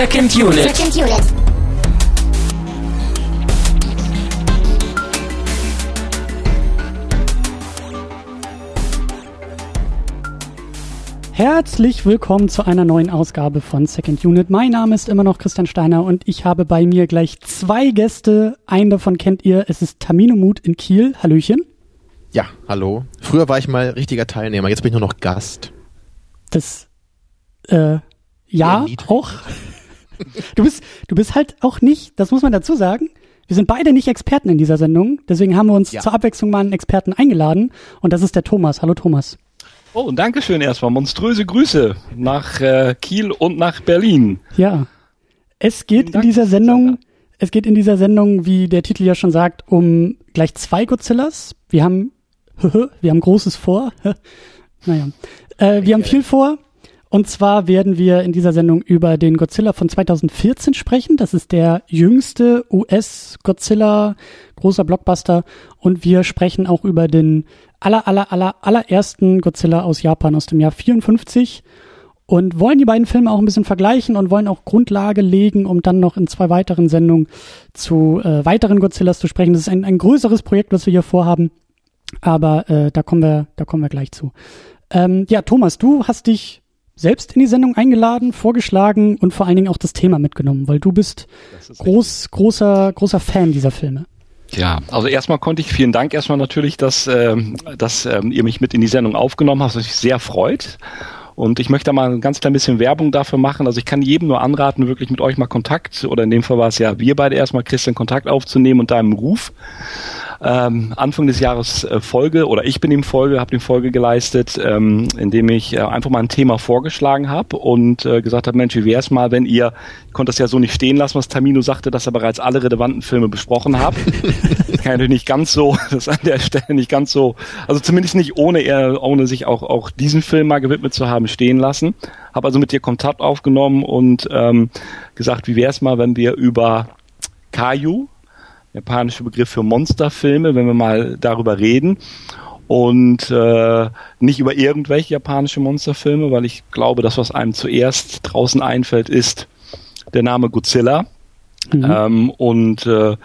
Second Unit. Second Unit. Herzlich willkommen zu einer neuen Ausgabe von Second Unit. Mein Name ist immer noch Christian Steiner und ich habe bei mir gleich zwei Gäste. Einen davon kennt ihr. Es ist Tamino Mut in Kiel. Hallöchen. Ja, hallo. Früher war ich mal richtiger Teilnehmer, jetzt bin ich nur noch Gast. Das, äh, ja, auch. Du bist, du bist halt auch nicht, das muss man dazu sagen. Wir sind beide nicht Experten in dieser Sendung, deswegen haben wir uns ja. zur Abwechslung mal einen Experten eingeladen und das ist der Thomas. Hallo Thomas. Oh, danke schön erstmal. Monströse Grüße nach äh, Kiel und nach Berlin. Ja. Es geht in dieser Sendung, es geht in dieser Sendung, wie der Titel ja schon sagt, um gleich zwei Godzillas. Wir haben, wir haben Großes vor. naja. Äh, wir haben viel vor. Und zwar werden wir in dieser Sendung über den Godzilla von 2014 sprechen. Das ist der jüngste US-Godzilla, großer Blockbuster. Und wir sprechen auch über den aller, aller, aller, allerersten Godzilla aus Japan aus dem Jahr 54 und wollen die beiden Filme auch ein bisschen vergleichen und wollen auch Grundlage legen, um dann noch in zwei weiteren Sendungen zu äh, weiteren Godzillas zu sprechen. Das ist ein, ein größeres Projekt, was wir hier vorhaben, aber äh, da kommen wir, da kommen wir gleich zu. Ähm, ja, Thomas, du hast dich selbst in die Sendung eingeladen, vorgeschlagen und vor allen Dingen auch das Thema mitgenommen, weil du bist groß, großer, großer Fan dieser Filme. Ja, also erstmal konnte ich, vielen Dank erstmal natürlich, dass, äh, dass äh, ihr mich mit in die Sendung aufgenommen habt, was mich sehr freut. Und ich möchte da mal ein ganz klein bisschen Werbung dafür machen. Also ich kann jedem nur anraten, wirklich mit euch mal Kontakt, oder in dem Fall war es ja wir beide erstmal, Christian, Kontakt aufzunehmen und deinem Ruf ähm, Anfang des Jahres äh, Folge oder ich bin ihm Folge, habe ihm Folge geleistet, ähm, indem ich äh, einfach mal ein Thema vorgeschlagen habe und äh, gesagt habe, Mensch, wie wäre es mal, wenn ihr, ich konnte das ja so nicht stehen lassen, was Tamino sagte, dass er bereits alle relevanten Filme besprochen hat. kann natürlich nicht ganz so, das an der Stelle nicht ganz so, also zumindest nicht ohne er, ohne sich auch, auch diesen Film mal gewidmet zu haben, stehen lassen. Habe also mit dir Kontakt aufgenommen und ähm, gesagt, wie wäre es mal, wenn wir über Kaiju, japanische Begriff für Monsterfilme, wenn wir mal darüber reden. Und äh, nicht über irgendwelche japanische Monsterfilme, weil ich glaube, das, was einem zuerst draußen einfällt, ist der Name Godzilla. Mhm. Ähm, und äh,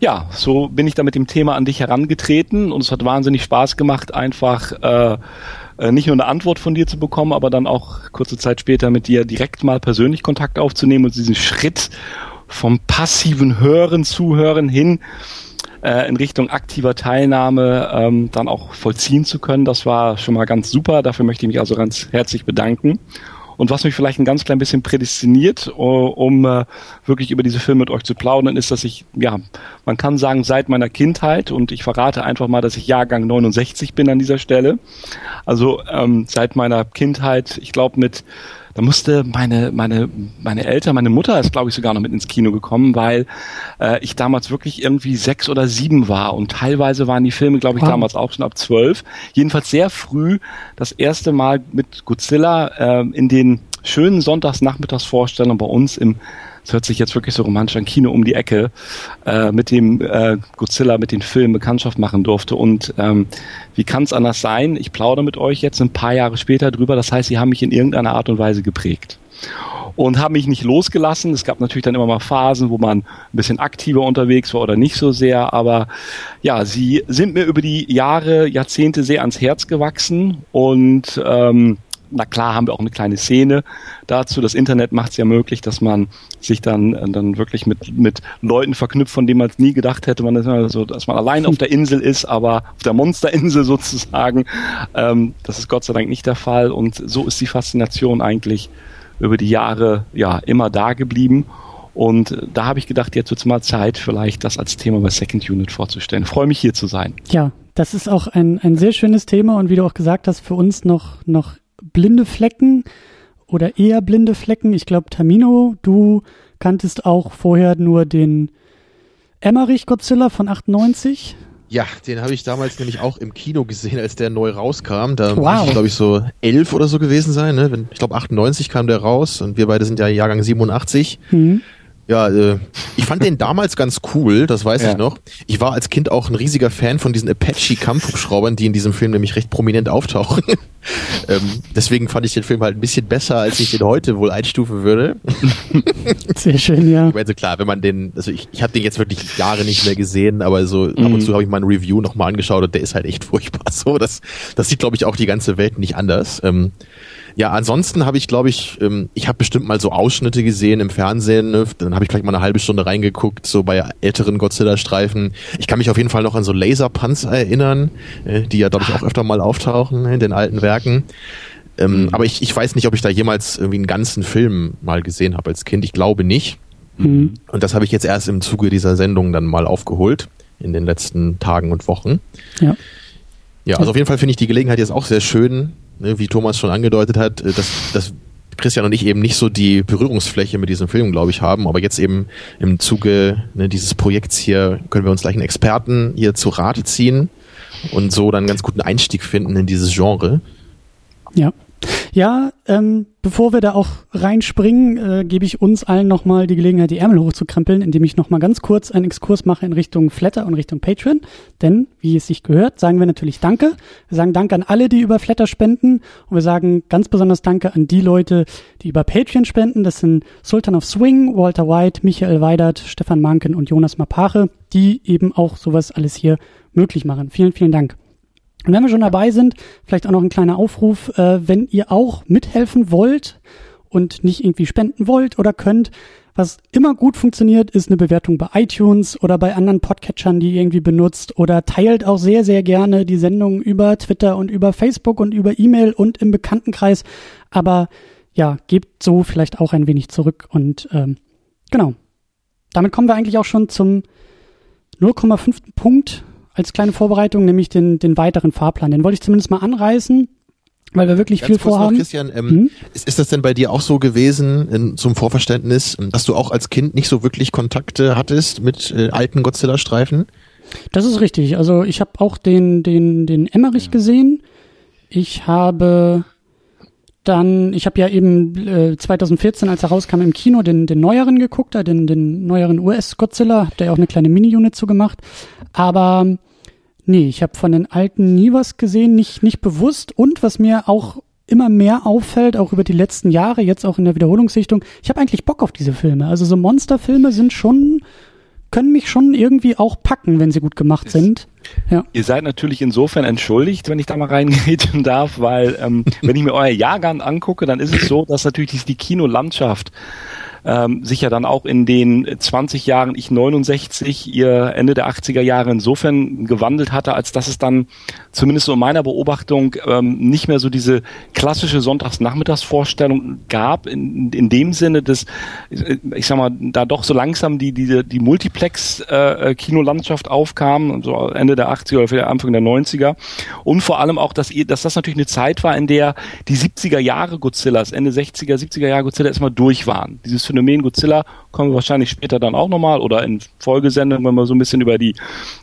ja, so bin ich da mit dem Thema an dich herangetreten und es hat wahnsinnig Spaß gemacht, einfach äh, äh nicht nur eine Antwort von dir zu bekommen, aber dann auch kurze Zeit später mit dir direkt mal persönlich Kontakt aufzunehmen und diesen Schritt vom passiven Hören, Zuhören hin äh, in Richtung aktiver Teilnahme ähm, dann auch vollziehen zu können. Das war schon mal ganz super. Dafür möchte ich mich also ganz herzlich bedanken. Und was mich vielleicht ein ganz klein bisschen prädestiniert, um äh, wirklich über diese Filme mit euch zu plaudern, ist, dass ich, ja, man kann sagen, seit meiner Kindheit, und ich verrate einfach mal, dass ich Jahrgang 69 bin an dieser Stelle. Also ähm, seit meiner Kindheit, ich glaube mit da musste meine, meine, meine Eltern, meine Mutter ist, glaube ich, sogar noch mit ins Kino gekommen, weil äh, ich damals wirklich irgendwie sechs oder sieben war. Und teilweise waren die Filme, glaube ich, wow. damals auch schon ab zwölf. Jedenfalls sehr früh das erste Mal mit Godzilla äh, in den schönen Sonntagsnachmittagsvorstellungen bei uns im es hört sich jetzt wirklich so romantisch an, Kino um die Ecke, äh, mit dem äh, Godzilla, mit den Filmen Bekanntschaft machen durfte. Und ähm, wie kann es anders sein? Ich plaudere mit euch jetzt ein paar Jahre später drüber. Das heißt, sie haben mich in irgendeiner Art und Weise geprägt und haben mich nicht losgelassen. Es gab natürlich dann immer mal Phasen, wo man ein bisschen aktiver unterwegs war oder nicht so sehr, aber ja, sie sind mir über die Jahre, Jahrzehnte sehr ans Herz gewachsen und ähm, na klar haben wir auch eine kleine Szene dazu. Das Internet macht es ja möglich, dass man sich dann, äh, dann wirklich mit, mit Leuten verknüpft, von denen man es nie gedacht hätte, man also, dass man allein auf der Insel ist, aber auf der Monsterinsel sozusagen. Ähm, das ist Gott sei Dank nicht der Fall und so ist die Faszination eigentlich über die Jahre ja immer da geblieben. Und da habe ich gedacht, jetzt wird es mal Zeit, vielleicht das als Thema bei Second Unit vorzustellen. Ich freue mich hier zu sein. Ja, das ist auch ein, ein sehr schönes Thema und wie du auch gesagt hast, für uns noch, noch blinde Flecken oder eher blinde Flecken. Ich glaube, Tamino, du kanntest auch vorher nur den Emmerich Godzilla von 98. Ja, den habe ich damals nämlich auch im Kino gesehen, als der neu rauskam. Da wow. muss ich, glaube ich, so elf oder so gewesen sein. Ne? Ich glaube, 98 kam der raus und wir beide sind ja Jahrgang 87. Mhm. Ja, äh, ich fand den damals ganz cool, das weiß ja. ich noch. Ich war als Kind auch ein riesiger Fan von diesen Apache-Kampfhubschraubern, die in diesem Film nämlich recht prominent auftauchen. ähm, deswegen fand ich den Film halt ein bisschen besser, als ich den heute wohl einstufen würde. Sehr schön, ja. Ich meine, so klar, wenn man den, also ich, ich habe den jetzt wirklich Jahre nicht mehr gesehen, aber so mhm. ab und mhm. zu habe ich mal ein Review nochmal angeschaut und der ist halt echt furchtbar. So, das, das sieht, glaube ich, auch die ganze Welt nicht anders. Ähm, ja, ansonsten habe ich, glaube ich, ähm, ich habe bestimmt mal so Ausschnitte gesehen im Fernsehen. Ne? Dann habe ich gleich mal eine halbe Stunde reingeguckt, so bei älteren Godzilla-Streifen. Ich kann mich auf jeden Fall noch an so Laserpanzer erinnern, äh, die ja, glaube ich, auch öfter mal auftauchen in den alten Werken. Ähm, mhm. Aber ich, ich weiß nicht, ob ich da jemals irgendwie einen ganzen Film mal gesehen habe als Kind. Ich glaube nicht. Mhm. Und das habe ich jetzt erst im Zuge dieser Sendung dann mal aufgeholt in den letzten Tagen und Wochen. Ja. Ja, also auf jeden Fall finde ich die Gelegenheit jetzt auch sehr schön, ne, wie Thomas schon angedeutet hat, äh, dass, dass Christian und ich eben nicht so die Berührungsfläche mit diesem Film, glaube ich, haben. Aber jetzt eben im Zuge ne, dieses Projekts hier können wir uns gleich einen Experten hier zu Rate ziehen und so dann einen ganz guten Einstieg finden in dieses Genre. Ja. Ja, ähm, bevor wir da auch reinspringen, äh, gebe ich uns allen nochmal die Gelegenheit, die Ärmel hochzukrempeln, indem ich nochmal ganz kurz einen Exkurs mache in Richtung Flatter und Richtung Patreon. Denn, wie es sich gehört, sagen wir natürlich Danke. Wir sagen Danke an alle, die über Flatter spenden. Und wir sagen ganz besonders Danke an die Leute, die über Patreon spenden. Das sind Sultan of Swing, Walter White, Michael Weidert, Stefan Manken und Jonas Mapache, die eben auch sowas alles hier möglich machen. Vielen, vielen Dank. Und wenn wir schon dabei sind, vielleicht auch noch ein kleiner Aufruf, äh, wenn ihr auch mithelfen wollt und nicht irgendwie spenden wollt oder könnt, was immer gut funktioniert, ist eine Bewertung bei iTunes oder bei anderen Podcatchern, die ihr irgendwie benutzt oder teilt auch sehr, sehr gerne die Sendung über Twitter und über Facebook und über E-Mail und im Bekanntenkreis. Aber ja, gebt so vielleicht auch ein wenig zurück und ähm, genau. Damit kommen wir eigentlich auch schon zum 0,5. Punkt als kleine Vorbereitung, nämlich den, den weiteren Fahrplan. Den wollte ich zumindest mal anreißen, weil wir wirklich Ganz viel vorhaben. Noch, Christian, ähm, hm? ist, ist das denn bei dir auch so gewesen, in, zum Vorverständnis, dass du auch als Kind nicht so wirklich Kontakte hattest mit äh, alten Godzilla-Streifen? Das ist richtig. Also ich habe auch den, den, den Emmerich gesehen. Ich habe dann, ich habe ja eben äh, 2014, als er rauskam im Kino, den, den neueren geguckt, den, den neueren US-Godzilla, hab da ja auch eine kleine Mini-Unit zu gemacht. Aber nee, ich habe von den alten nie was gesehen, nicht, nicht bewusst. Und was mir auch immer mehr auffällt, auch über die letzten Jahre, jetzt auch in der Wiederholungssichtung, ich habe eigentlich Bock auf diese Filme. Also so Monsterfilme sind schon, können mich schon irgendwie auch packen, wenn sie gut gemacht sind. Ja. Ihr seid natürlich insofern entschuldigt, wenn ich da mal reingehen darf, weil ähm, wenn ich mir euer Jahrgang angucke, dann ist es so, dass natürlich die Kinolandschaft ähm, sich ja dann auch in den 20 Jahren, ich 69, ihr Ende der 80er Jahre insofern gewandelt hatte, als dass es dann zumindest so in meiner Beobachtung ähm, nicht mehr so diese klassische Sonntagsnachmittagsvorstellung gab, in, in dem Sinne, dass, ich sag mal, da doch so langsam die, die, die Multiplex-Kinolandschaft äh, aufkam, so Ende der 80er oder Anfang der 90er. Und vor allem auch, dass, dass das natürlich eine Zeit war, in der die 70er Jahre Godzillas, Ende 60er, 70er Jahre Godzilla erstmal durch waren. Dieses Phänomen Godzilla kommen wir wahrscheinlich später dann auch nochmal oder in Folgesendungen, wenn wir so ein bisschen über die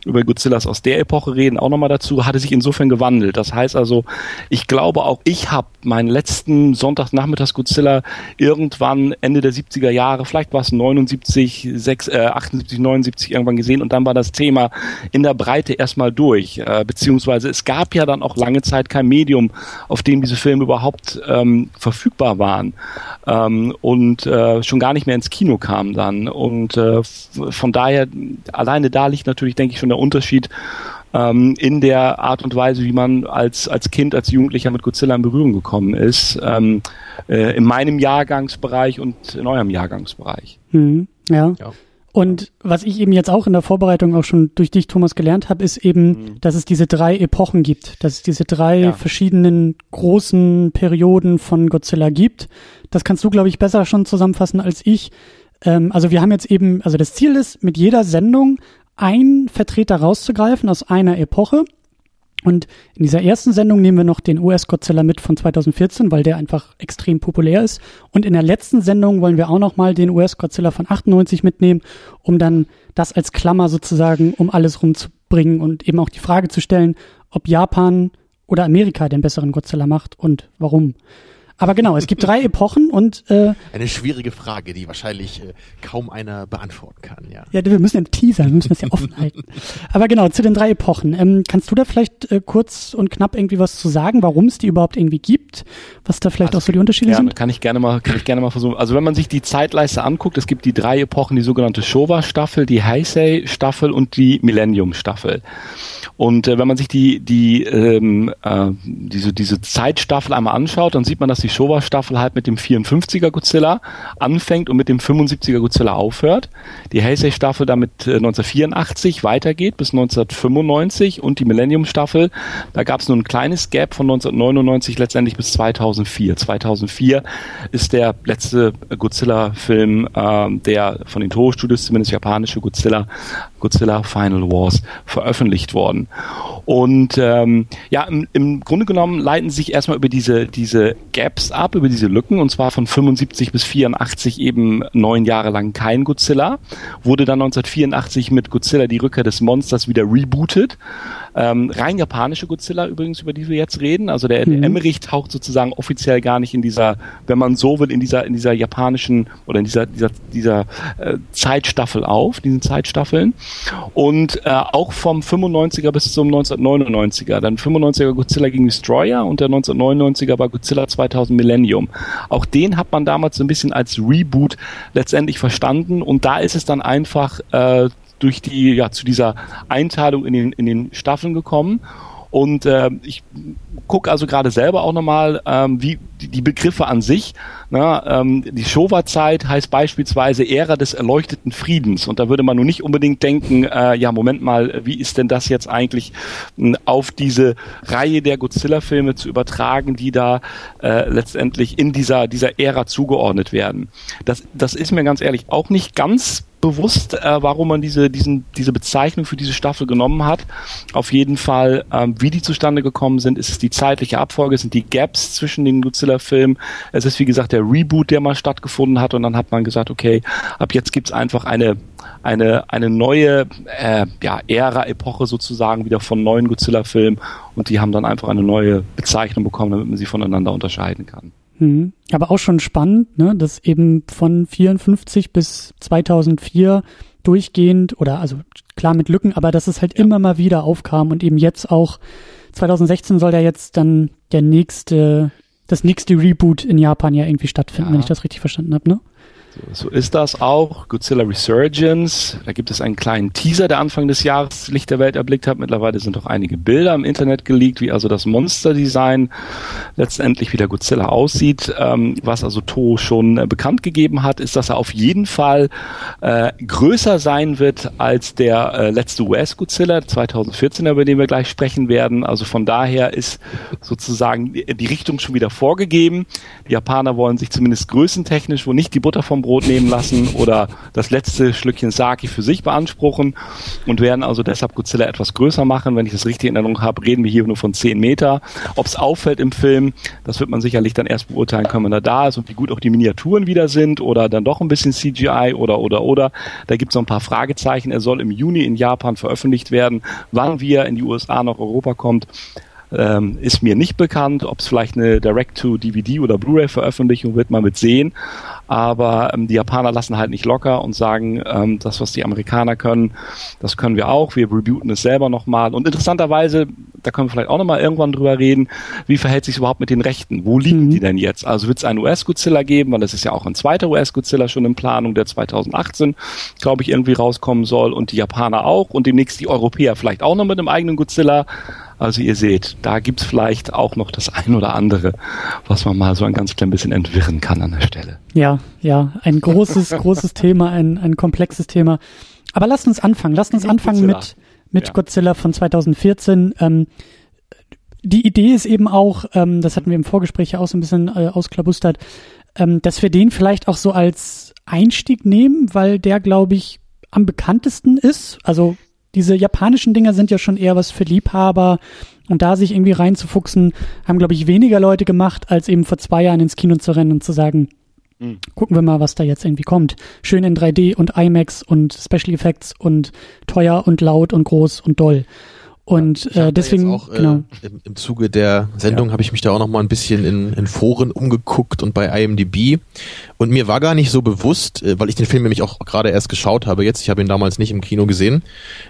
über Godzillas aus der Epoche reden, auch nochmal dazu, hatte sich insofern gewandelt. Das heißt also, ich glaube auch ich habe meinen letzten Sonntagnachmittags Godzilla irgendwann Ende der 70er Jahre, vielleicht war es 79, 6, äh, 78, 79 irgendwann gesehen und dann war das Thema in der Breite erstmal durch. Äh, beziehungsweise es gab ja dann auch lange Zeit kein Medium, auf dem diese Filme überhaupt ähm, verfügbar waren. Ähm, und äh, schon gar nicht mehr ins Kino kam dann. Und äh, von daher, alleine da liegt natürlich, denke ich, schon der Unterschied ähm, in der Art und Weise, wie man als, als Kind, als Jugendlicher mit Godzilla in Berührung gekommen ist. Ähm, äh, in meinem Jahrgangsbereich und in eurem Jahrgangsbereich. Mhm, ja. ja. Und was ich eben jetzt auch in der Vorbereitung auch schon durch dich, Thomas, gelernt habe, ist eben, mhm. dass es diese drei Epochen gibt, dass es diese drei ja. verschiedenen großen Perioden von Godzilla gibt. Das kannst du, glaube ich, besser schon zusammenfassen als ich. Ähm, also wir haben jetzt eben, also das Ziel ist, mit jeder Sendung einen Vertreter rauszugreifen aus einer Epoche und in dieser ersten Sendung nehmen wir noch den US-Godzilla mit von 2014, weil der einfach extrem populär ist. Und in der letzten Sendung wollen wir auch noch mal den US-Godzilla von 98 mitnehmen, um dann das als Klammer sozusagen um alles rumzubringen und eben auch die Frage zu stellen, ob Japan oder Amerika den besseren Godzilla macht und warum. Aber genau, es gibt drei Epochen und äh, eine schwierige Frage, die wahrscheinlich äh, kaum einer beantworten kann, ja. Ja, wir müssen ja teasern, wir müssen das ja offen halten. Aber genau, zu den drei Epochen. Ähm, kannst du da vielleicht äh, kurz und knapp irgendwie was zu sagen, warum es die überhaupt irgendwie gibt? Was da vielleicht also, auch so die Unterschiede ja, sind? Kann ich gerne mal, kann ich gerne mal versuchen. Also wenn man sich die Zeitleiste anguckt, es gibt die drei Epochen, die sogenannte Showa-Staffel, die Heisei-Staffel und die Millennium-Staffel. Und äh, wenn man sich die, die ähm, äh, diese, diese Zeitstaffel einmal anschaut, dann sieht man, dass die Showa-Staffel halt mit dem 54er Godzilla anfängt und mit dem 75er Godzilla aufhört. Die Heisei-Staffel damit äh, 1984 weitergeht bis 1995 und die Millennium-Staffel, da gab es nur ein kleines Gap von 1999 letztendlich bis 2004. 2004 ist der letzte Godzilla-Film, äh, der von den Toho-Studios, zumindest japanische Godzilla, Godzilla Final Wars, veröffentlicht worden. Und ähm, ja, im, im Grunde genommen leiten sich erstmal über diese, diese Gaps ab, über diese Lücken, und zwar von 75 bis 84 eben neun Jahre lang kein Godzilla, wurde dann 1984 mit Godzilla die Rückkehr des Monsters wieder rebootet ähm, rein japanische Godzilla übrigens, über die wir jetzt reden. Also der, mhm. der Emmerich taucht sozusagen offiziell gar nicht in dieser, wenn man so will, in dieser, in dieser japanischen oder in dieser, dieser, dieser äh, Zeitstaffel auf, diesen Zeitstaffeln. Und äh, auch vom 95er bis zum 1999er. Dann 95er Godzilla gegen Destroyer und der 1999er war Godzilla 2000 Millennium. Auch den hat man damals so ein bisschen als Reboot letztendlich verstanden und da ist es dann einfach äh, durch die, ja, zu dieser Einteilung in den, in den Staffeln gekommen. Und äh, ich gucke also gerade selber auch nochmal, ähm, wie die, die Begriffe an sich. Na, ähm, die Showa-Zeit heißt beispielsweise Ära des erleuchteten Friedens. Und da würde man nun nicht unbedingt denken, äh, ja, Moment mal, wie ist denn das jetzt eigentlich äh, auf diese Reihe der Godzilla-Filme zu übertragen, die da äh, letztendlich in dieser, dieser Ära zugeordnet werden. Das, das ist mir ganz ehrlich auch nicht ganz bewusst, äh, warum man diese, diesen, diese Bezeichnung für diese Staffel genommen hat. Auf jeden Fall, ähm, wie die zustande gekommen sind, ist es die zeitliche Abfolge, sind die Gaps zwischen den Godzilla-Filmen. Es ist, wie gesagt, der Reboot, der mal stattgefunden hat und dann hat man gesagt, okay, ab jetzt gibt's einfach eine, eine, eine neue äh, ja, Ära-Epoche sozusagen wieder von neuen Godzilla-Filmen und die haben dann einfach eine neue Bezeichnung bekommen, damit man sie voneinander unterscheiden kann. Mhm. Aber auch schon spannend, ne, dass eben von 54 bis 2004 durchgehend oder also klar mit Lücken, aber dass es halt ja. immer mal wieder aufkam und eben jetzt auch 2016 soll ja jetzt dann der nächste, das nächste Reboot in Japan ja irgendwie stattfinden, ja. wenn ich das richtig verstanden habe, ne? So ist das auch. Godzilla Resurgence. Da gibt es einen kleinen Teaser, der Anfang des Jahres Licht der Welt erblickt hat. Mittlerweile sind auch einige Bilder im Internet geleakt, wie also das Monster-Design letztendlich wie der Godzilla aussieht. Ähm, was also To schon äh, bekannt gegeben hat, ist, dass er auf jeden Fall äh, größer sein wird als der äh, letzte US-Godzilla 2014, über den wir gleich sprechen werden. Also von daher ist sozusagen die Richtung schon wieder vorgegeben. Die Japaner wollen sich zumindest größentechnisch, wo nicht die Butter vom Brot nehmen lassen oder das letzte Schlückchen Saki für sich beanspruchen und werden also deshalb Godzilla etwas größer machen. Wenn ich das richtig in Erinnerung habe, reden wir hier nur von 10 Meter. Ob es auffällt im Film, das wird man sicherlich dann erst beurteilen können, wenn er da ist und wie gut auch die Miniaturen wieder sind oder dann doch ein bisschen CGI oder oder oder. Da gibt es noch ein paar Fragezeichen. Er soll im Juni in Japan veröffentlicht werden. Wann wir in die USA nach Europa kommt, ähm, ist mir nicht bekannt. Ob es vielleicht eine Direct-to-DVD oder Blu-ray-Veröffentlichung wird, man mit sehen. Aber ähm, die Japaner lassen halt nicht locker und sagen, ähm, das, was die Amerikaner können, das können wir auch. Wir rebooten es selber nochmal. Und interessanterweise, da können wir vielleicht auch nochmal irgendwann drüber reden, wie verhält sich überhaupt mit den Rechten? Wo liegen mhm. die denn jetzt? Also wird es einen US-Godzilla geben, weil das ist ja auch ein zweiter US-Godzilla schon in Planung, der 2018, glaube ich, irgendwie rauskommen soll und die Japaner auch und demnächst die Europäer vielleicht auch noch mit einem eigenen Godzilla. Also ihr seht, da gibt's vielleicht auch noch das ein oder andere, was man mal so ein ganz klein bisschen entwirren kann an der Stelle. Ja, ja, ein großes, großes Thema, ein, ein komplexes Thema. Aber lasst uns anfangen. Lasst uns anfangen Godzilla. mit, mit ja. Godzilla von 2014. Ähm, die Idee ist eben auch, ähm, das hatten wir im Vorgespräch ja auch so ein bisschen äh, ausklabustert, ähm, dass wir den vielleicht auch so als Einstieg nehmen, weil der, glaube ich, am bekanntesten ist. Also diese japanischen Dinger sind ja schon eher was für Liebhaber und da sich irgendwie reinzufuchsen, haben, glaube ich, weniger Leute gemacht, als eben vor zwei Jahren ins Kino zu rennen und zu sagen, mhm. gucken wir mal, was da jetzt irgendwie kommt. Schön in 3D und IMAX und Special Effects und teuer und laut und groß und doll. Und äh, deswegen, auch, äh, genau. Im, Im Zuge der Sendung ja. habe ich mich da auch noch mal ein bisschen in, in Foren umgeguckt und bei IMDb. Und mir war gar nicht so bewusst, äh, weil ich den Film nämlich auch gerade erst geschaut habe jetzt, ich habe ihn damals nicht im Kino gesehen,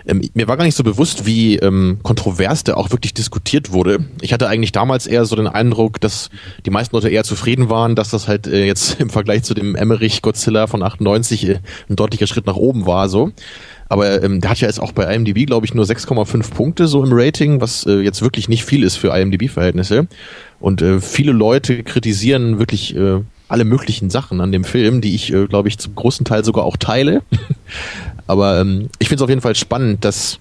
ähm, mir war gar nicht so bewusst, wie ähm, kontrovers der auch wirklich diskutiert wurde. Ich hatte eigentlich damals eher so den Eindruck, dass die meisten Leute eher zufrieden waren, dass das halt äh, jetzt im Vergleich zu dem Emmerich Godzilla von 98 äh, ein deutlicher Schritt nach oben war so. Aber ähm, der hat ja jetzt auch bei IMDb, glaube ich, nur 6,5 Punkte so im Rating, was äh, jetzt wirklich nicht viel ist für IMDb-Verhältnisse. Und äh, viele Leute kritisieren wirklich äh, alle möglichen Sachen an dem Film, die ich, äh, glaube ich, zum großen Teil sogar auch teile. Aber ähm, ich finde es auf jeden Fall spannend, dass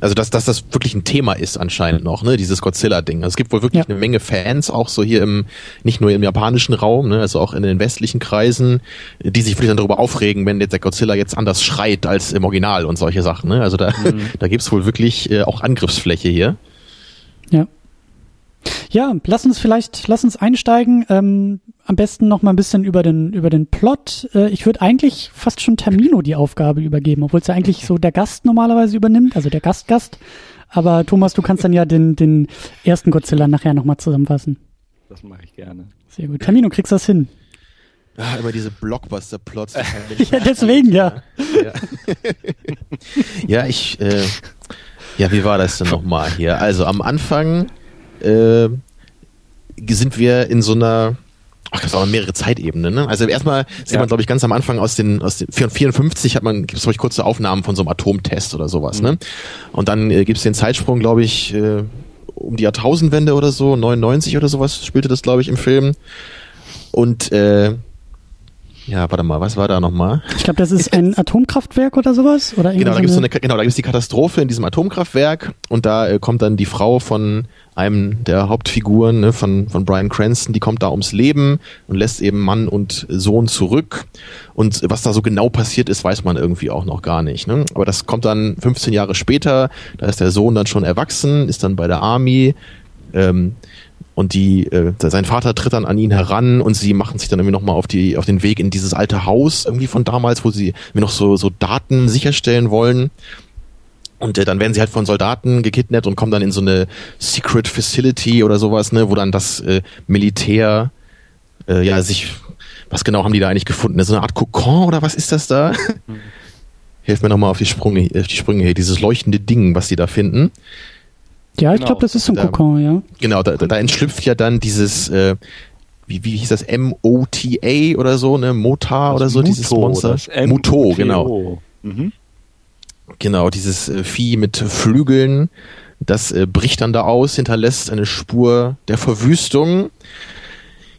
also dass, dass das wirklich ein Thema ist anscheinend noch, ne, dieses Godzilla-Ding. Also es gibt wohl wirklich ja. eine Menge Fans, auch so hier im, nicht nur im japanischen Raum, ne, also auch in den westlichen Kreisen, die sich wirklich dann darüber aufregen, wenn jetzt der Godzilla jetzt anders schreit als im Original und solche Sachen. Ne? Also da, mhm. da gibt's wohl wirklich äh, auch Angriffsfläche hier. Ja. Ja, lass uns vielleicht, lass uns einsteigen. Ähm, am besten noch mal ein bisschen über den über den Plot. Äh, ich würde eigentlich fast schon Termino die Aufgabe übergeben, obwohl es ja eigentlich so der Gast normalerweise übernimmt, also der Gastgast. Aber Thomas, du kannst dann ja den den ersten Godzilla nachher noch mal zusammenfassen. Das mache ich gerne. Sehr gut. Termino, kriegst du das hin? Ah, immer diese Blockbuster-Plots. ja, deswegen ja. Ja, ja ich. Äh, ja, wie war das denn nochmal hier? Also am Anfang äh, sind wir in so einer Ach, das war mehrere Zeitebenen. Ne? Also erstmal sieht ja. man, glaube ich, ganz am Anfang aus den aus den 54 hat man gibt es kurze Aufnahmen von so einem Atomtest oder sowas. Mhm. Ne? Und dann äh, gibt es den Zeitsprung, glaube ich, äh, um die Jahrtausendwende oder so, 99 oder sowas spielte das, glaube ich, im Film. Und äh, ja, warte mal, was war da nochmal? Ich glaube, das ist ein Atomkraftwerk oder sowas? Oder genau, da gibt es so eine, genau, da gibt's die Katastrophe in diesem Atomkraftwerk und da äh, kommt dann die Frau von einem der Hauptfiguren, ne, von, von Brian Cranston, die kommt da ums Leben und lässt eben Mann und Sohn zurück. Und was da so genau passiert ist, weiß man irgendwie auch noch gar nicht. Ne? Aber das kommt dann 15 Jahre später, da ist der Sohn dann schon erwachsen, ist dann bei der Army, ähm, und die äh, sein Vater tritt dann an ihn heran und sie machen sich dann irgendwie nochmal auf die auf den Weg in dieses alte Haus irgendwie von damals, wo sie mir noch so so Daten sicherstellen wollen. Und äh, dann werden sie halt von Soldaten gekidnappt und kommen dann in so eine Secret Facility oder sowas, ne, wo dann das äh, Militär äh, ja sich was genau haben die da eigentlich gefunden? So eine Art Kokon oder was ist das da? Hilf mir nochmal auf die Sprünge, auf die Sprünge hier, dieses leuchtende Ding, was die da finden. Ja, ich genau. glaube, das ist so ein da, Kokon, ja. Genau, da, da entschlüpft ja dann dieses, äh, wie, wie hieß das, M-O-T-A oder so, ne, Motar oder so, Muto, dieses Monster. Muto, genau. Mhm. Genau, dieses äh, Vieh mit Flügeln, das äh, bricht dann da aus, hinterlässt eine Spur der Verwüstung.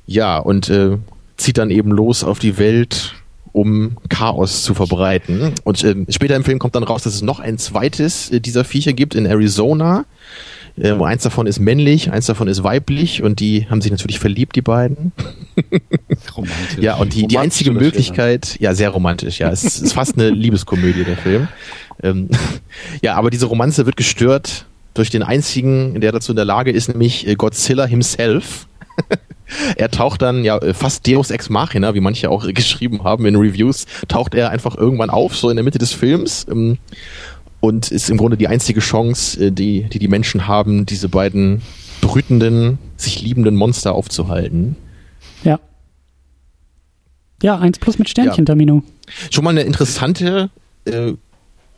Ja, und äh, zieht dann eben los auf die Welt, um Chaos zu verbreiten. Und äh, später im Film kommt dann raus, dass es noch ein zweites äh, dieser Viecher gibt in Arizona. Äh, wo eins davon ist männlich, eins davon ist weiblich und die haben sich natürlich verliebt, die beiden. romantisch. Ja, und die, die einzige Möglichkeit, ja, sehr romantisch, ja, es ist fast eine Liebeskomödie, der Film. Ähm, ja, aber diese Romanze wird gestört durch den einzigen, der dazu in der Lage ist, nämlich äh, Godzilla himself. Er taucht dann ja fast Deus Ex Machina, wie manche auch geschrieben haben in Reviews, taucht er einfach irgendwann auf, so in der Mitte des Films. Ähm, und ist im Grunde die einzige Chance, äh, die die, die Menschen haben, diese beiden brütenden, sich liebenden Monster aufzuhalten. Ja. Ja, eins plus mit Sternchen, ja. Tamino. Schon mal eine interessante äh,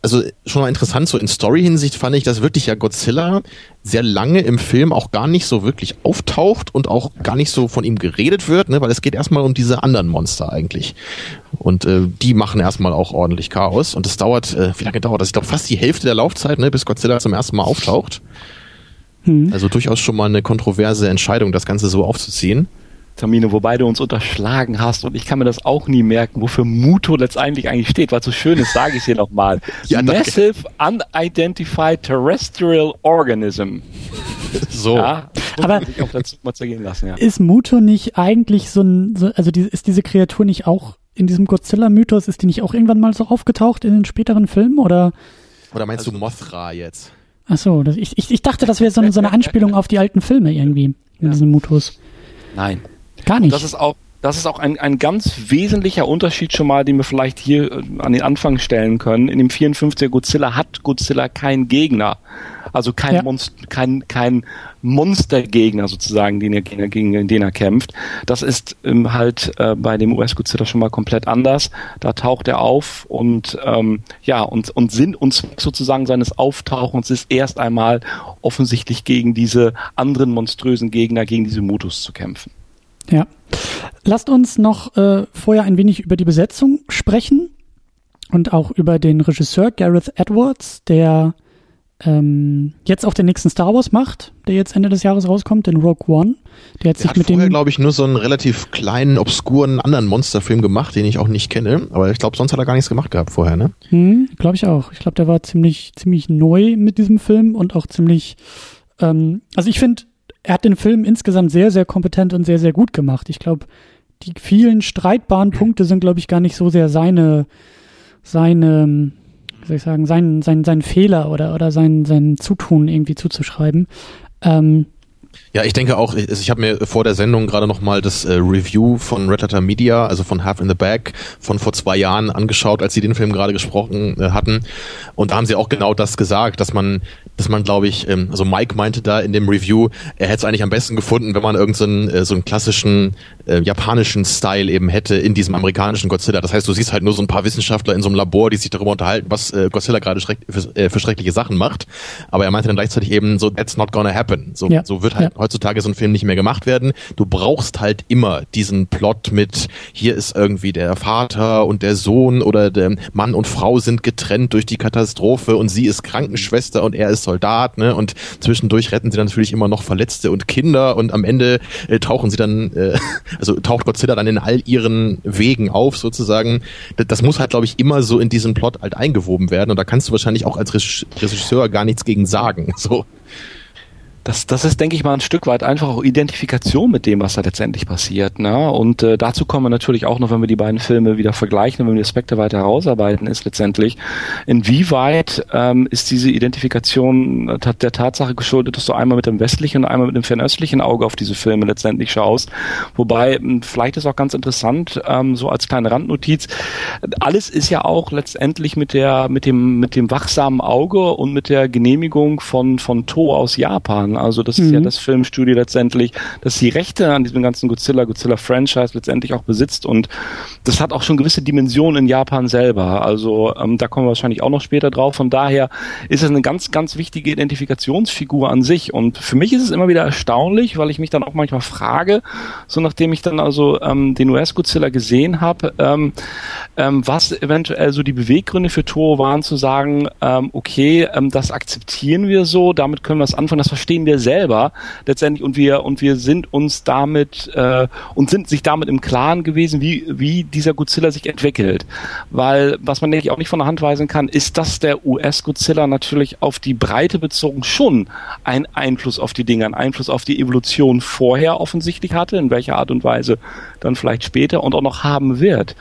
also schon mal interessant, so in Story-Hinsicht fand ich, dass wirklich ja Godzilla sehr lange im Film auch gar nicht so wirklich auftaucht und auch gar nicht so von ihm geredet wird, ne, weil es geht erstmal um diese anderen Monster eigentlich. Und äh, die machen erstmal auch ordentlich Chaos. Und es dauert, äh, wie lange dauert das? Ich glaube fast die Hälfte der Laufzeit, ne, bis Godzilla zum ersten Mal auftaucht. Hm. Also durchaus schon mal eine kontroverse Entscheidung, das Ganze so aufzuziehen. Termine, wobei du uns unterschlagen hast und ich kann mir das auch nie merken, wofür Muto letztendlich eigentlich steht, weil es so schön ist, sage ich es hier nochmal. ja, Massive Unidentified Terrestrial Organism. So. Ja, aber lassen, ja. ist Muto nicht eigentlich so ein, so, also die, ist diese Kreatur nicht auch in diesem Godzilla-Mythos, ist die nicht auch irgendwann mal so aufgetaucht in den späteren Filmen oder? Oder meinst also, du Mothra jetzt? Ach so, das, ich, ich, ich dachte, das wäre so, so eine Anspielung auf die alten Filme irgendwie, in ja. diesem Mythos. Nein. Gar nicht. das ist auch, das ist auch ein, ein ganz wesentlicher Unterschied schon mal, den wir vielleicht hier äh, an den Anfang stellen können. In dem 54er Godzilla hat Godzilla keinen Gegner. Also kein, ja. Monst kein, kein Monstergegner sozusagen, den er, gegen den er kämpft. Das ist ähm, halt äh, bei dem US-Godzilla schon mal komplett anders. Da taucht er auf und ähm, ja, und, und Sinn und Zweck sozusagen seines Auftauchens ist erst einmal offensichtlich gegen diese anderen monströsen Gegner, gegen diese Mutus zu kämpfen. Ja. Lasst uns noch äh, vorher ein wenig über die Besetzung sprechen und auch über den Regisseur Gareth Edwards, der ähm, jetzt auch den nächsten Star Wars macht, der jetzt Ende des Jahres rauskommt, den Rogue One. Der hat der sich hat mit vorher, glaube ich, nur so einen relativ kleinen, obskuren anderen Monsterfilm gemacht, den ich auch nicht kenne. Aber ich glaube, sonst hat er gar nichts gemacht gehabt vorher, ne? Hm, glaube ich auch. Ich glaube, der war ziemlich, ziemlich neu mit diesem Film und auch ziemlich, ähm, also ich finde, er hat den Film insgesamt sehr, sehr kompetent und sehr, sehr gut gemacht. Ich glaube, die vielen streitbaren Punkte sind, glaube ich, gar nicht so sehr seine, seine, wie soll ich sagen, sein, sein, sein Fehler oder, oder sein, sein Zutun irgendwie zuzuschreiben. Ähm, ja, ich denke auch, ich, ich habe mir vor der Sendung gerade nochmal das äh, Review von Red Letter Media, also von Half in the Bag, von vor zwei Jahren angeschaut, als sie den Film gerade gesprochen äh, hatten. Und da haben sie auch genau das gesagt, dass man dass man, glaube ich, ähm, also Mike meinte da in dem Review, er hätte es eigentlich am besten gefunden, wenn man irgendeinen so, äh, so einen klassischen äh, japanischen Style eben hätte in diesem amerikanischen Godzilla. Das heißt, du siehst halt nur so ein paar Wissenschaftler in so einem Labor, die sich darüber unterhalten, was äh, Godzilla gerade schreck für, äh, für schreckliche Sachen macht. Aber er meinte dann gleichzeitig eben so, that's not gonna happen. So, ja. so wird halt ja. heutzutage so ein Film nicht mehr gemacht werden. Du brauchst halt immer diesen Plot mit, hier ist irgendwie der Vater und der Sohn oder der Mann und Frau sind getrennt durch die Katastrophe und sie ist Krankenschwester und er ist Soldat, ne? Und zwischendurch retten sie dann natürlich immer noch Verletzte und Kinder und am Ende äh, tauchen sie dann, äh, also taucht Godzilla dann in all ihren Wegen auf sozusagen. Das, das muss halt, glaube ich, immer so in diesen Plot halt eingewoben werden und da kannst du wahrscheinlich auch als Regisseur gar nichts gegen sagen. So das, das ist, denke ich mal, ein Stück weit einfach auch Identifikation mit dem, was da letztendlich passiert. Ne? Und äh, dazu kommen wir natürlich auch noch, wenn wir die beiden Filme wieder vergleichen und wenn wir die Aspekte weiter herausarbeiten, ist letztendlich, inwieweit ähm, ist diese Identifikation äh, der Tatsache geschuldet, dass du einmal mit dem westlichen und einmal mit dem fernöstlichen Auge auf diese Filme letztendlich schaust. Wobei, hm, vielleicht ist auch ganz interessant, ähm, so als kleine Randnotiz, alles ist ja auch letztendlich mit der, mit dem, mit dem wachsamen Auge und mit der Genehmigung von, von To aus Japan also das mhm. ist ja mhm. das Filmstudio letztendlich, das die Rechte an diesem ganzen Godzilla, Godzilla Franchise letztendlich auch besitzt und das hat auch schon gewisse Dimensionen in Japan selber. Also ähm, da kommen wir wahrscheinlich auch noch später drauf. Von daher ist es eine ganz, ganz wichtige Identifikationsfigur an sich. Und für mich ist es immer wieder erstaunlich, weil ich mich dann auch manchmal frage, so nachdem ich dann also ähm, den US-Godzilla gesehen habe, ähm, ähm, was eventuell so die Beweggründe für Toro waren, zu sagen, ähm, okay, ähm, das akzeptieren wir so, damit können wir es anfangen, das verstehen verstehen wir selber letztendlich und wir und wir sind uns damit äh, und sind sich damit im Klaren gewesen, wie wie dieser Godzilla sich entwickelt, weil was man denke auch nicht von der Hand weisen kann, ist, dass der US Godzilla natürlich auf die Breite bezogen schon einen Einfluss auf die Dinge, einen Einfluss auf die Evolution vorher offensichtlich hatte, in welcher Art und Weise dann vielleicht später und auch noch haben wird.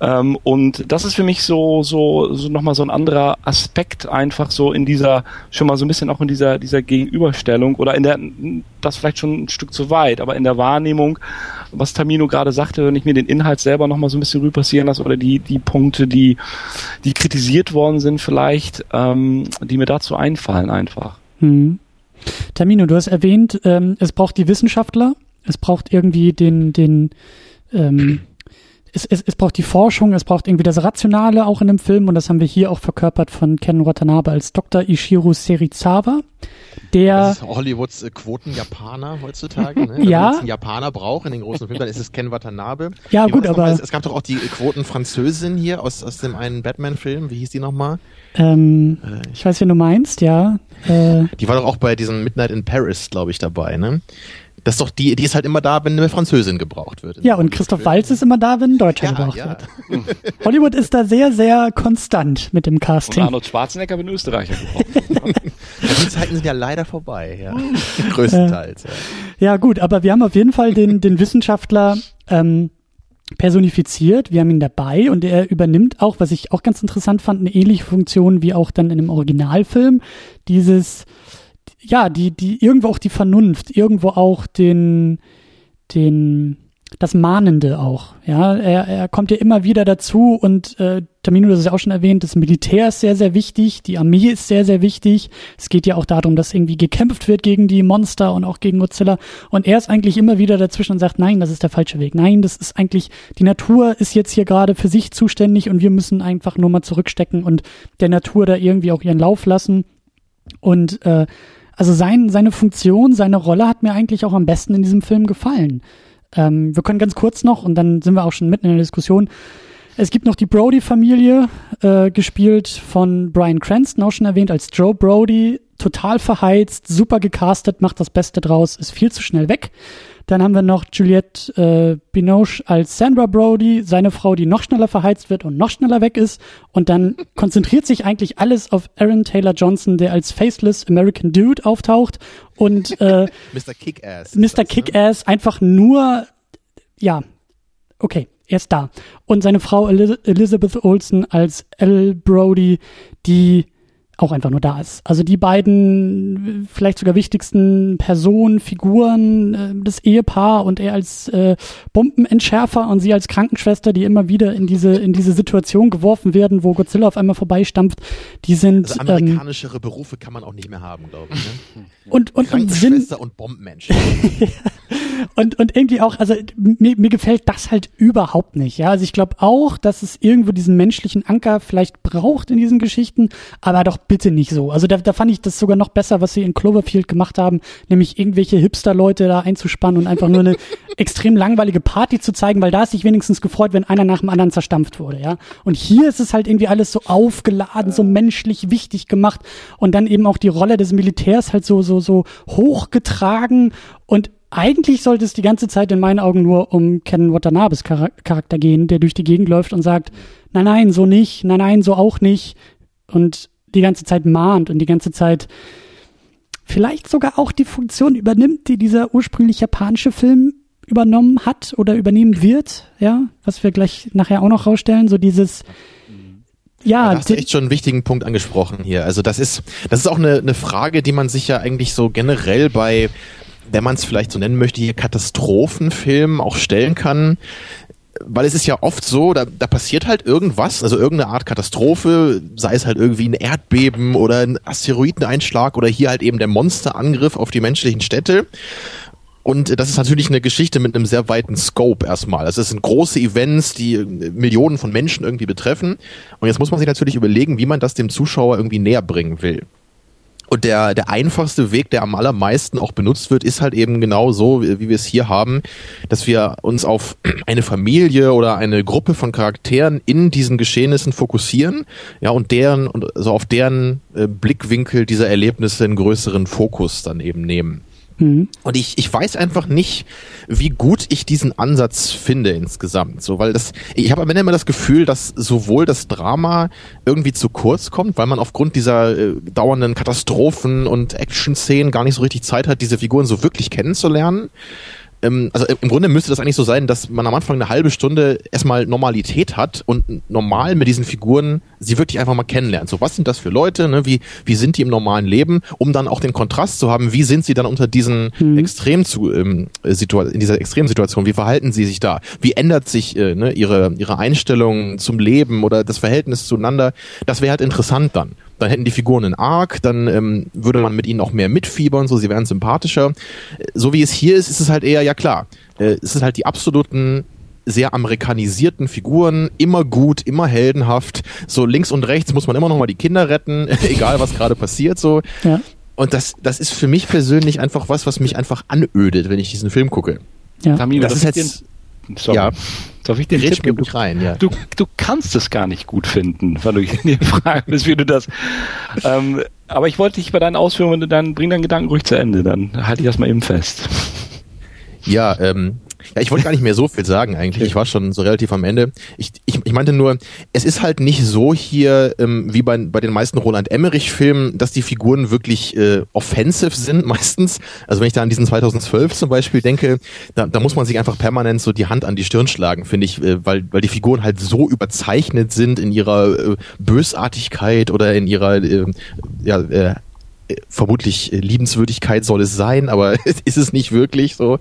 Ähm, und das ist für mich so, so, so nochmal so ein anderer Aspekt einfach so in dieser, schon mal so ein bisschen auch in dieser, dieser Gegenüberstellung oder in der, das vielleicht schon ein Stück zu weit, aber in der Wahrnehmung, was Tamino gerade sagte, wenn ich mir den Inhalt selber nochmal so ein bisschen rüber passieren lasse oder die, die Punkte, die, die kritisiert worden sind vielleicht, ähm, die mir dazu einfallen einfach. Hm. Tamino, du hast erwähnt, ähm, es braucht die Wissenschaftler, es braucht irgendwie den, den, ähm, es, es, es braucht die Forschung, es braucht irgendwie das Rationale auch in dem Film und das haben wir hier auch verkörpert von Ken Watanabe als Dr. Ishiru Serizawa. Der das ist Hollywoods äh, Quoten-Japaner heutzutage. Ne? ja. Wenn es einen Japaner braucht in den großen Filmen, dann ist es Ken Watanabe. Ja, Wie gut, aber. Es, es, gab doch auch die Quoten-Französin hier aus, aus dem einen Batman-Film. Wie hieß die nochmal? Ähm, äh, ich weiß, wen du meinst, ja. Äh, die war doch auch bei diesem Midnight in Paris, glaube ich, dabei, ne? Das ist doch die, die ist halt immer da, wenn eine Französin gebraucht wird. Ja, und Christoph Walz ist immer da, wenn ein Deutscher ja, gebraucht ja. wird. Hollywood ist da sehr, sehr konstant mit dem Casting. Und Arnold Schwarzenegger wenn Österreicher gebraucht. ja, die Zeiten sind ja leider vorbei, ja. Größtenteils. Ja. ja, gut, aber wir haben auf jeden Fall den, den Wissenschaftler ähm, personifiziert. Wir haben ihn dabei und er übernimmt auch, was ich auch ganz interessant fand, eine ähnliche Funktion wie auch dann in dem Originalfilm. Dieses ja, die, die, irgendwo auch die Vernunft, irgendwo auch den, den, das Mahnende auch. Ja, er, er kommt ja immer wieder dazu und äh, Tamino, das ist ja auch schon erwähnt, das Militär ist sehr, sehr wichtig, die Armee ist sehr, sehr wichtig. Es geht ja auch darum, dass irgendwie gekämpft wird gegen die Monster und auch gegen Godzilla. Und er ist eigentlich immer wieder dazwischen und sagt, nein, das ist der falsche Weg. Nein, das ist eigentlich, die Natur ist jetzt hier gerade für sich zuständig und wir müssen einfach nur mal zurückstecken und der Natur da irgendwie auch ihren Lauf lassen. Und äh, also sein, seine Funktion, seine Rolle hat mir eigentlich auch am besten in diesem Film gefallen. Ähm, wir können ganz kurz noch, und dann sind wir auch schon mitten in der Diskussion, es gibt noch die Brody-Familie, äh, gespielt von Brian Cranston, auch schon erwähnt, als Joe Brody, total verheizt, super gecastet, macht das Beste draus, ist viel zu schnell weg. Dann haben wir noch Juliette äh, Binoche als Sandra Brody, seine Frau, die noch schneller verheizt wird und noch schneller weg ist. Und dann konzentriert sich eigentlich alles auf Aaron Taylor Johnson, der als faceless American Dude auftaucht und äh, Mr. Kick-Ass. Mr. Kick-Ass einfach nur, ja, okay, er ist da. Und seine Frau Elizabeth Olsen als L. Brody, die auch einfach nur da ist. Also die beiden vielleicht sogar wichtigsten Personen, Figuren, äh, das Ehepaar und er als äh, Bombenentschärfer und sie als Krankenschwester, die immer wieder in diese in diese Situation geworfen werden, wo Godzilla auf einmal vorbeistampft, die sind also amerikanischere ähm, Berufe kann man auch nicht mehr haben, glaube ich. Ne? und und und sind und Bombenmensch. und und irgendwie auch, also mir, mir gefällt das halt überhaupt nicht. Ja, also ich glaube auch, dass es irgendwo diesen menschlichen Anker vielleicht braucht in diesen Geschichten, aber doch bitte nicht so. Also da, da fand ich das sogar noch besser, was sie in Cloverfield gemacht haben, nämlich irgendwelche Hipster-Leute da einzuspannen und einfach nur eine extrem langweilige Party zu zeigen, weil da ist sich wenigstens gefreut, wenn einer nach dem anderen zerstampft wurde, ja. Und hier ist es halt irgendwie alles so aufgeladen, so menschlich wichtig gemacht und dann eben auch die Rolle des Militärs halt so, so, so hochgetragen und eigentlich sollte es die ganze Zeit in meinen Augen nur um Ken Watanabes Charakter gehen, der durch die Gegend läuft und sagt, nein, nein, so nicht, nein, nein, so auch nicht. Und die ganze Zeit mahnt und die ganze Zeit vielleicht sogar auch die Funktion übernimmt, die dieser ursprünglich japanische Film übernommen hat oder übernehmen wird, ja, was wir gleich nachher auch noch rausstellen, so dieses ja, da hast du echt schon einen wichtigen Punkt angesprochen hier. Also das ist, das ist auch eine, eine Frage, die man sich ja eigentlich so generell bei, wenn man es vielleicht so nennen möchte, hier Katastrophenfilmen auch stellen kann weil es ist ja oft so, da, da passiert halt irgendwas, also irgendeine Art Katastrophe, sei es halt irgendwie ein Erdbeben oder ein Asteroideneinschlag oder hier halt eben der Monsterangriff auf die menschlichen Städte. Und das ist natürlich eine Geschichte mit einem sehr weiten Scope erstmal. Also es sind große Events, die Millionen von Menschen irgendwie betreffen. Und jetzt muss man sich natürlich überlegen, wie man das dem Zuschauer irgendwie näher bringen will. Und der, der einfachste Weg, der am allermeisten auch benutzt wird, ist halt eben genau so, wie, wir es hier haben, dass wir uns auf eine Familie oder eine Gruppe von Charakteren in diesen Geschehnissen fokussieren, ja, und deren, und also auf deren äh, Blickwinkel dieser Erlebnisse einen größeren Fokus dann eben nehmen. Mhm. Und ich, ich weiß einfach nicht, wie gut ich diesen Ansatz finde insgesamt. So, weil das, ich habe am Ende immer das Gefühl, dass sowohl das Drama irgendwie zu kurz kommt, weil man aufgrund dieser äh, dauernden Katastrophen und Action-Szenen gar nicht so richtig Zeit hat, diese Figuren so wirklich kennenzulernen ähm, also im Grunde müsste das eigentlich so sein, dass man am Anfang eine halbe Stunde erstmal Normalität hat und normal mit diesen Figuren sie wirklich einfach mal kennenlernt. So, was sind das für Leute, ne? wie, wie sind die im normalen Leben, um dann auch den Kontrast zu haben, wie sind sie dann unter diesen mhm. Extrem zu, ähm, in dieser Extremsituation, wie verhalten sie sich da, wie ändert sich äh, ne, ihre, ihre Einstellung zum Leben oder das Verhältnis zueinander, das wäre halt interessant dann dann hätten die Figuren einen Arc, dann ähm, würde man mit ihnen auch mehr mitfiebern, so sie wären sympathischer. So wie es hier ist, ist es halt eher, ja klar, äh, es sind halt die absoluten sehr amerikanisierten Figuren, immer gut, immer heldenhaft. So links und rechts muss man immer noch mal die Kinder retten, egal was gerade passiert. So. Ja. Und das, das ist für mich persönlich einfach was, was mich einfach anödet, wenn ich diesen Film gucke. Ja. Tamino, das, das ist jetzt Sorry. Ja. Darf ich den Tipp geben? Du, rein, ja. du, du kannst es gar nicht gut finden, weil du dir fragen bist, wie du das. Ähm, aber ich wollte dich bei deinen Ausführungen, dann bring deinen Gedanken ruhig zu Ende, dann halte ich das mal eben fest. Ja, ähm, ja, ich wollte gar nicht mehr so viel sagen eigentlich. Ich war schon so relativ am Ende. Ich, ich, ich meinte nur, es ist halt nicht so hier ähm, wie bei, bei den meisten Roland Emmerich-Filmen, dass die Figuren wirklich äh, offensive sind meistens. Also wenn ich da an diesen 2012 zum Beispiel denke, da, da muss man sich einfach permanent so die Hand an die Stirn schlagen, finde ich, äh, weil, weil die Figuren halt so überzeichnet sind in ihrer äh, Bösartigkeit oder in ihrer äh, ja, äh, vermutlich äh, Liebenswürdigkeit soll es sein, aber ist es nicht wirklich so.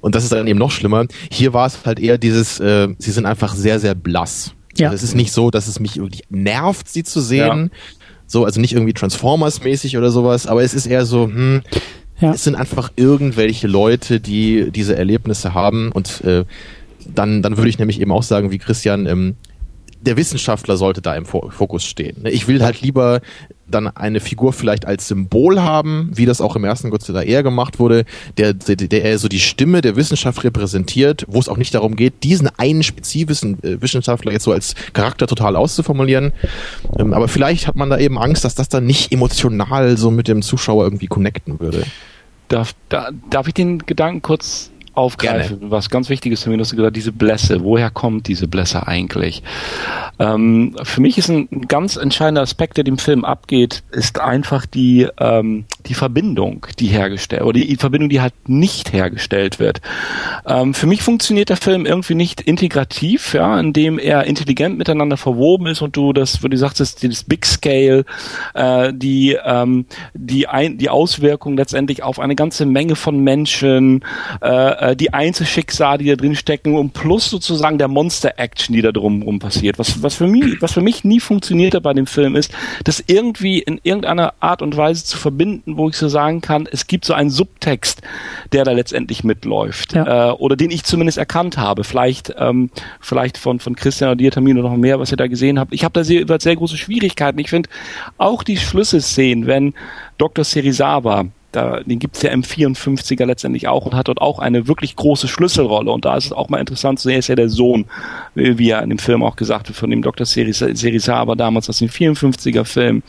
Und das ist dann eben noch schlimmer. Hier war es halt eher dieses, äh, sie sind einfach sehr, sehr blass. Ja. Also es ist nicht so, dass es mich irgendwie nervt, sie zu sehen. Ja. So, also nicht irgendwie Transformers-mäßig oder sowas, aber es ist eher so, hm, ja. es sind einfach irgendwelche Leute, die diese Erlebnisse haben und äh, dann, dann würde ich nämlich eben auch sagen, wie Christian, ähm, der Wissenschaftler sollte da im Fokus stehen. Ich will halt lieber dann eine Figur vielleicht als Symbol haben, wie das auch im ersten Godzilla eher gemacht wurde, der, der, der so die Stimme der Wissenschaft repräsentiert, wo es auch nicht darum geht, diesen einen spezifischen äh, Wissenschaftler jetzt so als Charakter total auszuformulieren. Ähm, aber vielleicht hat man da eben Angst, dass das dann nicht emotional so mit dem Zuschauer irgendwie connecten würde. Darf, da, darf ich den Gedanken kurz aufgreifen, Gerne. was ganz wichtig ist für mich, hast du gesagt, diese Blässe, woher kommt diese Blässe eigentlich? Ähm, für mich ist ein ganz entscheidender Aspekt, der dem Film abgeht, ist einfach die, ähm, die Verbindung, die hergestellt, oder die Verbindung, die halt nicht hergestellt wird. Ähm, für mich funktioniert der Film irgendwie nicht integrativ, ja, indem er intelligent miteinander verwoben ist und du das, wo du sagst, das, Big Scale, äh, die, ähm, die, ein, die Auswirkung letztendlich auf eine ganze Menge von Menschen, äh, äh, die Einzelschicksale, die da drin stecken und plus sozusagen der Monster-Action, die da drumherum passiert. Was, was, für mich, was für mich nie funktioniert hat bei dem Film ist, das irgendwie in irgendeiner Art und Weise zu verbinden, wo ich so sagen kann, es gibt so einen Subtext, der da letztendlich mitläuft ja. äh, oder den ich zumindest erkannt habe. Vielleicht, ähm, vielleicht von, von Christian oder dir, Tamino, noch mehr, was ihr da gesehen habt. Ich habe da sehr, sehr große Schwierigkeiten. Ich finde auch die Schlüsselszenen, wenn Dr. Serizawa da, den gibt's ja im 54er letztendlich auch und hat dort auch eine wirklich große Schlüsselrolle. Und da ist es auch mal interessant zu sehen, er ist ja der Sohn, wie er in dem Film auch gesagt wird, von dem Dr. Serisaba damals aus dem 54er Film.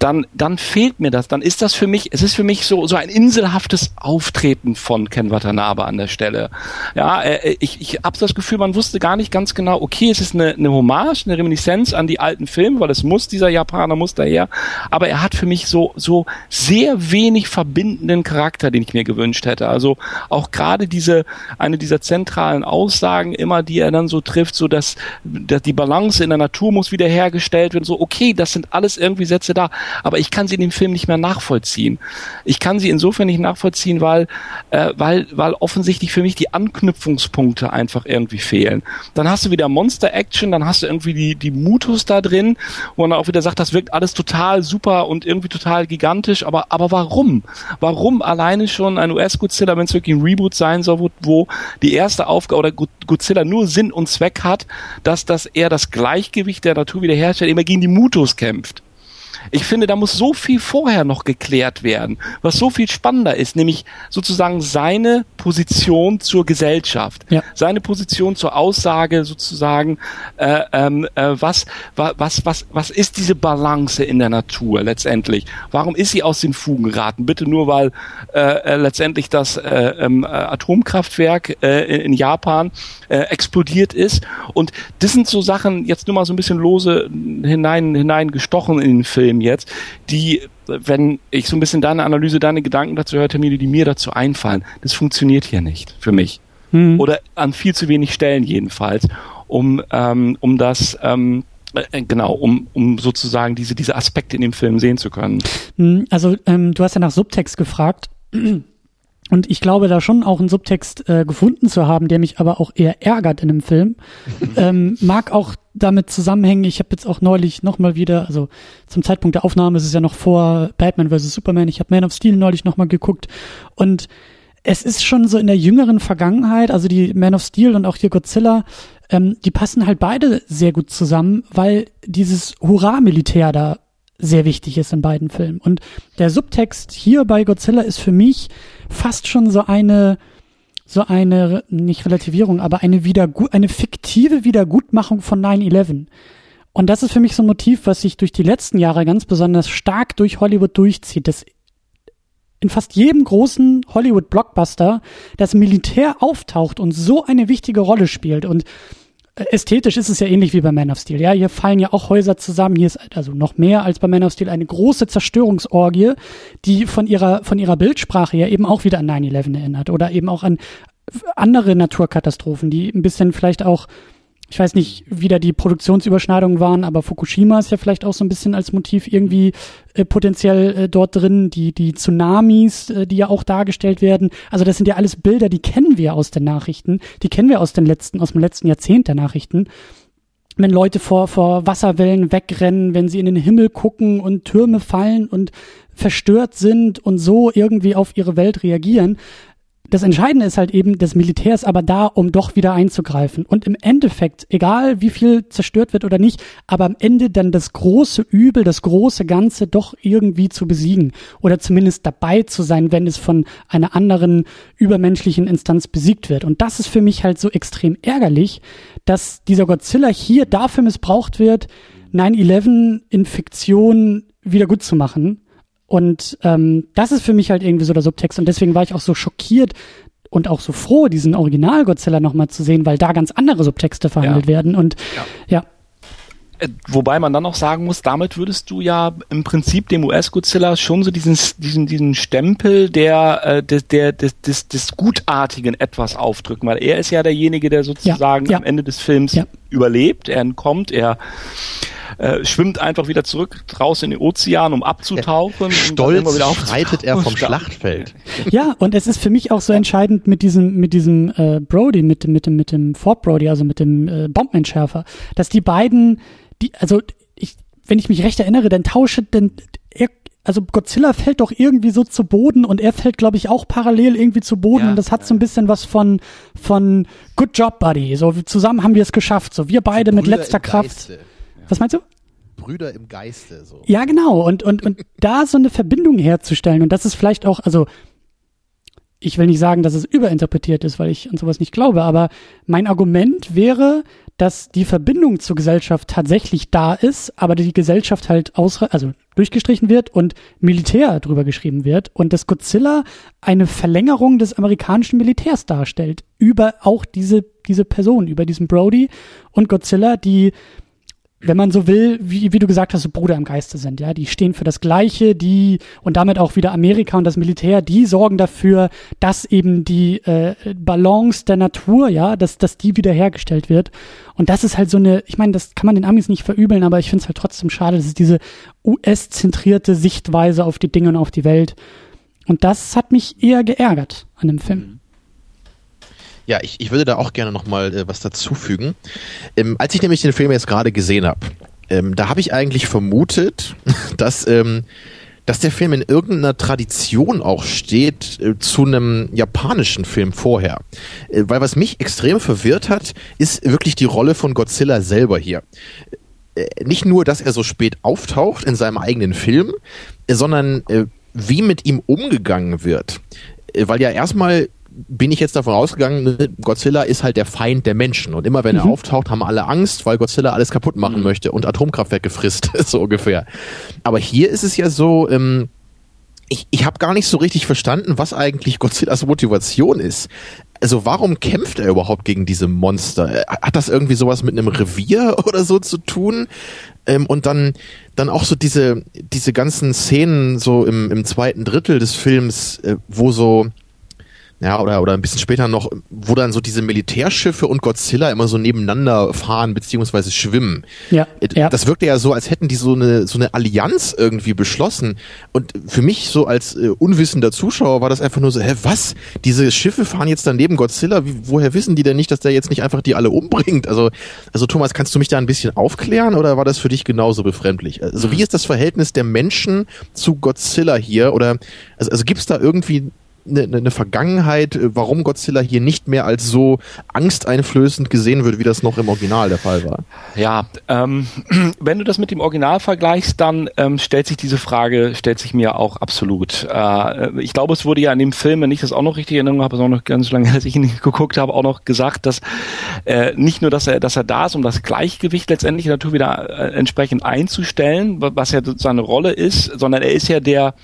Dann, dann fehlt mir das. Dann ist das für mich, es ist für mich so, so ein inselhaftes Auftreten von Ken Watanabe an der Stelle. Ja, äh, ich, ich habe das Gefühl, man wusste gar nicht ganz genau, okay, es ist eine, eine Hommage, eine Reminiszenz an die alten Filme, weil es muss, dieser Japaner muss daher. Aber er hat für mich so, so sehr wenig verbindenden Charakter, den ich mir gewünscht hätte. Also auch gerade diese, eine dieser zentralen Aussagen immer, die er dann so trifft, so dass, dass die Balance in der Natur muss wiederhergestellt werden. So, okay, das sind alles irgendwie Sätze da, aber ich kann sie in dem Film nicht mehr nachvollziehen. Ich kann sie insofern nicht nachvollziehen, weil, äh, weil, weil offensichtlich für mich die Anknüpfungspunkte einfach irgendwie fehlen. Dann hast du wieder Monster Action, dann hast du irgendwie die, die Mutus da drin, wo man auch wieder sagt, das wirkt alles total super und irgendwie total gigantisch, aber, aber warum? Warum? alleine schon ein US-Godzilla, wenn es wirklich ein Reboot sein soll, wo, die erste Aufgabe oder Godzilla nur Sinn und Zweck hat, dass, dass er das Gleichgewicht der Natur wiederherstellt, immer gegen die Mutos kämpft. Ich finde, da muss so viel vorher noch geklärt werden, was so viel spannender ist, nämlich sozusagen seine Position zur Gesellschaft, ja. seine Position zur Aussage sozusagen, äh, ähm, äh, was, was, was, was ist diese Balance in der Natur letztendlich? Warum ist sie aus den Fugen geraten? Bitte nur, weil äh, äh letztendlich das äh, ähm, Atomkraftwerk äh, in Japan äh, explodiert ist. Und das sind so Sachen, jetzt nur mal so ein bisschen lose hinein, hineingestochen in den Film jetzt, die wenn ich so ein bisschen deine Analyse, deine Gedanken dazu höre, Termine, die mir dazu einfallen, das funktioniert hier nicht für mich. Hm. Oder an viel zu wenig Stellen jedenfalls, um, ähm, um das ähm, äh, genau, um, um sozusagen diese, diese Aspekte in dem Film sehen zu können. Hm, also ähm, du hast ja nach Subtext gefragt. Und ich glaube da schon auch einen Subtext äh, gefunden zu haben, der mich aber auch eher ärgert in einem Film. ähm, mag auch damit zusammenhängen, ich habe jetzt auch neulich nochmal wieder, also zum Zeitpunkt der Aufnahme ist es ja noch vor Batman vs. Superman, ich habe Man of Steel neulich nochmal geguckt und es ist schon so in der jüngeren Vergangenheit, also die Man of Steel und auch hier Godzilla, ähm, die passen halt beide sehr gut zusammen, weil dieses Hurra-Militär da sehr wichtig ist in beiden Filmen. Und der Subtext hier bei Godzilla ist für mich fast schon so eine, so eine, nicht Relativierung, aber eine Wiedergut, eine fiktive Wiedergutmachung von 9-11. Und das ist für mich so ein Motiv, was sich durch die letzten Jahre ganz besonders stark durch Hollywood durchzieht. Das in fast jedem großen Hollywood-Blockbuster das Militär auftaucht und so eine wichtige Rolle spielt. Und ästhetisch ist es ja ähnlich wie bei Man of Steel. Ja, hier fallen ja auch Häuser zusammen. Hier ist also noch mehr als bei Man of Steel eine große Zerstörungsorgie, die von ihrer, von ihrer Bildsprache ja eben auch wieder an 9-11 erinnert oder eben auch an andere Naturkatastrophen, die ein bisschen vielleicht auch ich weiß nicht, wie da die Produktionsüberschneidungen waren, aber Fukushima ist ja vielleicht auch so ein bisschen als Motiv irgendwie äh, potenziell äh, dort drin. Die, die Tsunamis, äh, die ja auch dargestellt werden. Also das sind ja alles Bilder, die kennen wir aus den Nachrichten. Die kennen wir aus den letzten, aus dem letzten Jahrzehnt der Nachrichten. wenn Leute vor, vor Wasserwellen wegrennen, wenn sie in den Himmel gucken und Türme fallen und verstört sind und so irgendwie auf ihre Welt reagieren das Entscheidende ist halt eben, das Militär ist aber da, um doch wieder einzugreifen. Und im Endeffekt, egal wie viel zerstört wird oder nicht, aber am Ende dann das große Übel, das große Ganze doch irgendwie zu besiegen. Oder zumindest dabei zu sein, wenn es von einer anderen übermenschlichen Instanz besiegt wird. Und das ist für mich halt so extrem ärgerlich, dass dieser Godzilla hier dafür missbraucht wird, 9-11 in Fiktion wieder gut zu machen und ähm, das ist für mich halt irgendwie so der Subtext. Und deswegen war ich auch so schockiert und auch so froh, diesen Original-Godzilla nochmal zu sehen, weil da ganz andere Subtexte verhandelt ja. werden. Und ja. ja. Äh, wobei man dann auch sagen muss, damit würdest du ja im Prinzip dem US-Godzilla schon so diesen, diesen, diesen Stempel der, äh, der, der, des, des, des Gutartigen etwas aufdrücken, weil er ist ja derjenige, der sozusagen ja, am Ende des Films überlebt, er entkommt, er äh, schwimmt einfach wieder zurück raus in den Ozean, um abzutauchen. Stolz wieder schreitet er vom Schlachtfeld. Ja, und es ist für mich auch so entscheidend mit diesem, mit diesem äh, Brody, mit, mit dem, mit dem Fort Brody, also mit dem äh, Bombenentschärfer, dass die beiden, die, also ich, wenn ich mich recht erinnere, dann tausche, denn er also Godzilla fällt doch irgendwie so zu Boden und er fällt, glaube ich, auch parallel irgendwie zu Boden ja, und das hat so ein bisschen was von von Good Job, Buddy. So zusammen haben wir es geschafft. So wir beide mit letzter Kraft. Geiste. Was meinst du? Brüder im Geiste. So. Ja, genau. Und, und, und da so eine Verbindung herzustellen. Und das ist vielleicht auch, also ich will nicht sagen, dass es überinterpretiert ist, weil ich an sowas nicht glaube, aber mein Argument wäre, dass die Verbindung zur Gesellschaft tatsächlich da ist, aber die Gesellschaft halt aus, also durchgestrichen wird und Militär drüber geschrieben wird und dass Godzilla eine Verlängerung des amerikanischen Militärs darstellt über auch diese diese Person, über diesen Brody und Godzilla, die wenn man so will, wie, wie du gesagt hast, so Bruder im Geiste sind, ja, die stehen für das Gleiche, die und damit auch wieder Amerika und das Militär, die sorgen dafür, dass eben die äh, Balance der Natur, ja, dass, dass die wiederhergestellt wird. Und das ist halt so eine, ich meine, das kann man den Amis nicht verübeln, aber ich finde es halt trotzdem schade, dass es diese US-zentrierte Sichtweise auf die Dinge und auf die Welt. Und das hat mich eher geärgert an dem Film. Ja, ich, ich würde da auch gerne nochmal äh, was dazufügen. Ähm, als ich nämlich den Film jetzt gerade gesehen habe, ähm, da habe ich eigentlich vermutet, dass, ähm, dass der Film in irgendeiner Tradition auch steht äh, zu einem japanischen Film vorher. Äh, weil was mich extrem verwirrt hat, ist wirklich die Rolle von Godzilla selber hier. Äh, nicht nur, dass er so spät auftaucht in seinem eigenen Film, äh, sondern äh, wie mit ihm umgegangen wird. Weil ja erstmal bin ich jetzt davon ausgegangen, ne, Godzilla ist halt der Feind der Menschen. Und immer wenn mhm. er auftaucht, haben alle Angst, weil Godzilla alles kaputt machen mhm. möchte und Atomkraftwerke frisst, so ungefähr. Aber hier ist es ja so, ähm, ich, ich habe gar nicht so richtig verstanden, was eigentlich Godzillas Motivation ist. Also warum kämpft er überhaupt gegen diese Monster? Hat das irgendwie sowas mit einem Revier oder so zu tun? Ähm, und dann, dann auch so diese, diese ganzen Szenen so im, im zweiten Drittel des Films, äh, wo so, ja, oder, oder ein bisschen später noch, wo dann so diese Militärschiffe und Godzilla immer so nebeneinander fahren beziehungsweise schwimmen. Ja, äh, ja. Das wirkte ja so, als hätten die so eine, so eine Allianz irgendwie beschlossen. Und für mich so als äh, unwissender Zuschauer war das einfach nur so, hä, was? Diese Schiffe fahren jetzt daneben Godzilla? Wie, woher wissen die denn nicht, dass der jetzt nicht einfach die alle umbringt? Also, also Thomas, kannst du mich da ein bisschen aufklären oder war das für dich genauso befremdlich? Also wie ist das Verhältnis der Menschen zu Godzilla hier? Oder also, also gibt es da irgendwie eine, eine Vergangenheit, äh, warum Godzilla hier nicht mehr als so angsteinflößend gesehen wird, wie das noch im Original der Fall war. Ja, ähm, wenn du das mit dem Original vergleichst, dann ähm, stellt sich diese Frage, stellt sich mir auch absolut. Äh, ich glaube, es wurde ja in dem Film, wenn ich das auch noch richtig erinnere, habe es auch noch ganz lange, als ich ihn geguckt habe, auch noch gesagt, dass äh, nicht nur, dass er, dass er da ist, um das Gleichgewicht letztendlich natürlich wieder äh, entsprechend einzustellen, was ja seine Rolle ist, sondern er ist ja der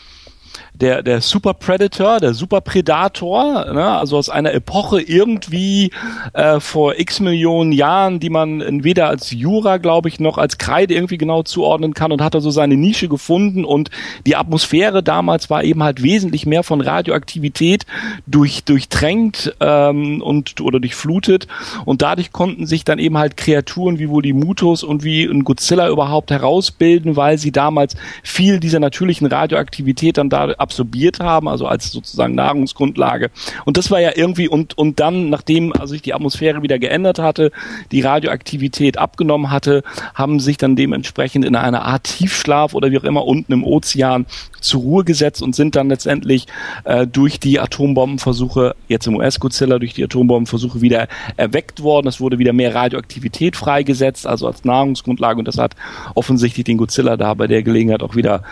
der, der Super Predator, der Super Predator, ne? also aus einer Epoche irgendwie äh, vor x Millionen Jahren, die man weder als Jura, glaube ich, noch als Kreide irgendwie genau zuordnen kann und hat da so seine Nische gefunden und die Atmosphäre damals war eben halt wesentlich mehr von Radioaktivität durch, durchtränkt ähm, und oder durchflutet und dadurch konnten sich dann eben halt Kreaturen wie wohl die Mutos und wie ein Godzilla überhaupt herausbilden, weil sie damals viel dieser natürlichen Radioaktivität dann da absorbiert haben, also als sozusagen Nahrungsgrundlage. Und das war ja irgendwie und und dann, nachdem also sich die Atmosphäre wieder geändert hatte, die Radioaktivität abgenommen hatte, haben sich dann dementsprechend in einer Art Tiefschlaf oder wie auch immer unten im Ozean zur Ruhe gesetzt und sind dann letztendlich äh, durch die Atombombenversuche, jetzt im US-Godzilla, durch die Atombombenversuche wieder erweckt worden. Es wurde wieder mehr Radioaktivität freigesetzt, also als Nahrungsgrundlage und das hat offensichtlich den Godzilla da bei der Gelegenheit auch wieder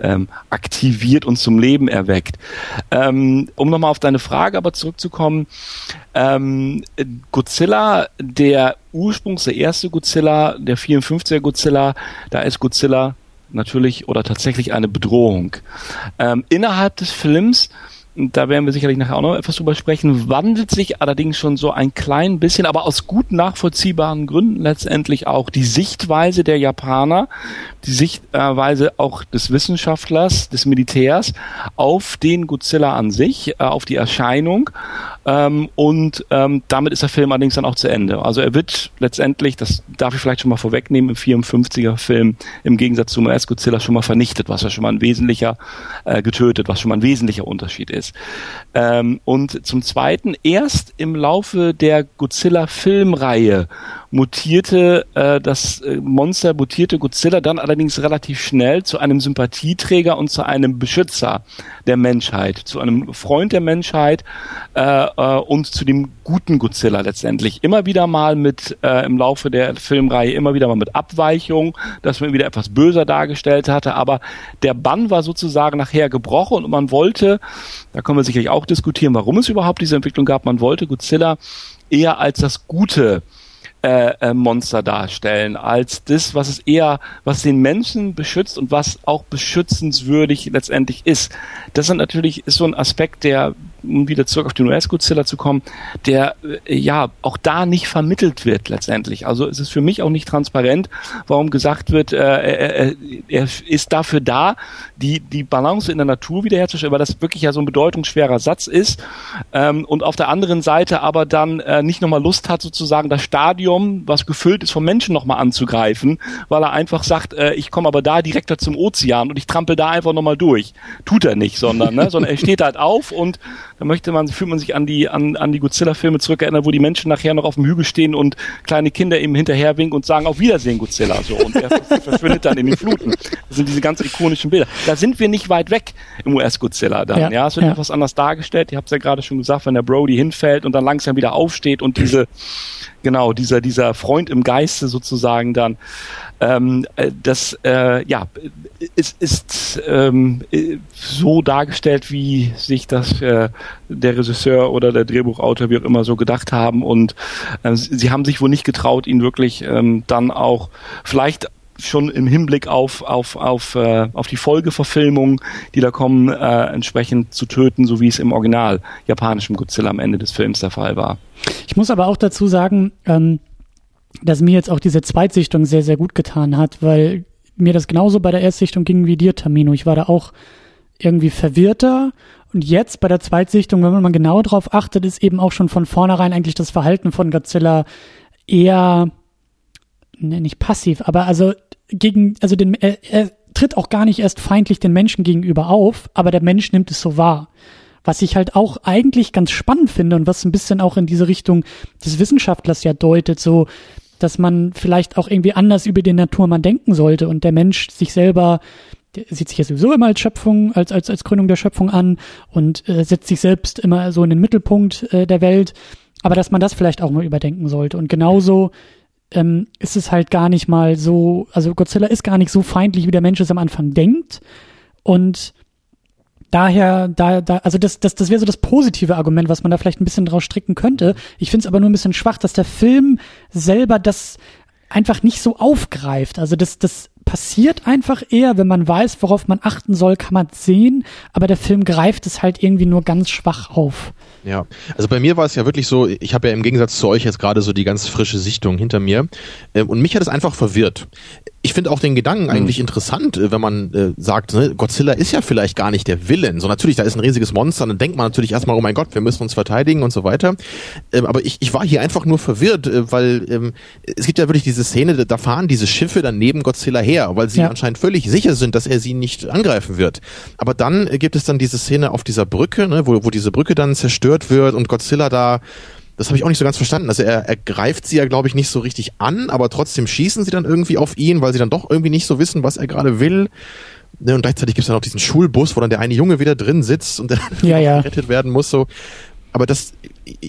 ähm, aktiviert und zum Leben erweckt. Ähm, um nochmal auf deine Frage aber zurückzukommen, ähm, Godzilla, der Ursprungs, der erste Godzilla, der 54er Godzilla, da ist Godzilla natürlich oder tatsächlich eine Bedrohung. Ähm, innerhalb des Films da werden wir sicherlich nachher auch noch etwas drüber sprechen, wandelt sich allerdings schon so ein klein bisschen, aber aus gut nachvollziehbaren Gründen letztendlich auch die Sichtweise der Japaner, die Sichtweise auch des Wissenschaftlers, des Militärs auf den Godzilla an sich, äh, auf die Erscheinung. Ähm, und ähm, damit ist der Film allerdings dann auch zu Ende. Also er wird letztendlich, das darf ich vielleicht schon mal vorwegnehmen, im 54er Film im Gegensatz zum US-Godzilla schon mal vernichtet, was ja schon mal ein wesentlicher, äh, getötet, was schon mal ein wesentlicher Unterschied ist ist. Ähm, und zum Zweiten, erst im Laufe der Godzilla-Filmreihe mutierte äh, das äh, Monster, mutierte Godzilla dann allerdings relativ schnell zu einem Sympathieträger und zu einem Beschützer der Menschheit, zu einem Freund der Menschheit äh, äh, und zu dem guten Godzilla letztendlich. Immer wieder mal mit äh, im Laufe der Filmreihe immer wieder mal mit Abweichung, dass man wieder etwas böser dargestellt hatte, aber der Bann war sozusagen nachher gebrochen und man wollte, da können wir sicherlich auch diskutieren, warum es überhaupt diese Entwicklung gab, man wollte Godzilla eher als das Gute äh, äh, Monster darstellen, als das, was es eher, was den Menschen beschützt und was auch beschützenswürdig letztendlich ist. Das sind natürlich ist so ein Aspekt, der um wieder zurück auf den US-Godzilla zu kommen, der äh, ja auch da nicht vermittelt wird letztendlich. Also es ist für mich auch nicht transparent, warum gesagt wird, äh, er, er ist dafür da, die die Balance in der Natur wiederherzustellen, weil das wirklich ja so ein bedeutungsschwerer Satz ist. Ähm, und auf der anderen Seite aber dann äh, nicht nochmal Lust hat, sozusagen das Stadium, was gefüllt ist, vom Menschen nochmal anzugreifen, weil er einfach sagt, äh, ich komme aber da direkter zum Ozean und ich trampel da einfach nochmal durch. Tut er nicht, sondern, ne, sondern er steht halt auf und da möchte man, fühlt man sich an die, an, an die Godzilla-Filme zurückerinnern, wo die Menschen nachher noch auf dem Hügel stehen und kleine Kinder ihm hinterher winken und sagen, auf Wiedersehen, Godzilla, so. Und er verschwindet dann in den Fluten. Das sind diese ganz ikonischen Bilder. Da sind wir nicht weit weg im US-Godzilla dann, ja. ja. Es wird ja. etwas anders dargestellt. Ich habe es ja gerade schon gesagt, wenn der Brody hinfällt und dann langsam wieder aufsteht und diese, genau, dieser, dieser Freund im Geiste sozusagen dann, ähm, äh, das äh, ja, es ist ähm, so dargestellt, wie sich das äh, der Regisseur oder der Drehbuchautor wie auch immer so gedacht haben und äh, sie haben sich wohl nicht getraut, ihn wirklich ähm, dann auch vielleicht schon im Hinblick auf auf auf äh, auf die Folgeverfilmungen, die da kommen, äh, entsprechend zu töten, so wie es im Original japanischem Godzilla am Ende des Films der Fall war. Ich muss aber auch dazu sagen, ähm, dass mir jetzt auch diese Zweitsichtung sehr, sehr gut getan hat, weil mir das genauso bei der Erstsichtung ging wie dir, Tamino. Ich war da auch irgendwie verwirrter. Und jetzt bei der Zweitsichtung, wenn man genau drauf achtet, ist eben auch schon von vornherein eigentlich das Verhalten von Godzilla eher, ne, nicht passiv, aber also gegen, also den, er, er tritt auch gar nicht erst feindlich den Menschen gegenüber auf, aber der Mensch nimmt es so wahr. Was ich halt auch eigentlich ganz spannend finde und was ein bisschen auch in diese Richtung des Wissenschaftlers ja deutet, so, dass man vielleicht auch irgendwie anders über die Natur mal denken sollte und der Mensch sich selber sieht sich ja sowieso immer als Schöpfung, als, als, als Gründung der Schöpfung an und äh, setzt sich selbst immer so in den Mittelpunkt äh, der Welt. Aber dass man das vielleicht auch mal überdenken sollte. Und genauso ähm, ist es halt gar nicht mal so, also Godzilla ist gar nicht so feindlich, wie der Mensch es am Anfang denkt. Und daher, da, da, also das, das, das wäre so das positive Argument, was man da vielleicht ein bisschen draus stricken könnte. Ich finde es aber nur ein bisschen schwach, dass der Film selber das einfach nicht so aufgreift. Also das, das passiert einfach eher, wenn man weiß, worauf man achten soll, kann man sehen, aber der Film greift es halt irgendwie nur ganz schwach auf. Ja, also bei mir war es ja wirklich so, ich habe ja im Gegensatz zu euch jetzt gerade so die ganz frische Sichtung hinter mir ähm, und mich hat es einfach verwirrt. Ich finde auch den Gedanken mhm. eigentlich interessant, äh, wenn man äh, sagt, ne, Godzilla ist ja vielleicht gar nicht der Villain. So natürlich, da ist ein riesiges Monster, dann denkt man natürlich erstmal, oh mein Gott, wir müssen uns verteidigen und so weiter. Ähm, aber ich, ich war hier einfach nur verwirrt, äh, weil ähm, es gibt ja wirklich diese Szene, da fahren diese Schiffe dann neben Godzilla her her, weil sie ja. anscheinend völlig sicher sind, dass er sie nicht angreifen wird. Aber dann gibt es dann diese Szene auf dieser Brücke, ne, wo, wo diese Brücke dann zerstört wird und Godzilla da das habe ich auch nicht so ganz verstanden. Also er, er greift sie ja, glaube ich, nicht so richtig an, aber trotzdem schießen sie dann irgendwie auf ihn, weil sie dann doch irgendwie nicht so wissen, was er gerade will. Ne, und gleichzeitig gibt es dann auch diesen Schulbus, wo dann der eine Junge wieder drin sitzt und der ja, ja. gerettet werden muss. So. Aber das,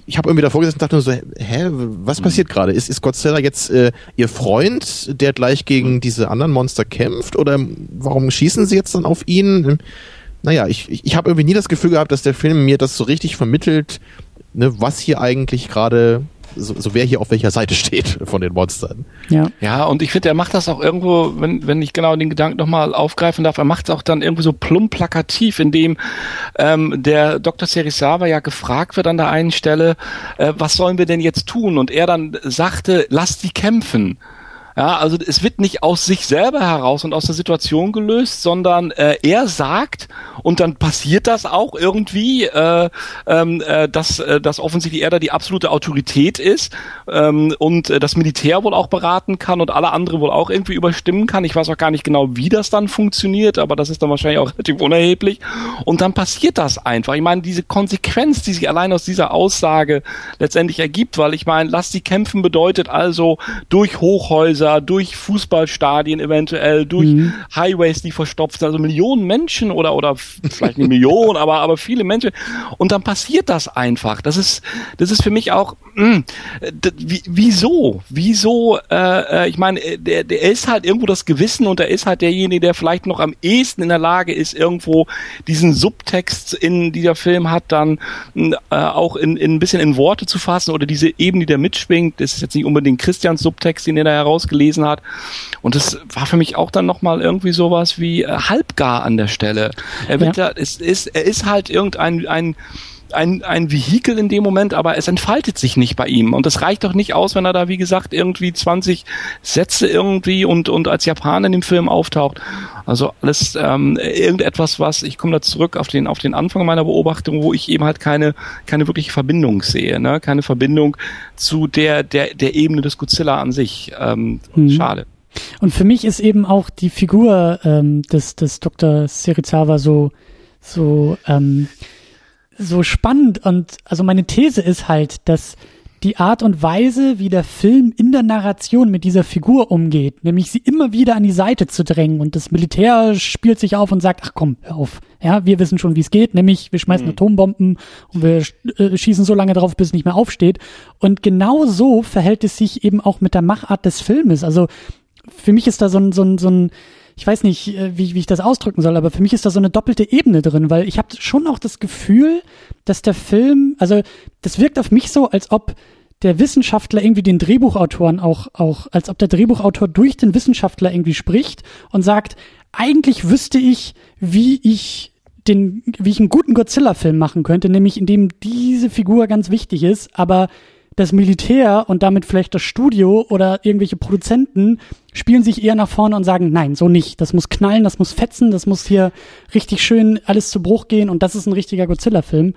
ich habe irgendwie davor gesessen und dachte nur so, hä, was passiert gerade? Ist, ist Godzilla jetzt äh, ihr Freund, der gleich gegen diese anderen Monster kämpft? Oder warum schießen sie jetzt dann auf ihn? Naja, ich, ich, ich habe irgendwie nie das Gefühl gehabt, dass der Film mir das so richtig vermittelt, ne, was hier eigentlich gerade so, so wer hier auf welcher Seite steht von den Monstern. Ja, ja und ich finde, er macht das auch irgendwo, wenn, wenn ich genau den Gedanken nochmal aufgreifen darf, er macht es auch dann irgendwie so plump plakativ, indem ähm, der Dr. Serizawa ja gefragt wird an der einen Stelle, äh, was sollen wir denn jetzt tun? Und er dann sagte, lass die kämpfen. Ja, also es wird nicht aus sich selber heraus und aus der Situation gelöst, sondern äh, er sagt und dann passiert das auch irgendwie, äh, ähm, äh, dass, äh, dass offensichtlich er da die absolute Autorität ist ähm, und äh, das Militär wohl auch beraten kann und alle anderen wohl auch irgendwie überstimmen kann. Ich weiß auch gar nicht genau, wie das dann funktioniert, aber das ist dann wahrscheinlich auch relativ unerheblich. Und dann passiert das einfach. Ich meine, diese Konsequenz, die sich allein aus dieser Aussage letztendlich ergibt, weil ich meine, lass sie kämpfen bedeutet also durch Hochhäuser Häuser, durch Fußballstadien eventuell, durch mhm. Highways, die verstopft sind, also Millionen Menschen oder oder vielleicht nicht Millionen, aber aber viele Menschen und dann passiert das einfach. Das ist das ist für mich auch mh, hm, wieso wieso äh, äh, ich meine der der ist halt irgendwo das Gewissen und er ist halt derjenige, der vielleicht noch am ehesten in der Lage ist irgendwo diesen Subtext in dieser Film hat dann äh, auch in, in ein bisschen in Worte zu fassen oder diese Ebene, die der mitschwingt. Das ist jetzt nicht unbedingt Christians Subtext, den er da herausgelegt gelesen hat. Und das war für mich auch dann nochmal irgendwie sowas wie äh, halbgar an der Stelle. Er wird ja. da, es ist, er ist halt irgendein ein ein, ein Vehikel in dem Moment, aber es entfaltet sich nicht bei ihm. Und das reicht doch nicht aus, wenn er da, wie gesagt, irgendwie 20 Sätze irgendwie und, und als Japaner in dem Film auftaucht. Also alles ähm, irgendetwas, was, ich komme da zurück auf den, auf den Anfang meiner Beobachtung, wo ich eben halt keine, keine wirkliche Verbindung sehe, ne? keine Verbindung zu der, der, der Ebene des Godzilla an sich. Ähm, mhm. Schade. Und für mich ist eben auch die Figur ähm, des, des Dr. Serizawa so, so, ähm, so spannend und also meine These ist halt, dass die Art und Weise, wie der Film in der Narration mit dieser Figur umgeht, nämlich sie immer wieder an die Seite zu drängen und das Militär spielt sich auf und sagt, ach komm, hör auf. Ja, wir wissen schon, wie es geht, nämlich wir schmeißen mhm. Atombomben und wir äh, schießen so lange drauf, bis es nicht mehr aufsteht. Und genau so verhält es sich eben auch mit der Machart des Filmes. Also für mich ist da so ein, so ein, so ein ich weiß nicht, äh, wie, wie ich das ausdrücken soll, aber für mich ist da so eine doppelte Ebene drin, weil ich habe schon auch das Gefühl, dass der Film, also das wirkt auf mich so, als ob der Wissenschaftler irgendwie den Drehbuchautoren auch, auch, als ob der Drehbuchautor durch den Wissenschaftler irgendwie spricht und sagt, eigentlich wüsste ich, wie ich den, wie ich einen guten Godzilla-Film machen könnte, nämlich indem diese Figur ganz wichtig ist, aber das Militär und damit vielleicht das Studio oder irgendwelche Produzenten spielen sich eher nach vorne und sagen, nein, so nicht. Das muss knallen, das muss fetzen, das muss hier richtig schön alles zu Bruch gehen und das ist ein richtiger Godzilla-Film.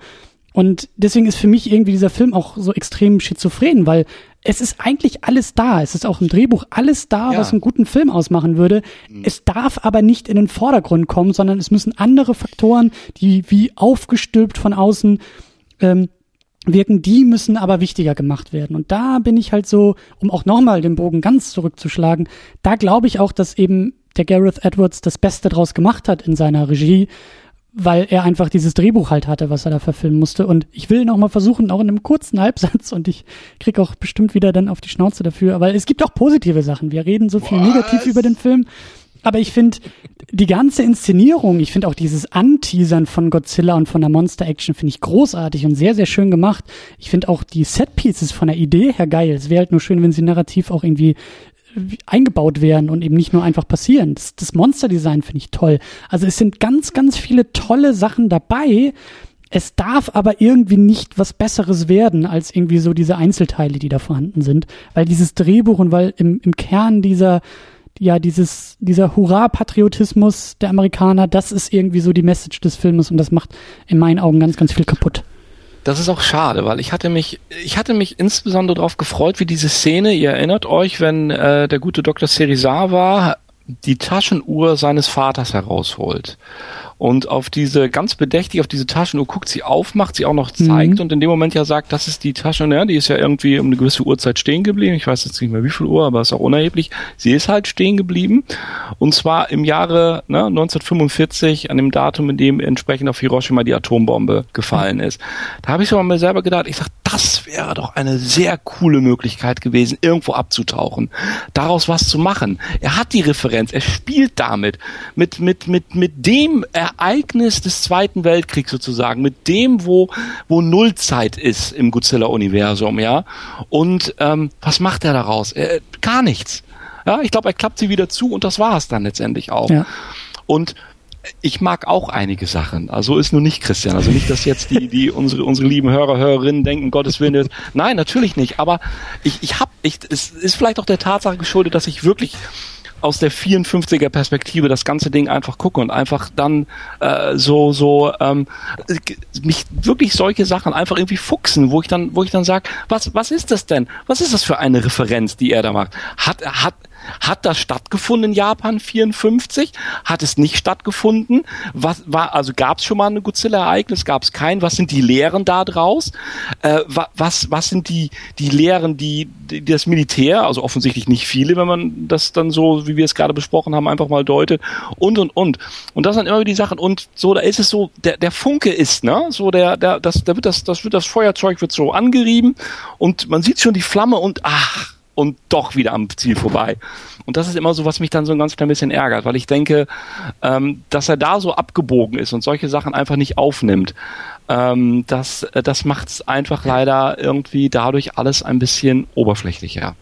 Und deswegen ist für mich irgendwie dieser Film auch so extrem schizophren, weil es ist eigentlich alles da. Es ist auch im Drehbuch alles da, ja. was einen guten Film ausmachen würde. Mhm. Es darf aber nicht in den Vordergrund kommen, sondern es müssen andere Faktoren, die wie aufgestülpt von außen ähm, wirken, die müssen aber wichtiger gemacht werden. Und da bin ich halt so, um auch nochmal den Bogen ganz zurückzuschlagen, da glaube ich auch, dass eben der Gareth Edwards das Beste draus gemacht hat in seiner Regie, weil er einfach dieses Drehbuch halt hatte, was er da verfilmen musste. Und ich will nochmal versuchen, auch in einem kurzen Halbsatz, und ich krieg auch bestimmt wieder dann auf die Schnauze dafür, aber es gibt auch positive Sachen. Wir reden so viel was? negativ über den Film. Aber ich finde, die ganze Inszenierung, ich finde auch dieses Anteasern von Godzilla und von der Monster-Action finde ich großartig und sehr, sehr schön gemacht. Ich finde auch die Set-Pieces von der Idee her geil. Es wäre halt nur schön, wenn sie narrativ auch irgendwie eingebaut werden und eben nicht nur einfach passieren. Das, das Monster-Design finde ich toll. Also es sind ganz, ganz viele tolle Sachen dabei. Es darf aber irgendwie nicht was Besseres werden als irgendwie so diese Einzelteile, die da vorhanden sind. Weil dieses Drehbuch und weil im, im Kern dieser ja, dieses, dieser Hurra-Patriotismus der Amerikaner, das ist irgendwie so die Message des Filmes und das macht in meinen Augen ganz, ganz viel kaputt. Das ist auch schade, weil ich hatte mich, ich hatte mich insbesondere darauf gefreut, wie diese Szene, ihr erinnert euch, wenn äh, der gute Dr. Serizawa die Taschenuhr seines Vaters herausholt und auf diese ganz bedächtig auf diese Taschenuhr guckt, sie aufmacht, sie auch noch zeigt mhm. und in dem Moment ja sagt, das ist die Tasche, ne, die ist ja irgendwie um eine gewisse Uhrzeit stehen geblieben. Ich weiß jetzt nicht mehr wie viel Uhr, aber ist auch unerheblich. Sie ist halt stehen geblieben und zwar im Jahre ne, 1945 an dem Datum, in dem entsprechend auf Hiroshima die Atombombe gefallen ist. Da habe ich so mal selber gedacht, ich sag, das wäre doch eine sehr coole Möglichkeit gewesen, irgendwo abzutauchen, daraus was zu machen. Er hat die Referenz, er spielt damit mit mit mit mit dem er Ereignis des Zweiten Weltkriegs sozusagen, mit dem, wo, wo Nullzeit ist im Godzilla-Universum, ja. Und ähm, was macht er daraus? Äh, gar nichts. Ja, ich glaube, er klappt sie wieder zu und das war es dann letztendlich auch. Ja. Und ich mag auch einige Sachen. Also ist nur nicht Christian. Also nicht, dass jetzt die, die unsere, unsere lieben Hörer, Hörerinnen denken, Gottes Willen. Nein, natürlich nicht. Aber ich, ich hab, ich, es ist vielleicht auch der Tatsache geschuldet, dass ich wirklich aus der 54er Perspektive das ganze Ding einfach gucke und einfach dann äh, so so ähm, mich wirklich solche Sachen einfach irgendwie fuchsen, wo ich dann wo ich dann sag, was was ist das denn? Was ist das für eine Referenz, die er da macht? Hat hat hat das stattgefunden in Japan 54? Hat es nicht stattgefunden? Was war also gab es schon mal ein Godzilla-Ereignis? Gab es kein? Was sind die Lehren da draus? Äh, was was sind die die Lehren, die, die das Militär, also offensichtlich nicht viele, wenn man das dann so, wie wir es gerade besprochen haben, einfach mal deutet und und und und das sind immer die Sachen und so da ist es so der der Funke ist ne so der der das da wird das das wird das Feuerzeug wird so angerieben und man sieht schon die Flamme und ach und doch wieder am Ziel vorbei. Und das ist immer so, was mich dann so ein ganz klein bisschen ärgert, weil ich denke, ähm, dass er da so abgebogen ist und solche Sachen einfach nicht aufnimmt. Ähm, das das macht es einfach leider irgendwie dadurch alles ein bisschen oberflächlicher.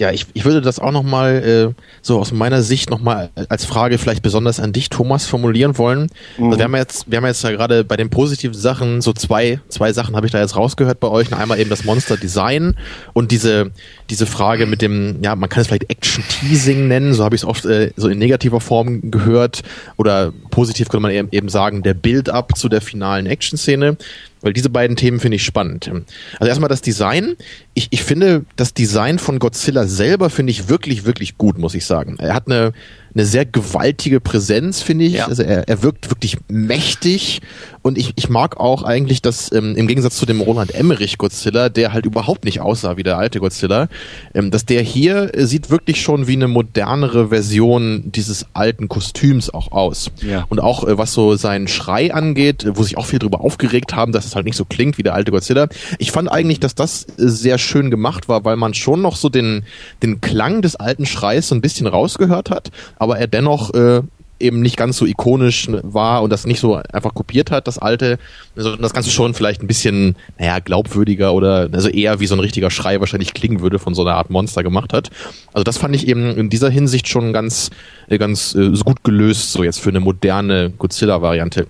Ja, ich, ich würde das auch nochmal äh, so aus meiner Sicht nochmal als Frage vielleicht besonders an dich, Thomas, formulieren wollen. Mhm. Also wir haben jetzt, wir haben jetzt ja gerade bei den positiven Sachen so zwei, zwei Sachen habe ich da jetzt rausgehört bei euch. Einmal eben das Monster Design und diese, diese Frage mit dem, ja, man kann es vielleicht Action Teasing nennen, so habe ich es oft äh, so in negativer Form gehört. Oder positiv könnte man eben, eben sagen, der Build-up zu der finalen Action-Szene. Weil diese beiden Themen finde ich spannend. Also erstmal das Design. Ich, ich finde, das Design von Godzilla selber finde ich wirklich, wirklich gut, muss ich sagen. Er hat eine, eine sehr gewaltige Präsenz, finde ich. Ja. Also er, er wirkt wirklich mächtig und ich, ich mag auch eigentlich, dass ähm, im Gegensatz zu dem Roland Emmerich Godzilla, der halt überhaupt nicht aussah wie der alte Godzilla, ähm, dass der hier äh, sieht wirklich schon wie eine modernere Version dieses alten Kostüms auch aus. Ja. Und auch äh, was so seinen Schrei angeht, wo sich auch viel drüber aufgeregt haben, dass es halt nicht so klingt wie der alte Godzilla. Ich fand eigentlich, dass das äh, sehr schön gemacht war, weil man schon noch so den, den Klang des alten Schreis so ein bisschen rausgehört hat, aber er dennoch äh, eben nicht ganz so ikonisch war und das nicht so einfach kopiert hat, das alte, sondern das Ganze schon vielleicht ein bisschen, naja, glaubwürdiger oder also eher wie so ein richtiger Schrei wahrscheinlich klingen würde von so einer Art Monster gemacht hat. Also das fand ich eben in dieser Hinsicht schon ganz, äh, ganz äh, gut gelöst, so jetzt für eine moderne Godzilla-Variante.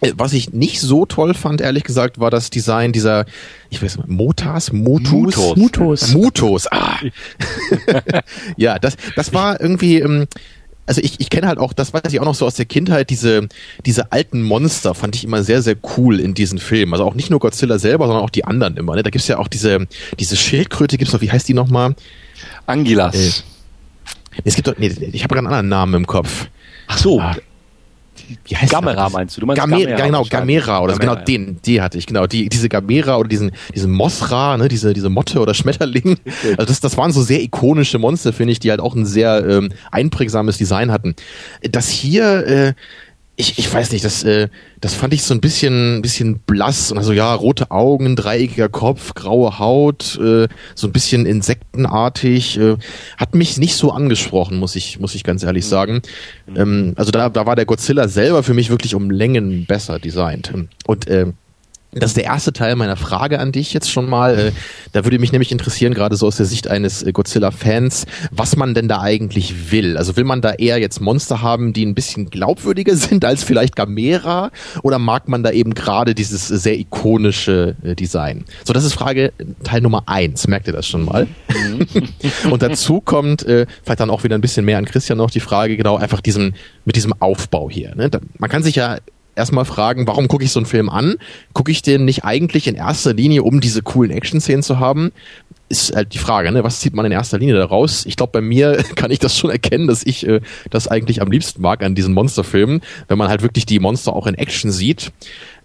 Äh, was ich nicht so toll fand, ehrlich gesagt, war das Design dieser, ich weiß nicht, Motas, Motus, Mutos, Mutos, Mutos. Ah. ja, das, das war irgendwie. Ähm, also ich, ich kenne halt auch, das weiß ich auch noch so aus der Kindheit, diese, diese alten Monster fand ich immer sehr, sehr cool in diesen Filmen. Also auch nicht nur Godzilla selber, sondern auch die anderen immer. Ne? Da gibt's ja auch diese, diese Schildkröte, gibt's noch, wie heißt die nochmal? Angilas. Äh, es gibt doch, nee, ich habe gerade einen anderen Namen im Kopf. Ach so. Ah, wie heißt Gamera das? meinst du? Du meinst Gamera, Gamera genau, Gamera oder Gamera, genau den, die hatte ich, genau, die, diese Gamera oder diesen, diesen Mosra, ne, diese, diese Motte oder Schmetterling. Also das, das waren so sehr ikonische Monster, finde ich, die halt auch ein sehr ähm, einprägsames Design hatten. Das hier, äh, ich, ich weiß nicht, das, äh, das fand ich so ein bisschen, bisschen blass und also ja, rote Augen, dreieckiger Kopf, graue Haut, äh, so ein bisschen insektenartig, äh, hat mich nicht so angesprochen, muss ich, muss ich ganz ehrlich mhm. sagen. Ähm, also da, da war der Godzilla selber für mich wirklich um Längen besser designt. Und äh, das ist der erste Teil meiner Frage an dich jetzt schon mal. Äh, da würde mich nämlich interessieren, gerade so aus der Sicht eines äh, Godzilla-Fans, was man denn da eigentlich will. Also will man da eher jetzt Monster haben, die ein bisschen glaubwürdiger sind als vielleicht Gamera? Oder mag man da eben gerade dieses sehr ikonische äh, Design? So, das ist Frage Teil Nummer eins. Merkt ihr das schon mal? Mhm. Und dazu kommt vielleicht dann auch wieder ein bisschen mehr an Christian noch die Frage, genau, einfach diesen, mit diesem Aufbau hier. Ne? Man kann sich ja erstmal fragen, warum gucke ich so einen Film an? Gucke ich den nicht eigentlich in erster Linie, um diese coolen Action-Szenen zu haben? ist halt die Frage, ne? was zieht man in erster Linie daraus? Ich glaube, bei mir kann ich das schon erkennen, dass ich äh, das eigentlich am liebsten mag an diesen Monsterfilmen, wenn man halt wirklich die Monster auch in Action sieht.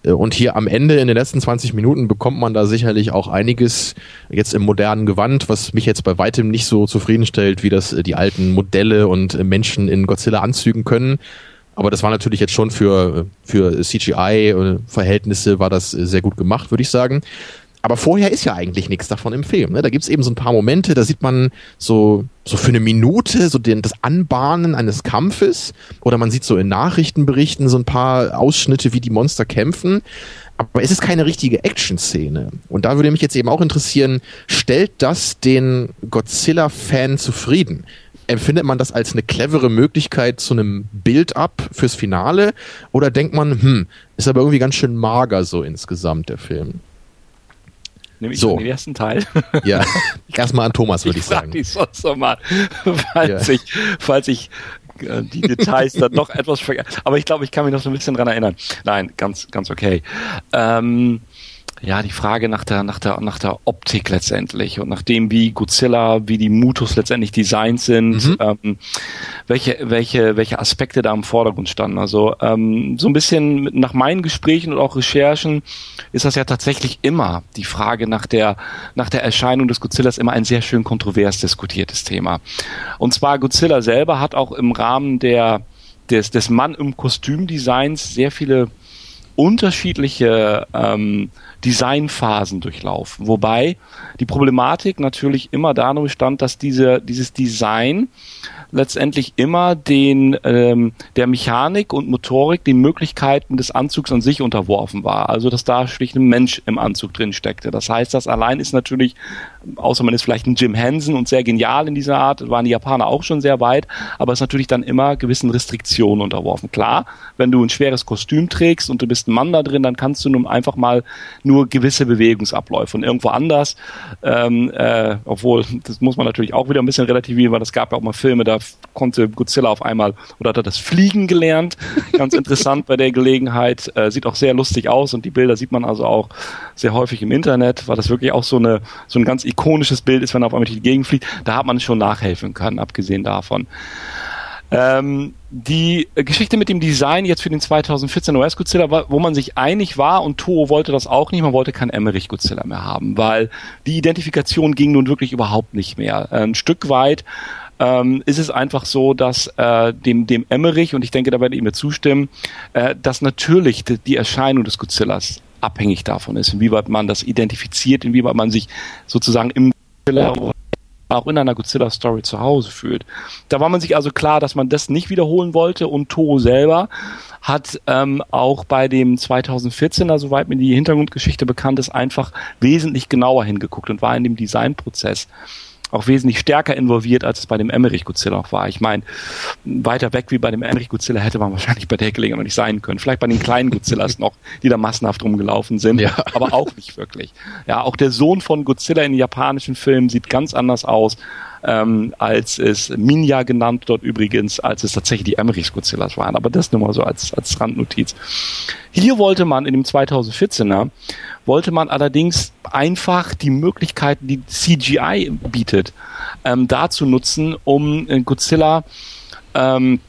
Äh, und hier am Ende in den letzten 20 Minuten bekommt man da sicherlich auch einiges jetzt im modernen Gewand, was mich jetzt bei weitem nicht so zufriedenstellt, wie das äh, die alten Modelle und äh, Menschen in Godzilla-Anzügen können. Aber das war natürlich jetzt schon für, für CGI-Verhältnisse war das sehr gut gemacht, würde ich sagen. Aber vorher ist ja eigentlich nichts davon im Film. Ne? Da gibt's eben so ein paar Momente, da sieht man so, so für eine Minute so den, das Anbahnen eines Kampfes. Oder man sieht so in Nachrichtenberichten so ein paar Ausschnitte, wie die Monster kämpfen. Aber es ist keine richtige Action-Szene. Und da würde mich jetzt eben auch interessieren, stellt das den Godzilla-Fan zufrieden? Empfindet man das als eine clevere Möglichkeit zu einem Build-up fürs Finale? Oder denkt man, hm, ist aber irgendwie ganz schön mager so insgesamt der Film? Nehme ich so. den ersten Teil. Ja, erstmal an Thomas, würde ich, ich sagen. Ich sonst nochmal, falls ja. ich, falls ich äh, die Details dann noch etwas vergessen. Aber ich glaube, ich kann mich noch so ein bisschen dran erinnern. Nein, ganz, ganz okay. Ähm, ja, die Frage nach der, nach der, nach der Optik letztendlich und nach dem, wie Godzilla, wie die Mutos letztendlich designt sind, mhm. ähm, welche, welche, welche Aspekte da im Vordergrund standen. Also ähm, so ein bisschen nach meinen Gesprächen und auch Recherchen ist das ja tatsächlich immer die Frage nach der, nach der Erscheinung des Godzillas immer ein sehr schön kontrovers diskutiertes Thema. Und zwar Godzilla selber hat auch im Rahmen der, des, des Mann im Kostümdesigns sehr viele unterschiedliche ähm, Designphasen durchlaufen. Wobei die Problematik natürlich immer darin bestand, dass diese, dieses Design letztendlich immer den ähm, der Mechanik und Motorik, den Möglichkeiten des Anzugs an sich unterworfen war. Also dass da schlicht ein Mensch im Anzug drin steckte. Das heißt, das allein ist natürlich, außer man ist vielleicht ein Jim Henson und sehr genial in dieser Art, waren die Japaner auch schon sehr weit, aber ist natürlich dann immer gewissen Restriktionen unterworfen. Klar, wenn du ein schweres Kostüm trägst und du bist ein Mann da drin, dann kannst du nun einfach mal nur gewisse Bewegungsabläufe und irgendwo anders, ähm, äh, obwohl das muss man natürlich auch wieder ein bisschen relativieren, weil es gab ja auch mal Filme, da konnte Godzilla auf einmal oder hat er das Fliegen gelernt. Ganz interessant bei der Gelegenheit. Äh, sieht auch sehr lustig aus und die Bilder sieht man also auch sehr häufig im Internet, weil das wirklich auch so eine so ein ganz ikonisches Bild ist, wenn er auf einmal durch die Gegend fliegt. Da hat man schon nachhelfen können, abgesehen davon. Ähm, die Geschichte mit dem Design jetzt für den 2014 US Godzilla, wo man sich einig war und Toho wollte das auch nicht, man wollte keinen Emmerich Godzilla mehr haben, weil die Identifikation ging nun wirklich überhaupt nicht mehr. Ein Stück weit ähm, ist es einfach so, dass äh, dem, dem Emmerich, und ich denke, da werdet ihr mir zustimmen, äh, dass natürlich die Erscheinung des Godzillas abhängig davon ist, inwieweit man das identifiziert, inwieweit man sich sozusagen im auch in einer Godzilla-Story zu Hause fühlt. Da war man sich also klar, dass man das nicht wiederholen wollte und Toro selber hat ähm, auch bei dem 2014er, soweit mir die Hintergrundgeschichte bekannt ist, einfach wesentlich genauer hingeguckt und war in dem Designprozess auch wesentlich stärker involviert, als es bei dem Emmerich Godzilla noch war. Ich meine, weiter weg wie bei dem Emmerich Godzilla hätte man wahrscheinlich bei der Gelegenheit noch nicht sein können. Vielleicht bei den kleinen Godzillas noch, die da massenhaft rumgelaufen sind, ja. aber auch nicht wirklich. Ja, auch der Sohn von Godzilla in japanischen Filmen sieht ganz anders aus ähm, als es Minja genannt dort übrigens, als es tatsächlich die Emmerichs Godzillas waren. Aber das nur mal so als, als Randnotiz. Hier wollte man in dem 2014er, wollte man allerdings einfach die Möglichkeiten, die CGI bietet, ähm, dazu nutzen, um äh, Godzilla ähm,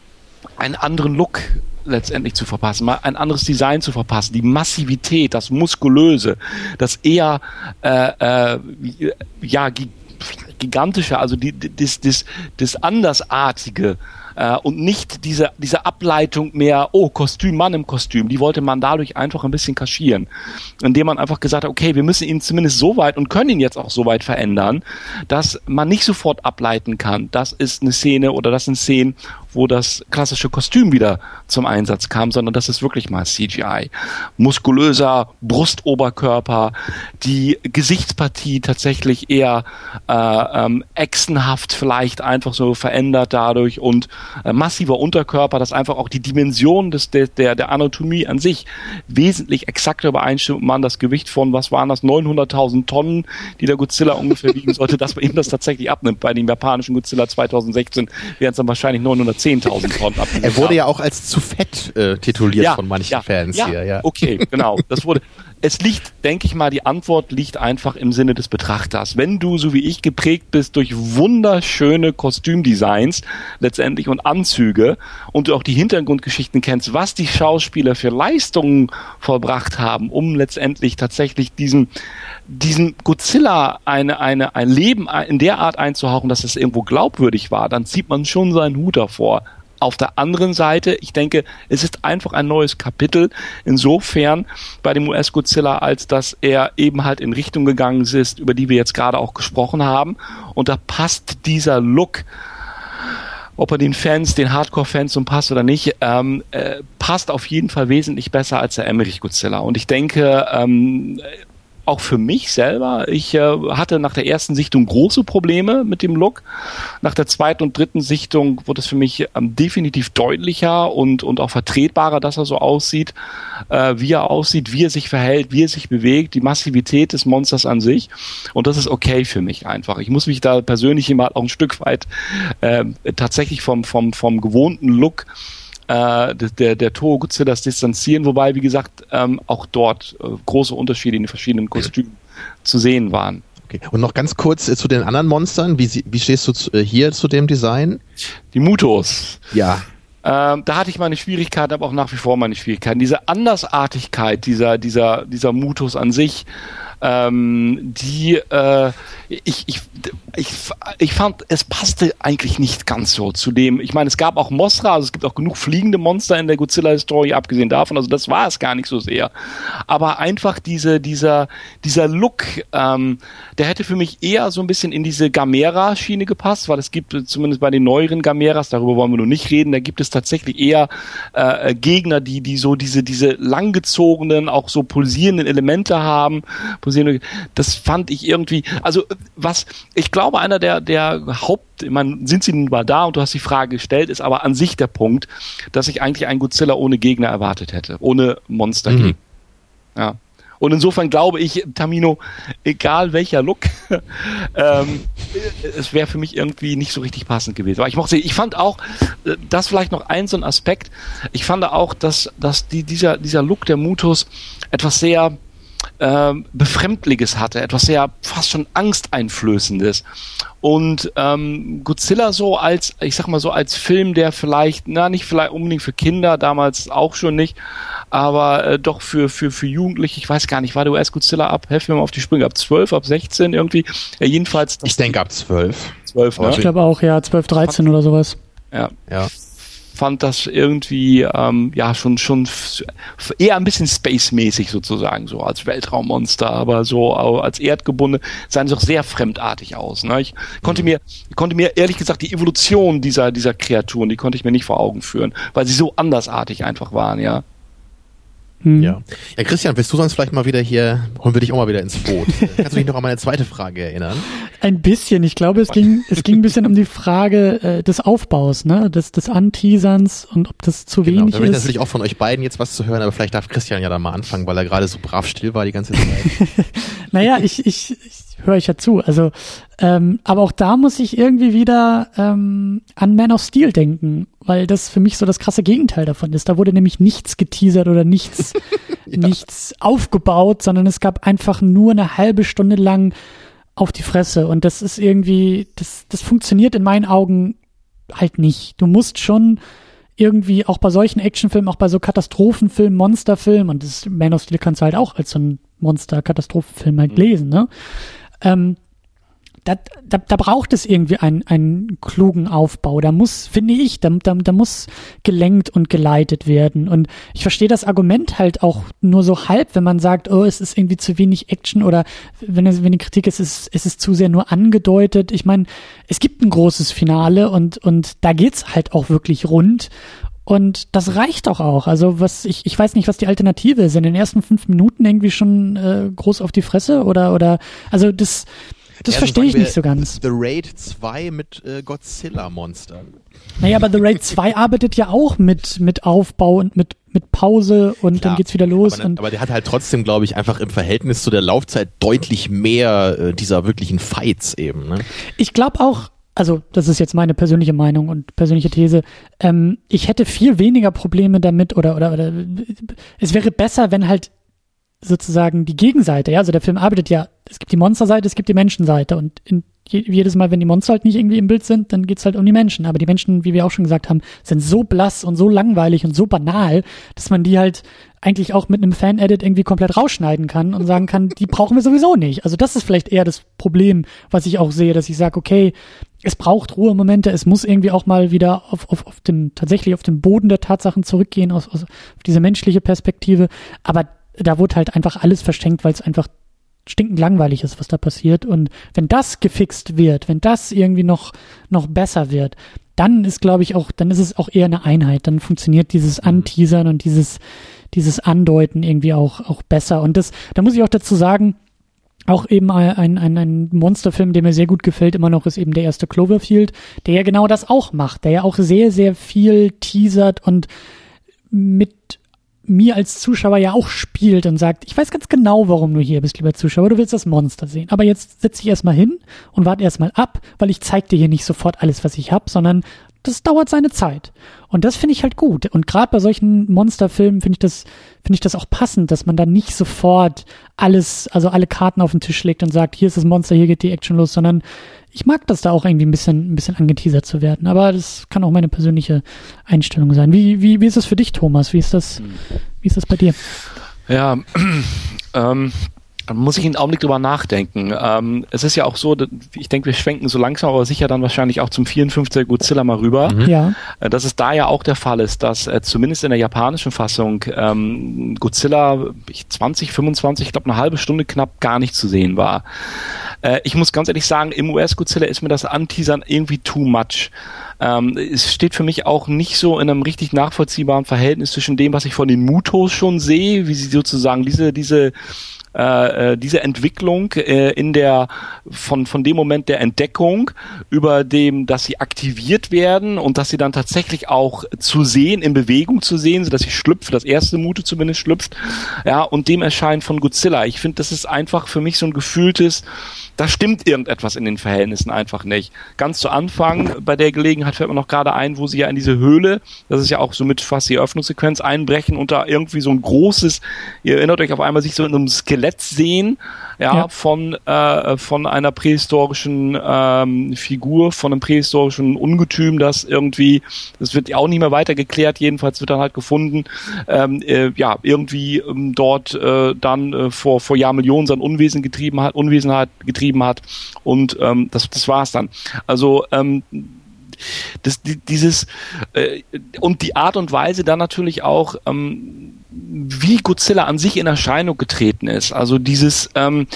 einen anderen Look letztendlich zu verpassen, mal ein anderes Design zu verpassen, die Massivität, das Muskulöse, das eher äh, äh, ja gigantische, also die, das, das, das Andersartige äh, und nicht diese, diese Ableitung mehr, oh, Kostüm, Mann im Kostüm, die wollte man dadurch einfach ein bisschen kaschieren. Indem man einfach gesagt hat, okay, wir müssen ihn zumindest so weit und können ihn jetzt auch so weit verändern, dass man nicht sofort ableiten kann, das ist eine Szene oder das sind Szenen, wo das klassische Kostüm wieder zum Einsatz kam, sondern das ist wirklich mal CGI. Muskulöser Brustoberkörper, die Gesichtspartie tatsächlich eher äh, ähm, echsenhaft vielleicht einfach so verändert dadurch und massiver Unterkörper, das einfach auch die Dimension des, der, der, der Anatomie an sich wesentlich exakter übereinstimmt man das Gewicht von, was waren das, 900.000 Tonnen, die der Godzilla ungefähr wiegen sollte, dass man ihm das tatsächlich abnimmt. Bei dem japanischen Godzilla 2016 wären es dann wahrscheinlich 910.000 Tonnen ab. Er wurde ja auch als zu fett äh, tituliert ja, von manchen ja, Fans ja, hier. Ja, okay, genau. Das wurde es liegt, denke ich mal, die Antwort liegt einfach im Sinne des Betrachters. Wenn du, so wie ich, geprägt bist durch wunderschöne Kostümdesigns letztendlich und Anzüge und du auch die Hintergrundgeschichten kennst, was die Schauspieler für Leistungen vollbracht haben, um letztendlich tatsächlich diesen, diesen Godzilla eine, eine, ein Leben in der Art einzuhauchen, dass es irgendwo glaubwürdig war, dann zieht man schon seinen Hut davor. Auf der anderen Seite, ich denke, es ist einfach ein neues Kapitel insofern bei dem US-Godzilla, als dass er eben halt in Richtung gegangen ist, über die wir jetzt gerade auch gesprochen haben. Und da passt dieser Look, ob er den Fans, den Hardcore-Fans so passt oder nicht, ähm, äh, passt auf jeden Fall wesentlich besser als der Emmerich Godzilla. Und ich denke, ähm, auch für mich selber. Ich äh, hatte nach der ersten Sichtung große Probleme mit dem Look. Nach der zweiten und dritten Sichtung wurde es für mich ähm, definitiv deutlicher und, und auch vertretbarer, dass er so aussieht, äh, wie er aussieht, wie er sich verhält, wie er sich bewegt, die Massivität des Monsters an sich. Und das ist okay für mich einfach. Ich muss mich da persönlich immer auch ein Stück weit äh, tatsächlich vom, vom, vom gewohnten Look äh, der, der Toho Godzillas distanzieren, wobei, wie gesagt, ähm, auch dort äh, große Unterschiede in den verschiedenen Kostümen zu sehen waren. Okay. Und noch ganz kurz äh, zu den anderen Monstern. Wie, wie stehst du zu, äh, hier zu dem Design? Die Mutos. Ja. Ähm, da hatte ich meine Schwierigkeiten, aber auch nach wie vor meine Schwierigkeiten. Diese Andersartigkeit dieser, dieser, dieser Mutos an sich, ähm, die äh, ich, ich, ich, ich fand, es passte eigentlich nicht ganz so zu dem. Ich meine, es gab auch Mosra, also es gibt auch genug fliegende Monster in der Godzilla-Story, abgesehen davon, also das war es gar nicht so sehr. Aber einfach diese, dieser, dieser Look, ähm, der hätte für mich eher so ein bisschen in diese Gamera-Schiene gepasst, weil es gibt zumindest bei den neueren Gameras, darüber wollen wir nur nicht reden, da gibt es tatsächlich eher äh, Gegner, die, die so diese, diese langgezogenen, auch so pulsierenden Elemente haben. Pulsierende, das fand ich irgendwie, also was, ich glaube, einer der, der Haupt, ich meine, sind sie nun mal da und du hast die Frage gestellt, ist aber an sich der Punkt, dass ich eigentlich einen Godzilla ohne Gegner erwartet hätte, ohne Monstergegner. Mhm. Ja. Und insofern glaube ich, Tamino, egal welcher Look, ähm, es wäre für mich irgendwie nicht so richtig passend gewesen. Aber ich mochte, ich fand auch, äh, das vielleicht noch ein so ein Aspekt. Ich fand auch, dass, dass die, dieser, dieser Look der Mutus etwas sehr, ähm, Befremdliches hatte, etwas sehr fast schon Angsteinflößendes. Und ähm, Godzilla so als, ich sag mal so als Film, der vielleicht, na nicht vielleicht unbedingt für Kinder, damals auch schon nicht, aber äh, doch für, für, für Jugendliche, ich weiß gar nicht, war der US Godzilla ab, helf mir mal auf die Sprünge, ab 12, ab 16 irgendwie, ja, jedenfalls. Ich denke ab 12. 12, ne? Ich glaube auch, ja, 12, 13 oder sowas. Ja. Ja fand das irgendwie ähm, ja schon schon eher ein bisschen space-mäßig sozusagen so als Weltraummonster, aber so als erdgebunden sahen sie auch sehr fremdartig aus. Ne? Ich konnte mhm. mir konnte mir ehrlich gesagt die Evolution dieser dieser Kreaturen, die konnte ich mir nicht vor Augen führen, weil sie so andersartig einfach waren, ja. Hm. Ja. ja, Christian, willst du sonst vielleicht mal wieder hier, holen wir dich auch mal wieder ins Boot. Kannst du dich noch an meine zweite Frage erinnern? Ein bisschen. Ich glaube, es ging, es ging ein bisschen um die Frage äh, des Aufbaus, ne, des, des Anteaserns und ob das zu genau, wenig da ist. natürlich auch von euch beiden jetzt was zu hören, aber vielleicht darf Christian ja da mal anfangen, weil er gerade so brav still war die ganze Zeit. naja, ich, ich, ich höre ich ja zu. Also, ähm, aber auch da muss ich irgendwie wieder ähm, an Man of Steel denken, weil das für mich so das krasse Gegenteil davon ist. Da wurde nämlich nichts geteasert oder nichts, ja. nichts aufgebaut, sondern es gab einfach nur eine halbe Stunde lang auf die Fresse. Und das ist irgendwie, das, das funktioniert in meinen Augen halt nicht. Du musst schon irgendwie auch bei solchen Actionfilmen, auch bei so Katastrophenfilmen, Monsterfilmen, und das Man of Steel kannst du halt auch als so ein Monster-Katastrophenfilm halt mhm. lesen, ne? Ähm, da, da, da braucht es irgendwie einen, einen klugen Aufbau. Da muss, finde ich, da, da, da muss gelenkt und geleitet werden. Und ich verstehe das Argument halt auch nur so halb, wenn man sagt, oh, es ist irgendwie zu wenig Action oder wenn es wenn die Kritik ist, es, es ist zu sehr nur angedeutet. Ich meine, es gibt ein großes Finale und, und da geht's halt auch wirklich rund. Und das reicht doch auch. Also was ich, ich weiß nicht, was die Alternative ist. In den ersten fünf Minuten irgendwie schon äh, groß auf die Fresse oder oder also das das ja, verstehe ich nicht so ganz. The Raid 2 mit äh, Godzilla-Monstern. Naja, aber The Raid 2 arbeitet ja auch mit, mit Aufbau und mit, mit Pause und Klar, dann geht's wieder los. Aber, aber, der hat halt trotzdem, glaube ich, einfach im Verhältnis zu der Laufzeit deutlich mehr äh, dieser wirklichen Fights eben. Ne? Ich glaube auch, also das ist jetzt meine persönliche Meinung und persönliche These, ähm, ich hätte viel weniger Probleme damit oder, oder, oder es wäre besser, wenn halt sozusagen die Gegenseite. Ja, also der Film arbeitet ja, es gibt die Monsterseite, es gibt die Menschenseite und in, jedes Mal, wenn die Monster halt nicht irgendwie im Bild sind, dann geht's halt um die Menschen. Aber die Menschen, wie wir auch schon gesagt haben, sind so blass und so langweilig und so banal, dass man die halt eigentlich auch mit einem Fan-Edit irgendwie komplett rausschneiden kann und sagen kann, die brauchen wir sowieso nicht. Also das ist vielleicht eher das Problem, was ich auch sehe, dass ich sage, okay, es braucht Ruhemomente, es muss irgendwie auch mal wieder auf, auf, auf den, tatsächlich auf den Boden der Tatsachen zurückgehen, auf, auf diese menschliche Perspektive. Aber da wurde halt einfach alles verschenkt, weil es einfach stinkend langweilig ist, was da passiert. Und wenn das gefixt wird, wenn das irgendwie noch, noch besser wird, dann ist, glaube ich, auch, dann ist es auch eher eine Einheit. Dann funktioniert dieses mhm. Anteasern und dieses, dieses Andeuten irgendwie auch, auch besser. Und das, da muss ich auch dazu sagen, auch eben ein, ein, ein Monsterfilm, der mir sehr gut gefällt, immer noch ist eben der erste Cloverfield, der ja genau das auch macht, der ja auch sehr, sehr viel teasert und mit mir als Zuschauer ja auch spielt und sagt, ich weiß ganz genau, warum du hier bist, lieber Zuschauer, du willst das Monster sehen. Aber jetzt setz dich erstmal hin und warte erstmal ab, weil ich zeig dir hier nicht sofort alles, was ich hab, sondern das dauert seine Zeit. Und das finde ich halt gut. Und gerade bei solchen Monsterfilmen finde ich das, finde ich das auch passend, dass man da nicht sofort alles, also alle Karten auf den Tisch legt und sagt, hier ist das Monster, hier geht die Action los, sondern ich mag das da auch irgendwie ein bisschen, ein bisschen angeteasert zu werden. Aber das kann auch meine persönliche Einstellung sein. Wie, wie, wie ist das für dich, Thomas? Wie ist das, wie ist das bei dir? Ja, ähm, muss ich einen Augenblick drüber nachdenken. Ähm, es ist ja auch so, ich denke, wir schwenken so langsam, aber sicher dann wahrscheinlich auch zum 54er Godzilla mal rüber. Mhm. Ja. Äh, dass es da ja auch der Fall ist, dass äh, zumindest in der japanischen Fassung ähm, Godzilla 20, 25, ich glaube eine halbe Stunde knapp gar nicht zu sehen war. Äh, ich muss ganz ehrlich sagen, im US-Godzilla ist mir das Anteasern irgendwie too much. Ähm, es steht für mich auch nicht so in einem richtig nachvollziehbaren Verhältnis zwischen dem, was ich von den Mutos schon sehe, wie sie sozusagen diese, diese äh, diese Entwicklung äh, in der von von dem Moment der Entdeckung über dem, dass sie aktiviert werden und dass sie dann tatsächlich auch zu sehen in Bewegung zu sehen, so dass sie schlüpft, das erste Mute zumindest schlüpft, ja und dem Erscheinen von Godzilla. Ich finde, das ist einfach für mich so ein gefühltes da stimmt irgendetwas in den Verhältnissen einfach nicht. Ganz zu Anfang bei der Gelegenheit fällt mir noch gerade ein, wo sie ja in diese Höhle, das ist ja auch so mit fast die Eröffnungssequenz einbrechen und da irgendwie so ein großes, ihr erinnert euch auf einmal sich so in einem Skelett sehen, ja, ja. von äh, von einer prähistorischen ähm, Figur, von einem prähistorischen Ungetüm, das irgendwie, das wird ja auch nicht mehr weiter geklärt, jedenfalls wird dann halt gefunden, ähm, äh, ja, irgendwie ähm, dort äh, dann äh, vor vor Jahrmillionen sein Unwesen getrieben hat, Unwesenheit getrieben hat und ähm, das das war's dann. Also ähm, das, dieses äh, und die Art und Weise dann natürlich auch ähm, wie Godzilla an sich in Erscheinung getreten ist. Also dieses ähm,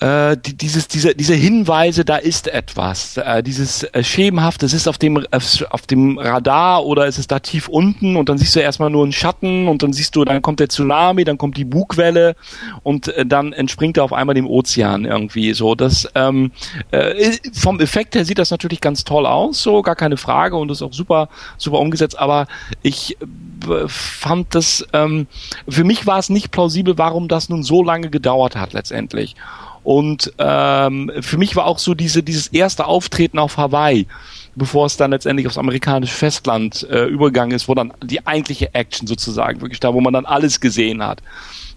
äh, die, dieses, diese, diese Hinweise, da ist etwas, äh, dieses äh, schemenhaft, das ist auf dem, auf dem Radar oder ist es da tief unten und dann siehst du erstmal nur einen Schatten und dann siehst du, dann kommt der Tsunami, dann kommt die Bugwelle und äh, dann entspringt er auf einmal dem Ozean irgendwie so. Das ähm, äh, vom Effekt her sieht das natürlich ganz toll aus, so gar keine Frage und ist auch super, super umgesetzt, aber ich äh, fand das, ähm, für mich war es nicht plausibel, warum das nun so lange gedauert hat letztendlich. Und ähm, für mich war auch so diese, dieses erste Auftreten auf Hawaii, bevor es dann letztendlich aufs amerikanische Festland äh, übergegangen ist, wo dann die eigentliche Action sozusagen wirklich da, wo man dann alles gesehen hat.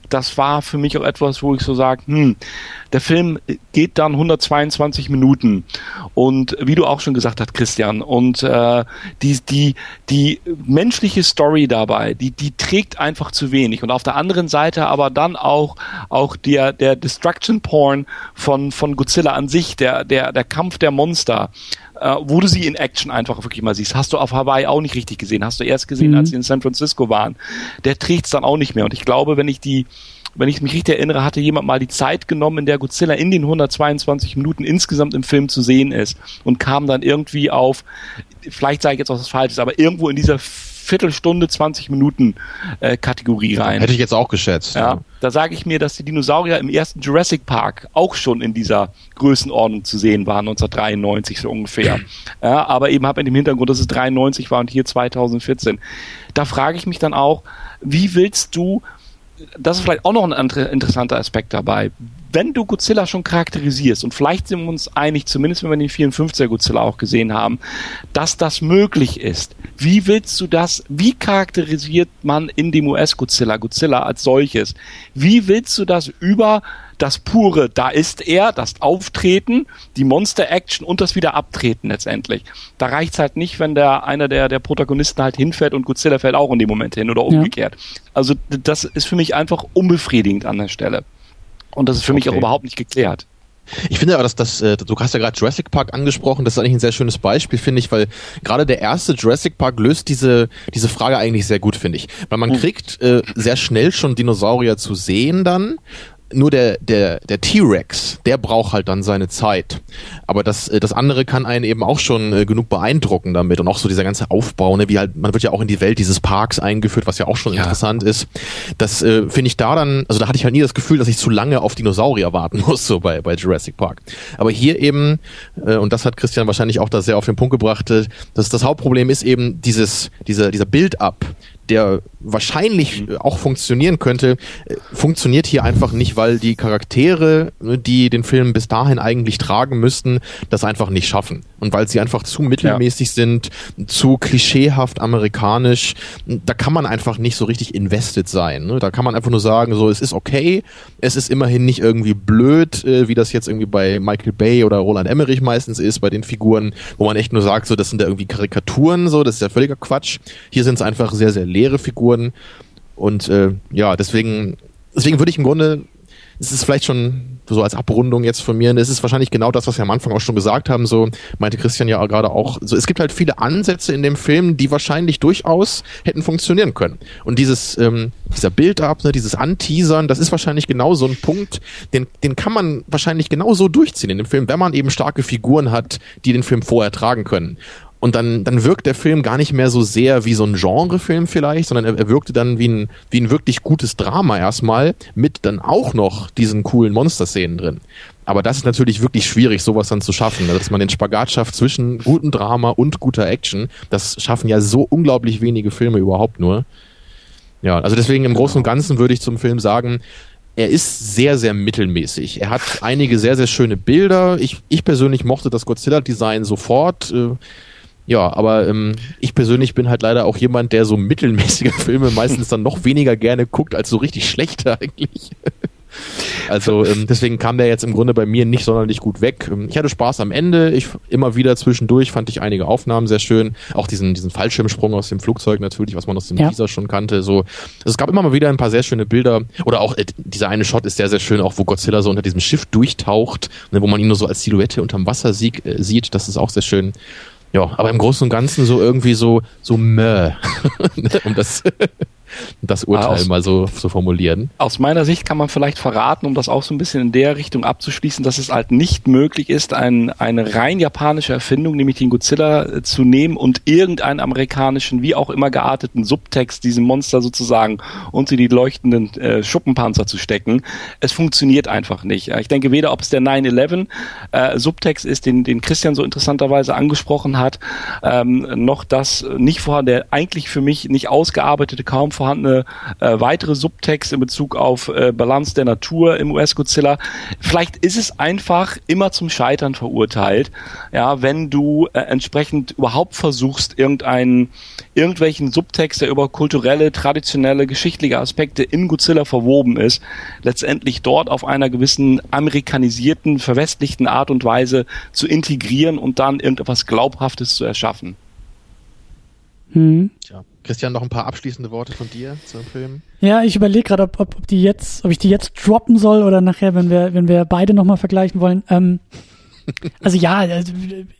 Das war für mich auch etwas, wo ich so sage, hm, der Film geht dann 122 Minuten und wie du auch schon gesagt hast, Christian, und äh, die die die menschliche Story dabei, die die trägt einfach zu wenig und auf der anderen Seite aber dann auch auch der der Destruction Porn von von Godzilla an sich, der der der Kampf der Monster, äh, wo du sie in Action einfach wirklich mal siehst. Hast du auf Hawaii auch nicht richtig gesehen. Hast du erst gesehen, mhm. als sie in San Francisco waren. Der trägt es dann auch nicht mehr. Und ich glaube, wenn ich die wenn ich mich richtig erinnere, hatte jemand mal die Zeit genommen, in der Godzilla in den 122 Minuten insgesamt im Film zu sehen ist und kam dann irgendwie auf, vielleicht sage ich jetzt auch was Falsches, aber irgendwo in dieser Viertelstunde, 20 Minuten äh, Kategorie rein. Hätte ich jetzt auch geschätzt. Ja, da sage ich mir, dass die Dinosaurier im ersten Jurassic Park auch schon in dieser Größenordnung zu sehen waren, 1993 so ungefähr. ja, aber eben habe in dem Hintergrund, dass es 93 war und hier 2014. Da frage ich mich dann auch, wie willst du das ist vielleicht auch noch ein interessanter Aspekt dabei. Wenn du Godzilla schon charakterisierst, und vielleicht sind wir uns einig, zumindest wenn wir den 54er Godzilla auch gesehen haben, dass das möglich ist, wie willst du das, wie charakterisiert man in dem US-Godzilla, Godzilla als solches? Wie willst du das über das pure, da ist er, das Auftreten, die Monster-Action und das wieder Abtreten letztendlich. Da reicht's halt nicht, wenn der einer der, der Protagonisten halt hinfällt und Godzilla fällt auch in dem Moment hin oder umgekehrt. Ja. Also das ist für mich einfach unbefriedigend an der Stelle. Und das ist für okay. mich auch überhaupt nicht geklärt. Ich finde aber, dass das, äh, du hast ja gerade Jurassic Park angesprochen, das ist eigentlich ein sehr schönes Beispiel, finde ich, weil gerade der erste Jurassic Park löst diese, diese Frage eigentlich sehr gut, finde ich. Weil man hm. kriegt äh, sehr schnell schon Dinosaurier zu sehen dann nur der, der, der T-Rex, der braucht halt dann seine Zeit. Aber das, äh, das andere kann einen eben auch schon äh, genug beeindrucken damit. Und auch so dieser ganze Aufbau, ne, wie halt, man wird ja auch in die Welt dieses Parks eingeführt, was ja auch schon ja. interessant ist. Das äh, finde ich da dann, also da hatte ich halt nie das Gefühl, dass ich zu lange auf Dinosaurier warten muss, so bei, bei Jurassic Park. Aber hier eben, äh, und das hat Christian wahrscheinlich auch da sehr auf den Punkt gebracht, äh, dass das Hauptproblem ist eben dieses, dieser, dieser Build-up, der wahrscheinlich mhm. auch funktionieren könnte, äh, funktioniert hier einfach nicht, weil die Charaktere, ne, die den Film bis dahin eigentlich tragen müssten, das einfach nicht schaffen. Und weil sie einfach zu mittelmäßig ja. sind, zu klischeehaft amerikanisch, da kann man einfach nicht so richtig invested sein. Ne? Da kann man einfach nur sagen, so, es ist okay, es ist immerhin nicht irgendwie blöd, äh, wie das jetzt irgendwie bei Michael Bay oder Roland Emmerich meistens ist, bei den Figuren, wo man echt nur sagt, so, das sind ja irgendwie Karikaturen, so, das ist ja völliger Quatsch. Hier sind es einfach sehr, sehr leere Figuren. Und äh, ja, deswegen, deswegen würde ich im Grunde, es ist vielleicht schon so als Abrundung jetzt von mir, es ist wahrscheinlich genau das, was wir am Anfang auch schon gesagt haben, so meinte Christian ja gerade auch, so es gibt halt viele Ansätze in dem Film, die wahrscheinlich durchaus hätten funktionieren können. Und dieses, ähm, dieser Build-up, ne, dieses Anteasern, das ist wahrscheinlich genau so ein Punkt, den, den kann man wahrscheinlich genau so durchziehen in dem Film, wenn man eben starke Figuren hat, die den Film vorher tragen können. Und dann, dann wirkt der Film gar nicht mehr so sehr wie so ein Genrefilm vielleicht, sondern er, er wirkte dann wie ein, wie ein wirklich gutes Drama erstmal mit dann auch noch diesen coolen Monster-Szenen drin. Aber das ist natürlich wirklich schwierig, sowas dann zu schaffen, ne? dass man den Spagat schafft zwischen gutem Drama und guter Action. Das schaffen ja so unglaublich wenige Filme überhaupt nur. Ja, also deswegen im Großen und Ganzen würde ich zum Film sagen, er ist sehr, sehr mittelmäßig. Er hat einige sehr, sehr schöne Bilder. Ich, ich persönlich mochte das Godzilla-Design sofort. Äh, ja, aber ähm, ich persönlich bin halt leider auch jemand, der so mittelmäßige Filme meistens dann noch weniger gerne guckt als so richtig schlechte eigentlich. Also ähm, deswegen kam der jetzt im Grunde bei mir nicht sonderlich gut weg. Ähm, ich hatte Spaß am Ende. Ich immer wieder zwischendurch fand ich einige Aufnahmen sehr schön. Auch diesen diesen Fallschirmsprung aus dem Flugzeug natürlich, was man aus dem ja. Teaser schon kannte. So, also es gab immer mal wieder ein paar sehr schöne Bilder. Oder auch äh, dieser eine Shot ist sehr sehr schön, auch wo Godzilla so unter diesem Schiff durchtaucht, ne, wo man ihn nur so als Silhouette unterm Wasser sieg, äh, sieht. Das ist auch sehr schön. Ja, aber im Großen und Ganzen so irgendwie so, so meh. um das das Urteil aus, mal so zu so formulieren. Aus meiner Sicht kann man vielleicht verraten, um das auch so ein bisschen in der Richtung abzuschließen, dass es halt nicht möglich ist, ein, eine rein japanische Erfindung, nämlich den Godzilla äh, zu nehmen und irgendeinen amerikanischen, wie auch immer gearteten Subtext diesem Monster sozusagen unter die leuchtenden äh, Schuppenpanzer zu stecken. Es funktioniert einfach nicht. Ich denke weder, ob es der 9-11 äh, Subtext ist, den, den Christian so interessanterweise angesprochen hat, ähm, noch das nicht vorhanden, der eigentlich für mich nicht ausgearbeitete, kaum vorhanden vorhandene äh, weitere Subtext in Bezug auf äh, Balance der Natur im US-Godzilla. Vielleicht ist es einfach immer zum Scheitern verurteilt, ja, wenn du äh, entsprechend überhaupt versuchst, irgendeinen, irgendwelchen Subtext, der über kulturelle, traditionelle, geschichtliche Aspekte in Godzilla verwoben ist, letztendlich dort auf einer gewissen amerikanisierten, verwestlichten Art und Weise zu integrieren und dann irgendetwas Glaubhaftes zu erschaffen. Hm. Tja. Christian, noch ein paar abschließende Worte von dir zum Film? Ja, ich überlege gerade, ob, ob, ob die jetzt, ob ich die jetzt droppen soll oder nachher, wenn wir, wenn wir beide nochmal vergleichen wollen. Ähm, also ja, also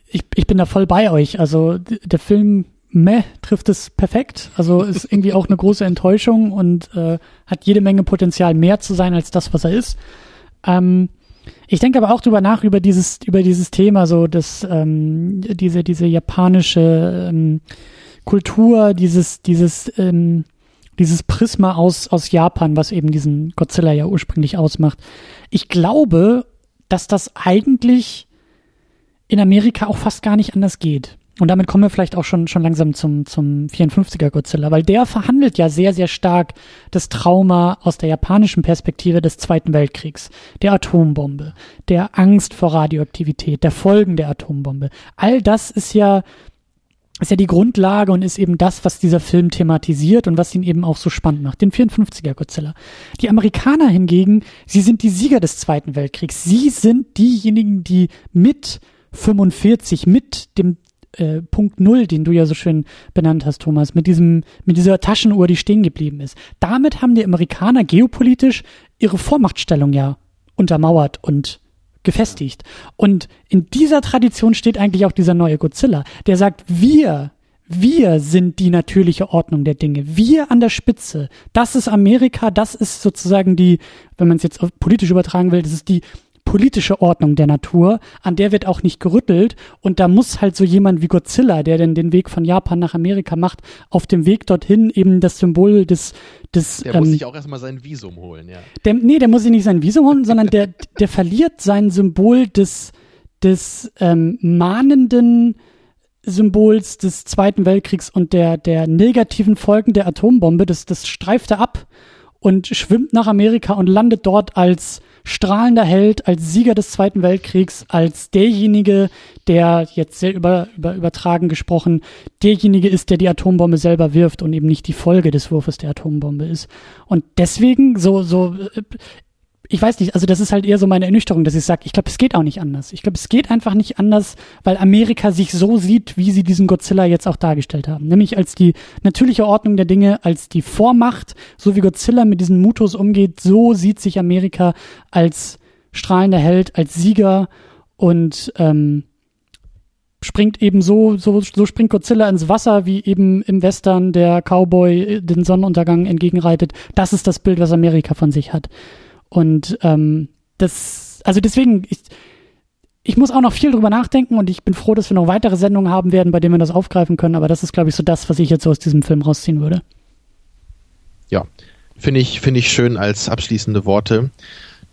ich, ich bin da voll bei euch. Also der Film Meh trifft es perfekt. Also ist irgendwie auch eine große Enttäuschung und äh, hat jede Menge Potenzial, mehr zu sein als das, was er ist. Ähm, ich denke aber auch drüber nach über dieses über dieses Thema so das ähm, diese diese japanische ähm, Kultur, dieses, dieses, ähm, dieses Prisma aus, aus Japan, was eben diesen Godzilla ja ursprünglich ausmacht. Ich glaube, dass das eigentlich in Amerika auch fast gar nicht anders geht. und damit kommen wir vielleicht auch schon, schon langsam zum, zum 54er Godzilla, weil der verhandelt ja sehr, sehr stark das Trauma aus der japanischen Perspektive des Zweiten Weltkriegs, der Atombombe, der Angst vor Radioaktivität, der Folgen der Atombombe. All das ist ja, ist ja die Grundlage und ist eben das, was dieser Film thematisiert und was ihn eben auch so spannend macht. Den 54er Godzilla. Die Amerikaner hingegen, sie sind die Sieger des Zweiten Weltkriegs. Sie sind diejenigen, die mit 45 mit dem äh, Punkt Null, den du ja so schön benannt hast, Thomas, mit diesem, mit dieser Taschenuhr, die stehen geblieben ist. Damit haben die Amerikaner geopolitisch ihre Vormachtstellung ja untermauert und gefestigt. Und in dieser Tradition steht eigentlich auch dieser neue Godzilla, der sagt, wir, wir sind die natürliche Ordnung der Dinge. Wir an der Spitze. Das ist Amerika, das ist sozusagen die, wenn man es jetzt politisch übertragen will, das ist die politische Ordnung der Natur, an der wird auch nicht gerüttelt und da muss halt so jemand wie Godzilla, der denn den Weg von Japan nach Amerika macht, auf dem Weg dorthin eben das Symbol des des Der ähm, muss sich auch erstmal sein Visum holen, ja. Der, nee, der muss sich nicht sein Visum holen, sondern der der verliert sein Symbol des des ähm, mahnenden Symbols des Zweiten Weltkriegs und der der negativen Folgen der Atombombe, das das streift er ab und schwimmt nach Amerika und landet dort als strahlender Held, als Sieger des Zweiten Weltkriegs, als derjenige, der jetzt sehr über, über, übertragen gesprochen, derjenige ist, der die Atombombe selber wirft und eben nicht die Folge des Wurfes der Atombombe ist. Und deswegen so, so, äh, ich weiß nicht, also das ist halt eher so meine Ernüchterung, dass ich sage, ich glaube, es geht auch nicht anders. Ich glaube, es geht einfach nicht anders, weil Amerika sich so sieht, wie sie diesen Godzilla jetzt auch dargestellt haben. Nämlich als die natürliche Ordnung der Dinge, als die Vormacht, so wie Godzilla mit diesen Mutos umgeht, so sieht sich Amerika als strahlender Held, als Sieger und ähm, springt eben so, so, so springt Godzilla ins Wasser, wie eben im Western der Cowboy den Sonnenuntergang entgegenreitet. Das ist das Bild, was Amerika von sich hat. Und ähm, das, also deswegen, ich, ich muss auch noch viel drüber nachdenken und ich bin froh, dass wir noch weitere Sendungen haben werden, bei denen wir das aufgreifen können. Aber das ist, glaube ich, so das, was ich jetzt so aus diesem Film rausziehen würde. Ja, finde ich, finde ich schön als abschließende Worte.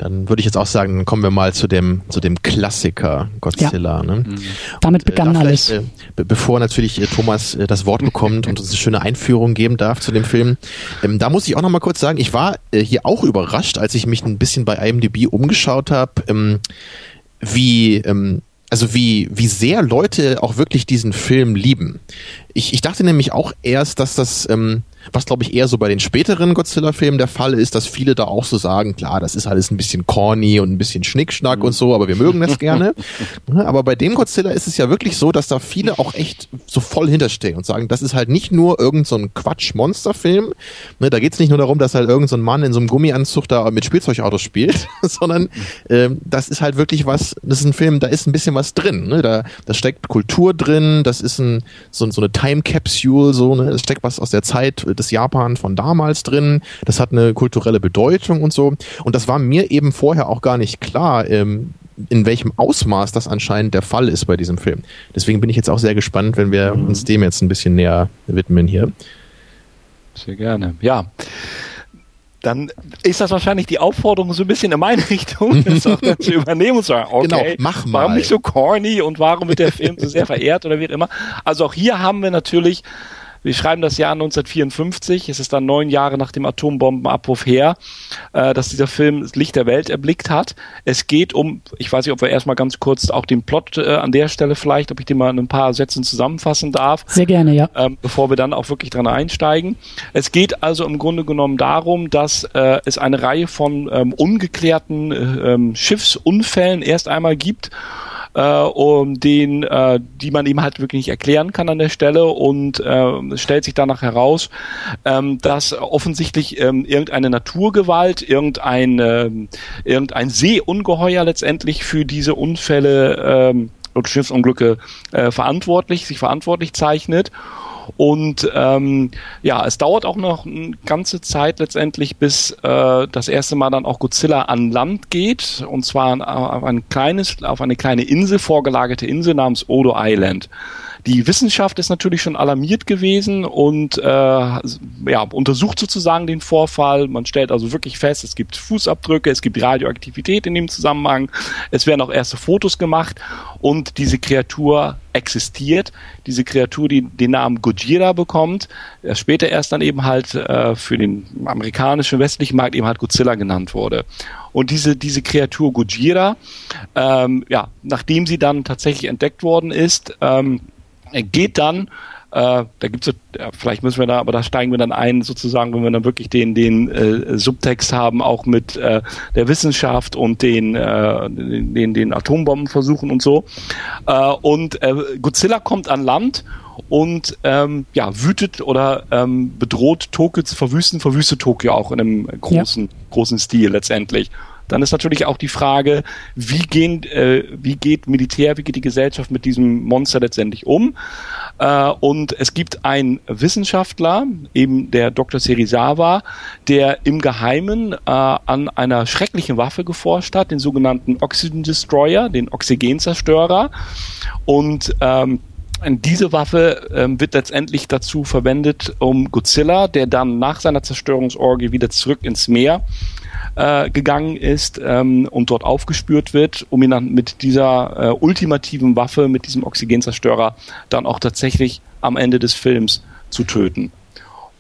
Dann würde ich jetzt auch sagen, dann kommen wir mal zu dem, zu dem Klassiker Godzilla. Ja. Ne? Mhm. Damit begann äh, alles. Äh, bevor natürlich äh, Thomas äh, das Wort bekommt und uns eine schöne Einführung geben darf zu dem Film, ähm, da muss ich auch noch mal kurz sagen, ich war äh, hier auch überrascht, als ich mich ein bisschen bei IMDb umgeschaut habe, ähm, wie ähm, also wie, wie sehr Leute auch wirklich diesen Film lieben. Ich, ich dachte nämlich auch erst, dass das ähm, was glaube ich eher so bei den späteren Godzilla-Filmen der Fall ist, dass viele da auch so sagen, klar, das ist alles ein bisschen corny und ein bisschen Schnickschnack mhm. und so, aber wir mögen das gerne. aber bei dem Godzilla ist es ja wirklich so, dass da viele auch echt so voll hinterstehen und sagen, das ist halt nicht nur irgend so Quatsch-Monsterfilm. Ne, da geht es nicht nur darum, dass halt irgend so Mann in so einem Gummianzug da mit Spielzeugautos spielt, sondern äh, das ist halt wirklich was, das ist ein Film, da ist ein bisschen was drin. Ne? Da, da steckt Kultur drin, das ist ein, so, so eine Time Capsule, so, ne? es steckt was aus der Zeit des Japan von damals drin. Das hat eine kulturelle Bedeutung und so. Und das war mir eben vorher auch gar nicht klar, ähm, in welchem Ausmaß das anscheinend der Fall ist bei diesem Film. Deswegen bin ich jetzt auch sehr gespannt, wenn wir mhm. uns dem jetzt ein bisschen näher widmen hier. Sehr gerne. Ja dann ist das wahrscheinlich die Aufforderung so ein bisschen in meine Richtung, das auch dann zu übernehmen und zu sagen, okay, genau, mach mal. warum nicht so corny und warum wird der Film so sehr verehrt oder wie immer. Also auch hier haben wir natürlich wir schreiben das Jahr 1954, es ist dann neun Jahre nach dem Atombombenabwurf her, äh, dass dieser Film das Licht der Welt erblickt hat. Es geht um, ich weiß nicht, ob wir erstmal ganz kurz auch den Plot äh, an der Stelle vielleicht, ob ich den mal in ein paar Sätzen zusammenfassen darf. Sehr gerne, ja. Ähm, bevor wir dann auch wirklich dran einsteigen. Es geht also im Grunde genommen darum, dass äh, es eine Reihe von ähm, ungeklärten äh, ähm, Schiffsunfällen erst einmal gibt äh, um den, äh, die man ihm halt wirklich nicht erklären kann an der Stelle und äh, stellt sich danach heraus, ähm, dass offensichtlich ähm, irgendeine Naturgewalt, irgendein, äh, irgendein Seeungeheuer letztendlich für diese Unfälle ähm, und Schiffsunglücke äh, verantwortlich, sich verantwortlich zeichnet und ähm, ja, es dauert auch noch eine ganze Zeit letztendlich, bis äh, das erste Mal dann auch Godzilla an Land geht. Und zwar auf ein kleines, auf eine kleine Insel, vorgelagerte Insel namens Odo Island. Die Wissenschaft ist natürlich schon alarmiert gewesen und äh, ja, untersucht sozusagen den Vorfall. Man stellt also wirklich fest, es gibt Fußabdrücke, es gibt Radioaktivität in dem Zusammenhang, es werden auch erste Fotos gemacht und diese Kreatur existiert. Diese Kreatur, die den Namen Gojira bekommt, der später erst dann eben halt äh, für den amerikanischen westlichen Markt eben halt Godzilla genannt wurde. Und diese, diese Kreatur Gojira, ähm, ja, nachdem sie dann tatsächlich entdeckt worden ist, ähm, geht dann äh, da gibt's ja, vielleicht müssen wir da, aber da steigen wir dann ein, sozusagen, wenn wir dann wirklich den, den äh, Subtext haben, auch mit äh, der Wissenschaft und den, äh, den, den Atombombenversuchen und so. Äh, und äh, Godzilla kommt an Land und ähm, ja, wütet oder ähm, bedroht Tokio zu verwüsten, verwüstet Tokio auch in einem großen, ja. großen Stil letztendlich. Dann ist natürlich auch die Frage, wie, gehen, äh, wie geht Militär, wie geht die Gesellschaft mit diesem Monster letztendlich um? Äh, und es gibt einen Wissenschaftler, eben der Dr. Serizawa, der im Geheimen äh, an einer schrecklichen Waffe geforscht hat, den sogenannten Oxygen Destroyer, den Oxygenzerstörer. Und ähm, diese Waffe ähm, wird letztendlich dazu verwendet, um Godzilla, der dann nach seiner Zerstörungsorgie wieder zurück ins Meer äh, gegangen ist ähm, und dort aufgespürt wird, um ihn dann mit dieser äh, ultimativen Waffe, mit diesem Oxygenzerstörer, dann auch tatsächlich am Ende des Films zu töten.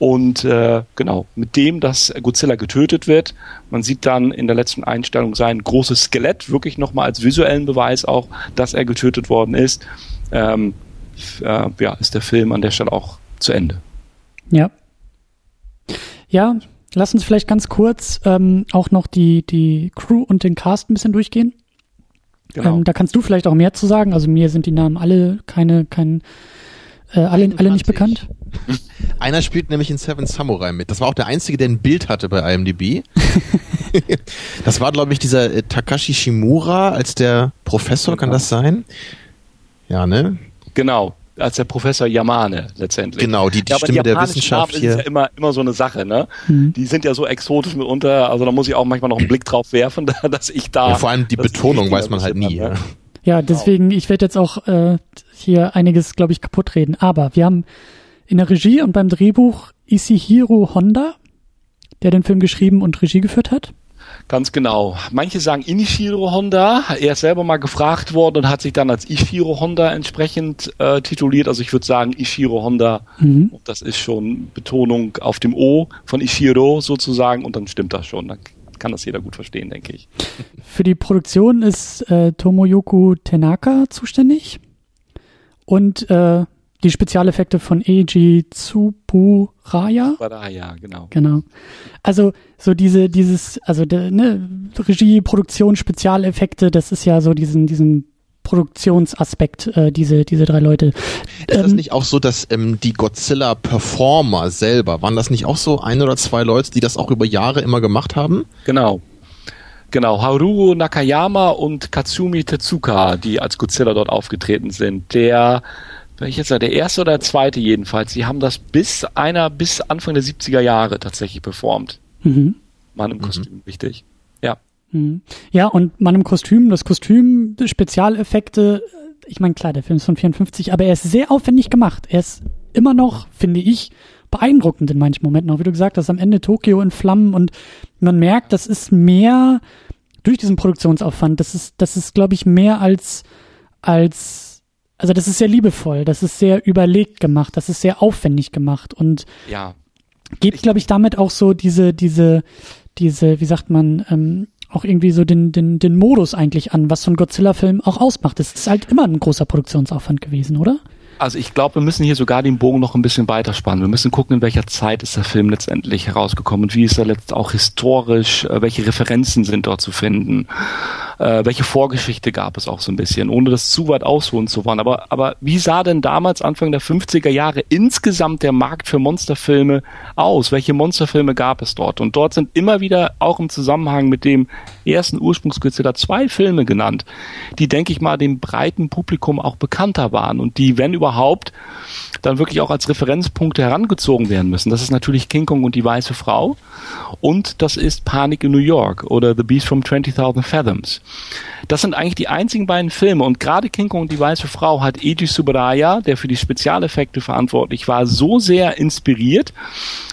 Und äh, genau, mit dem, dass Godzilla getötet wird, man sieht dann in der letzten Einstellung sein großes Skelett, wirklich nochmal als visuellen Beweis auch, dass er getötet worden ist, ähm, äh, ja, ist der Film an der Stelle auch zu Ende. Ja. Ja, Lass uns vielleicht ganz kurz ähm, auch noch die, die Crew und den Cast ein bisschen durchgehen. Genau. Ähm, da kannst du vielleicht auch mehr zu sagen. Also mir sind die Namen alle keine, kein, äh, alle, alle nicht bekannt. Einer spielt nämlich in Seven Samurai mit. Das war auch der einzige, der ein Bild hatte bei IMDb. das war, glaube ich, dieser äh, Takashi Shimura als der Professor, kann das sein? Ja, ne? Genau als der Professor Yamane letztendlich. Genau, die, die ja, Stimme die der Wissenschaft hier. ist ja immer, immer so eine Sache, ne? Mhm. Die sind ja so exotisch mitunter, also da muss ich auch manchmal noch einen Blick drauf werfen, dass ich da. Ja, vor allem die Betonung weiß man halt nie. Hat, ne? Ja, deswegen, genau. ich werde jetzt auch äh, hier einiges, glaube ich, kaputt reden. Aber wir haben in der Regie und beim Drehbuch Isihiro Honda, der den Film geschrieben und Regie geführt hat. Ganz genau. Manche sagen Inishiro Honda. Er ist selber mal gefragt worden und hat sich dann als Ishiro Honda entsprechend äh, tituliert. Also ich würde sagen Ishiro Honda. Mhm. Das ist schon Betonung auf dem O von Ishiro sozusagen und dann stimmt das schon. Dann kann das jeder gut verstehen, denke ich. Für die Produktion ist äh, Tomoyoku Tenaka zuständig und äh, die Spezialeffekte von Eiji Tsuburaya. Tsuburaya, genau. Genau. Also so diese, dieses, also der, ne, Regie, Produktion, Spezialeffekte, das ist ja so diesen, diesen Produktionsaspekt, äh, diese, diese drei Leute. Ist ähm, das nicht auch so, dass ähm, die Godzilla-Performer selber, waren das nicht auch so ein oder zwei Leute, die das auch über Jahre immer gemacht haben? Genau. Genau, Haruo Nakayama und Katsumi Tezuka, die als Godzilla dort aufgetreten sind. Der welches war der erste oder der zweite jedenfalls? Sie haben das bis einer bis Anfang der 70er Jahre tatsächlich performt. Mhm. Mann im. Kostüm, mhm. wichtig. Ja. Mhm. Ja, und Mann im Kostüm, das Kostüm, Spezialeffekte, ich meine, klar, der Film ist von 54, aber er ist sehr aufwendig gemacht. Er ist immer noch, finde ich, beeindruckend in manchen Momenten. Auch wie du gesagt hast, am Ende Tokio in Flammen und man merkt, das ist mehr durch diesen Produktionsaufwand, das ist, das ist, glaube ich, mehr als, als also das ist sehr liebevoll, das ist sehr überlegt gemacht, das ist sehr aufwendig gemacht und ja. gibt, glaube ich, damit auch so diese, diese, diese, wie sagt man, ähm, auch irgendwie so den, den, den Modus eigentlich an, was so ein Godzilla-Film auch ausmacht. Es ist halt immer ein großer Produktionsaufwand gewesen, oder? Also ich glaube, wir müssen hier sogar den Bogen noch ein bisschen weiterspannen. Wir müssen gucken, in welcher Zeit ist der Film letztendlich herausgekommen und wie ist er letzt auch historisch, äh, welche Referenzen sind dort zu finden, äh, welche Vorgeschichte gab es auch so ein bisschen, ohne das zu weit ausholen zu wollen. Aber, aber wie sah denn damals Anfang der 50er Jahre insgesamt der Markt für Monsterfilme aus? Welche Monsterfilme gab es dort? Und dort sind immer wieder auch im Zusammenhang mit dem ersten Ursprungsgodzilla zwei Filme genannt, die, denke ich mal, dem breiten Publikum auch bekannter waren und die, wenn überhaupt überhaupt dann wirklich auch als Referenzpunkte herangezogen werden müssen. Das ist natürlich King Kong und die weiße Frau und das ist Panik in New York oder The Beast from 20.000 Fathoms. Das sind eigentlich die einzigen beiden Filme und gerade King Kong und die weiße Frau hat Eiji Subaraya, der für die Spezialeffekte verantwortlich war, so sehr inspiriert.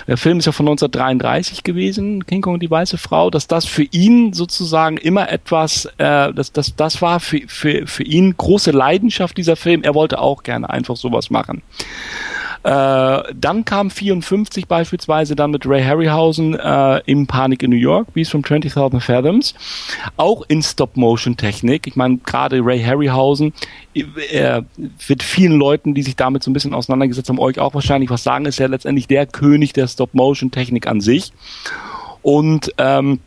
Der Film ist ja von 1933 gewesen, King Kong und die weiße Frau, dass das für ihn sozusagen immer etwas, äh, das, das, das war für, für, für ihn große Leidenschaft dieser Film. Er wollte auch gerne einfach sowas machen. Äh, dann kam 54 beispielsweise dann mit Ray Harryhausen äh, im Panik in New York, Beast from 20,000 Fathoms, auch in Stop-Motion-Technik. Ich meine, gerade Ray Harryhausen er wird vielen Leuten, die sich damit so ein bisschen auseinandergesetzt haben, euch auch wahrscheinlich was sagen, ist ja letztendlich der König der Stop-Motion-Technik an sich. Und ähm,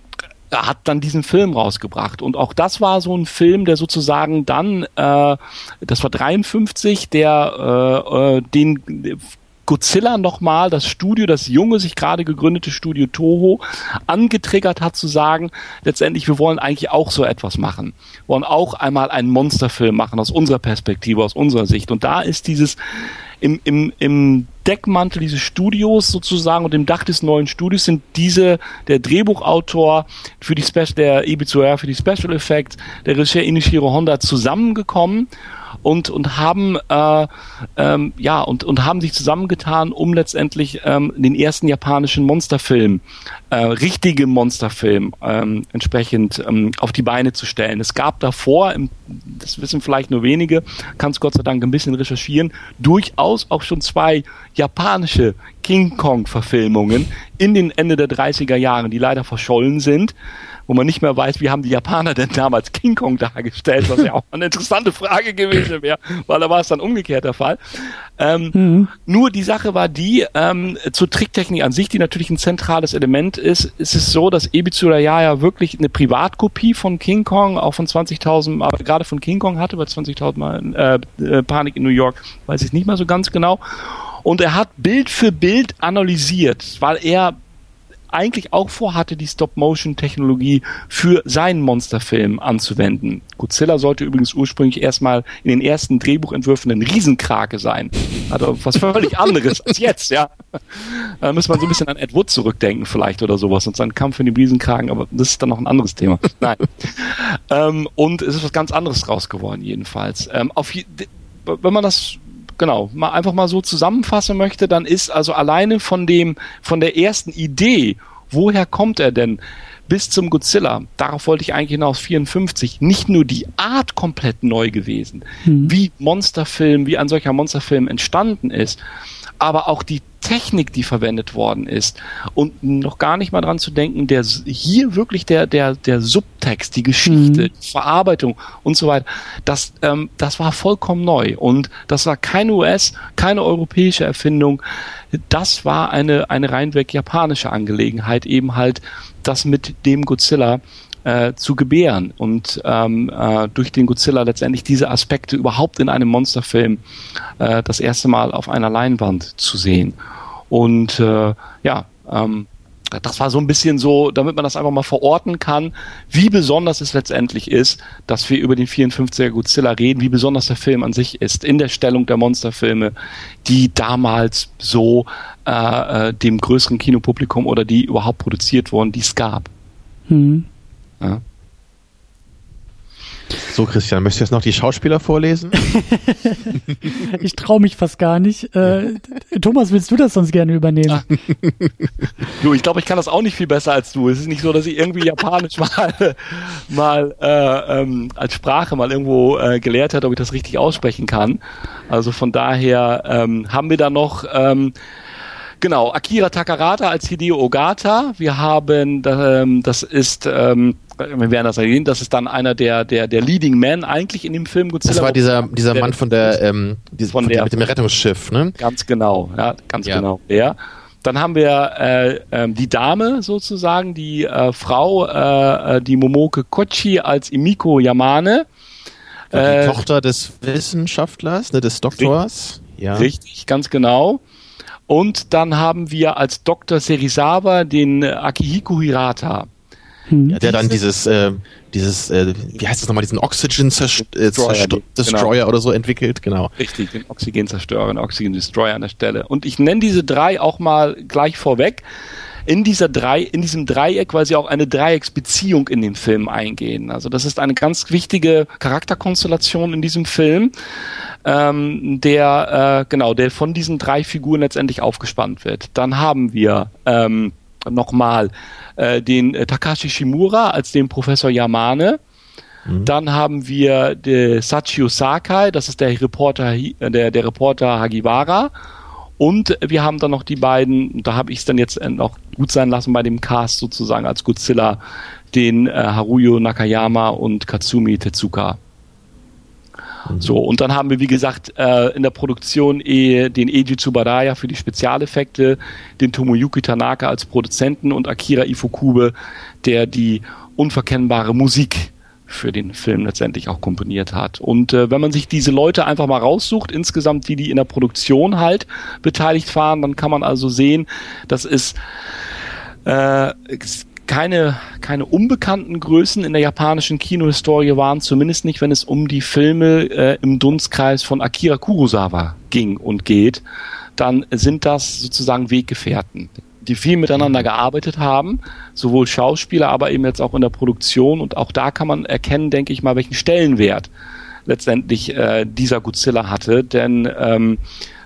hat dann diesen Film rausgebracht. Und auch das war so ein Film, der sozusagen dann, äh, das war 53, der äh, äh, den Godzilla nochmal, das Studio, das junge, sich gerade gegründete Studio Toho, angetriggert hat zu sagen, letztendlich, wir wollen eigentlich auch so etwas machen. Wir wollen auch einmal einen Monsterfilm machen, aus unserer Perspektive, aus unserer Sicht. Und da ist dieses im, im, im Deckmantel dieses Studios sozusagen und im Dach des neuen Studios sind diese, der Drehbuchautor für die Special, der Ibizuer für die Special Effects, der Regisseur Inishiro Honda zusammengekommen und und haben äh, ähm, ja und und haben sich zusammengetan, um letztendlich ähm, den ersten japanischen Monsterfilm, äh, richtige Monsterfilm ähm, entsprechend ähm, auf die Beine zu stellen. Es gab davor, im, das wissen vielleicht nur wenige, kann es Gott sei Dank ein bisschen recherchieren, durchaus auch schon zwei japanische King Kong Verfilmungen in den Ende der 30er Jahre, die leider verschollen sind wo man nicht mehr weiß, wie haben die Japaner denn damals King Kong dargestellt, was ja auch eine interessante Frage gewesen wäre, weil da war es dann umgekehrt der Fall. Ähm, mhm. Nur die Sache war die, ähm, zur Tricktechnik an sich, die natürlich ein zentrales Element ist, ist es so, dass Ebitsuraya ja wirklich eine Privatkopie von King Kong, auch von 20.000, aber gerade von King Kong hatte, bei 20.000 Mal äh, äh, Panik in New York, weiß ich nicht mal so ganz genau. Und er hat Bild für Bild analysiert, weil er eigentlich auch vorhatte, die Stop-Motion-Technologie für seinen Monsterfilm anzuwenden. Godzilla sollte übrigens ursprünglich erstmal in den ersten Drehbuchentwürfen ein Riesenkrake sein. Also was völlig anderes als jetzt, ja. Da muss man so ein bisschen an Ed Wood zurückdenken vielleicht oder sowas und seinen Kampf in dem Riesenkragen, aber das ist dann noch ein anderes Thema. Nein. ähm, und es ist was ganz anderes draus geworden jedenfalls. Ähm, auf, wenn man das genau, mal einfach mal so zusammenfassen möchte, dann ist also alleine von dem, von der ersten Idee, woher kommt er denn, bis zum Godzilla, darauf wollte ich eigentlich hinaus, 54, nicht nur die Art komplett neu gewesen, mhm. wie Monsterfilm, wie ein solcher Monsterfilm entstanden ist, aber auch die Technik, die verwendet worden ist und noch gar nicht mal dran zu denken, der hier wirklich der der der Subtext, die Geschichte, mhm. die Verarbeitung und so weiter, das ähm, das war vollkommen neu und das war keine US, keine europäische Erfindung. Das war eine eine reinweg japanische Angelegenheit, eben halt das mit dem Godzilla äh, zu gebären und ähm, äh, durch den Godzilla letztendlich diese Aspekte überhaupt in einem Monsterfilm äh, das erste Mal auf einer Leinwand zu sehen. Und äh, ja, ähm, das war so ein bisschen so, damit man das einfach mal verorten kann, wie besonders es letztendlich ist, dass wir über den 54er Godzilla reden, wie besonders der Film an sich ist, in der Stellung der Monsterfilme, die damals so äh, äh dem größeren Kinopublikum oder die überhaupt produziert wurden, die es gab. Mhm. Ja. So, Christian, möchtest du jetzt noch die Schauspieler vorlesen? ich traue mich fast gar nicht. Äh, Thomas, willst du das sonst gerne übernehmen? du, ich glaube, ich kann das auch nicht viel besser als du. Es ist nicht so, dass ich irgendwie Japanisch mal, mal äh, ähm, als Sprache mal irgendwo äh, gelehrt hätte, ob ich das richtig aussprechen kann. Also von daher ähm, haben wir da noch ähm, Genau, Akira Takarata als Hideo Ogata. Wir haben, ähm, das ist, ähm, wir werden das erwähnen, das ist dann einer der, der, der Leading Men eigentlich in dem Film Godzilla. Das war dieser, dieser Mann von der, ähm, dieses, von, von der, mit dem Rettungsschiff, ne? Ganz genau, ja, ganz ja. genau, der. Dann haben wir äh, äh, die Dame sozusagen, die äh, Frau, äh, äh die Momoke Kochi als Imiko Yamane. Die äh, Tochter des Wissenschaftlers, ne, des Doktors. Richtig, ja. richtig ganz genau. Und dann haben wir als Dr. Serizawa den äh, Akihiko Hirata. Hm. Ja, der dann dieses, äh, dieses, äh, wie heißt das nochmal, diesen Oxygen äh, Destroyer, Destroyer genau. oder so entwickelt, genau. Richtig, den Oxygen Zerstörer, den Oxygen Destroyer an der Stelle. Und ich nenne diese drei auch mal gleich vorweg. In dieser drei, in diesem Dreieck quasi auch eine Dreiecksbeziehung in den Film eingehen. Also das ist eine ganz wichtige Charakterkonstellation in diesem Film, ähm, der äh, genau, der von diesen drei Figuren letztendlich aufgespannt wird. Dann haben wir ähm, nochmal äh, den äh, Takashi Shimura als den Professor Yamane. Mhm. Dann haben wir de Sachio Sakai, das ist der Reporter, äh, der, der Reporter Hagiwara. Und wir haben dann noch die beiden, da habe ich es dann jetzt noch gut sein lassen bei dem Cast sozusagen als Godzilla, den äh, Haruyo Nakayama und Katsumi Tezuka. Mhm. So, und dann haben wir, wie gesagt, äh, in der Produktion eh, den Eiji Tsubaraya für die Spezialeffekte, den Tomoyuki Tanaka als Produzenten und Akira Ifukube, der die unverkennbare Musik für den Film letztendlich auch komponiert hat. Und äh, wenn man sich diese Leute einfach mal raussucht, insgesamt die, die in der Produktion halt beteiligt waren, dann kann man also sehen, das ist äh, keine, keine unbekannten Größen in der japanischen Kinohistorie waren, zumindest nicht, wenn es um die Filme äh, im Dunstkreis von Akira Kurosawa ging und geht, dann sind das sozusagen Weggefährten die viel miteinander gearbeitet haben, sowohl Schauspieler, aber eben jetzt auch in der Produktion. Und auch da kann man erkennen, denke ich mal, welchen Stellenwert letztendlich äh, dieser Godzilla hatte. Denn ähm,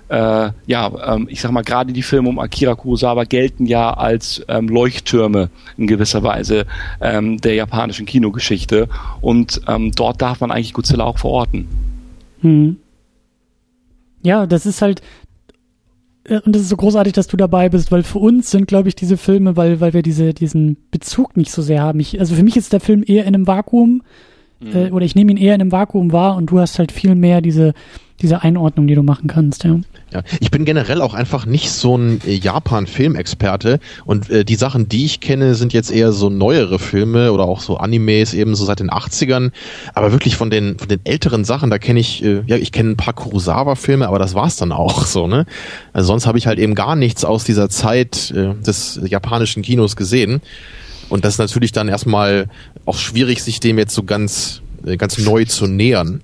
äh, ja, ähm, ich sag mal, gerade die Filme um Akira Kurosawa gelten ja als ähm, Leuchttürme in gewisser Weise ähm, der japanischen Kinogeschichte. Und ähm, dort darf man eigentlich Godzilla auch verorten. Hm. Ja, das ist halt, und es ist so großartig, dass du dabei bist, weil für uns sind, glaube ich, diese Filme, weil, weil wir diese, diesen Bezug nicht so sehr haben. Ich, also für mich ist der Film eher in einem Vakuum, mhm. äh, oder ich nehme ihn eher in einem Vakuum wahr und du hast halt viel mehr diese, diese Einordnung, die du machen kannst, ja. Ja, ich bin generell auch einfach nicht so ein äh, Japan-Filmexperte und äh, die Sachen, die ich kenne, sind jetzt eher so neuere Filme oder auch so Animes eben so seit den 80ern, aber wirklich von den von den älteren Sachen, da kenne ich äh, ja, ich kenne ein paar Kurosawa-Filme, aber das war's dann auch so, ne? Also sonst habe ich halt eben gar nichts aus dieser Zeit äh, des japanischen Kinos gesehen und das ist natürlich dann erstmal auch schwierig sich dem jetzt so ganz äh, ganz neu zu nähern.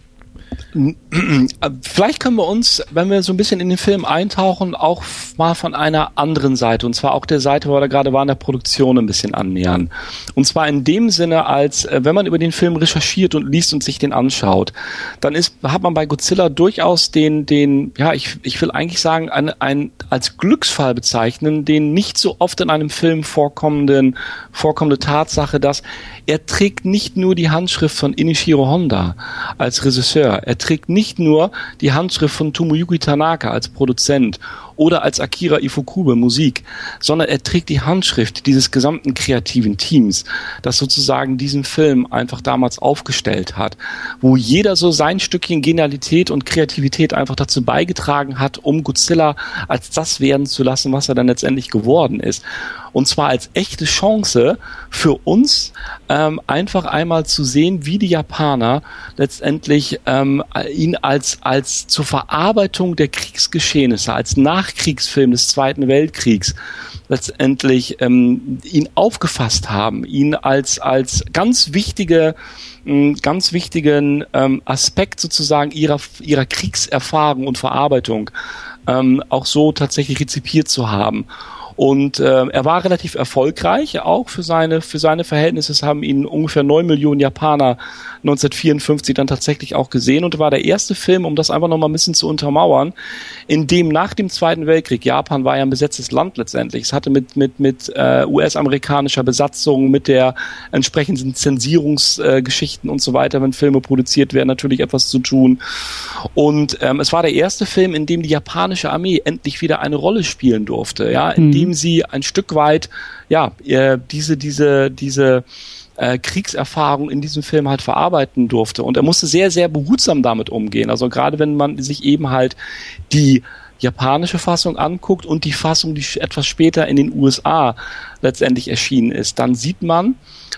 Vielleicht können wir uns, wenn wir so ein bisschen in den Film eintauchen, auch mal von einer anderen Seite, und zwar auch der Seite, wo wir da gerade waren, der Produktion ein bisschen annähern. Und zwar in dem Sinne, als äh, wenn man über den Film recherchiert und liest und sich den anschaut, dann ist, hat man bei Godzilla durchaus den, den, ja, ich, ich will eigentlich sagen, ein, ein als Glücksfall bezeichnen, den nicht so oft in einem Film vorkommenden, vorkommende Tatsache, dass er trägt nicht nur die Handschrift von Inishiro Honda als Regisseur, er trägt nicht nur die Handschrift von Tomoyuki Tanaka als Produzent oder als Akira Ifukube Musik, sondern er trägt die Handschrift dieses gesamten kreativen Teams, das sozusagen diesen Film einfach damals aufgestellt hat, wo jeder so sein Stückchen Genialität und Kreativität einfach dazu beigetragen hat, um Godzilla als das werden zu lassen, was er dann letztendlich geworden ist. Und zwar als echte Chance für uns, ähm, einfach einmal zu sehen, wie die Japaner letztendlich ähm, ihn als, als zur Verarbeitung der Kriegsgeschehnisse, als Nachkriegsfilm des Zweiten Weltkriegs letztendlich ähm, ihn aufgefasst haben, ihn als, als ganz wichtige ganz wichtigen ähm, Aspekt sozusagen ihrer, ihrer Kriegserfahrung und Verarbeitung ähm, auch so tatsächlich rezipiert zu haben. Und äh, er war relativ erfolgreich, auch für seine, für seine Verhältnisse. Es haben ihn ungefähr neun Millionen Japaner 1954 dann tatsächlich auch gesehen und war der erste Film, um das einfach nochmal ein bisschen zu untermauern, in dem nach dem Zweiten Weltkrieg, Japan war ja ein besetztes Land letztendlich, es hatte mit, mit, mit äh, US-amerikanischer Besatzung, mit der entsprechenden Zensierungsgeschichten äh, und so weiter, wenn Filme produziert werden, natürlich etwas zu tun. Und ähm, es war der erste Film, in dem die japanische Armee endlich wieder eine Rolle spielen durfte, ja, in mhm. dem sie ein Stück weit, ja, äh, diese, diese, diese äh, Kriegserfahrung in diesem Film halt verarbeiten durfte. Und er musste sehr, sehr behutsam damit umgehen. Also gerade wenn man sich eben halt die japanische Fassung anguckt und die Fassung, die etwas später in den USA letztendlich erschienen ist, dann sieht man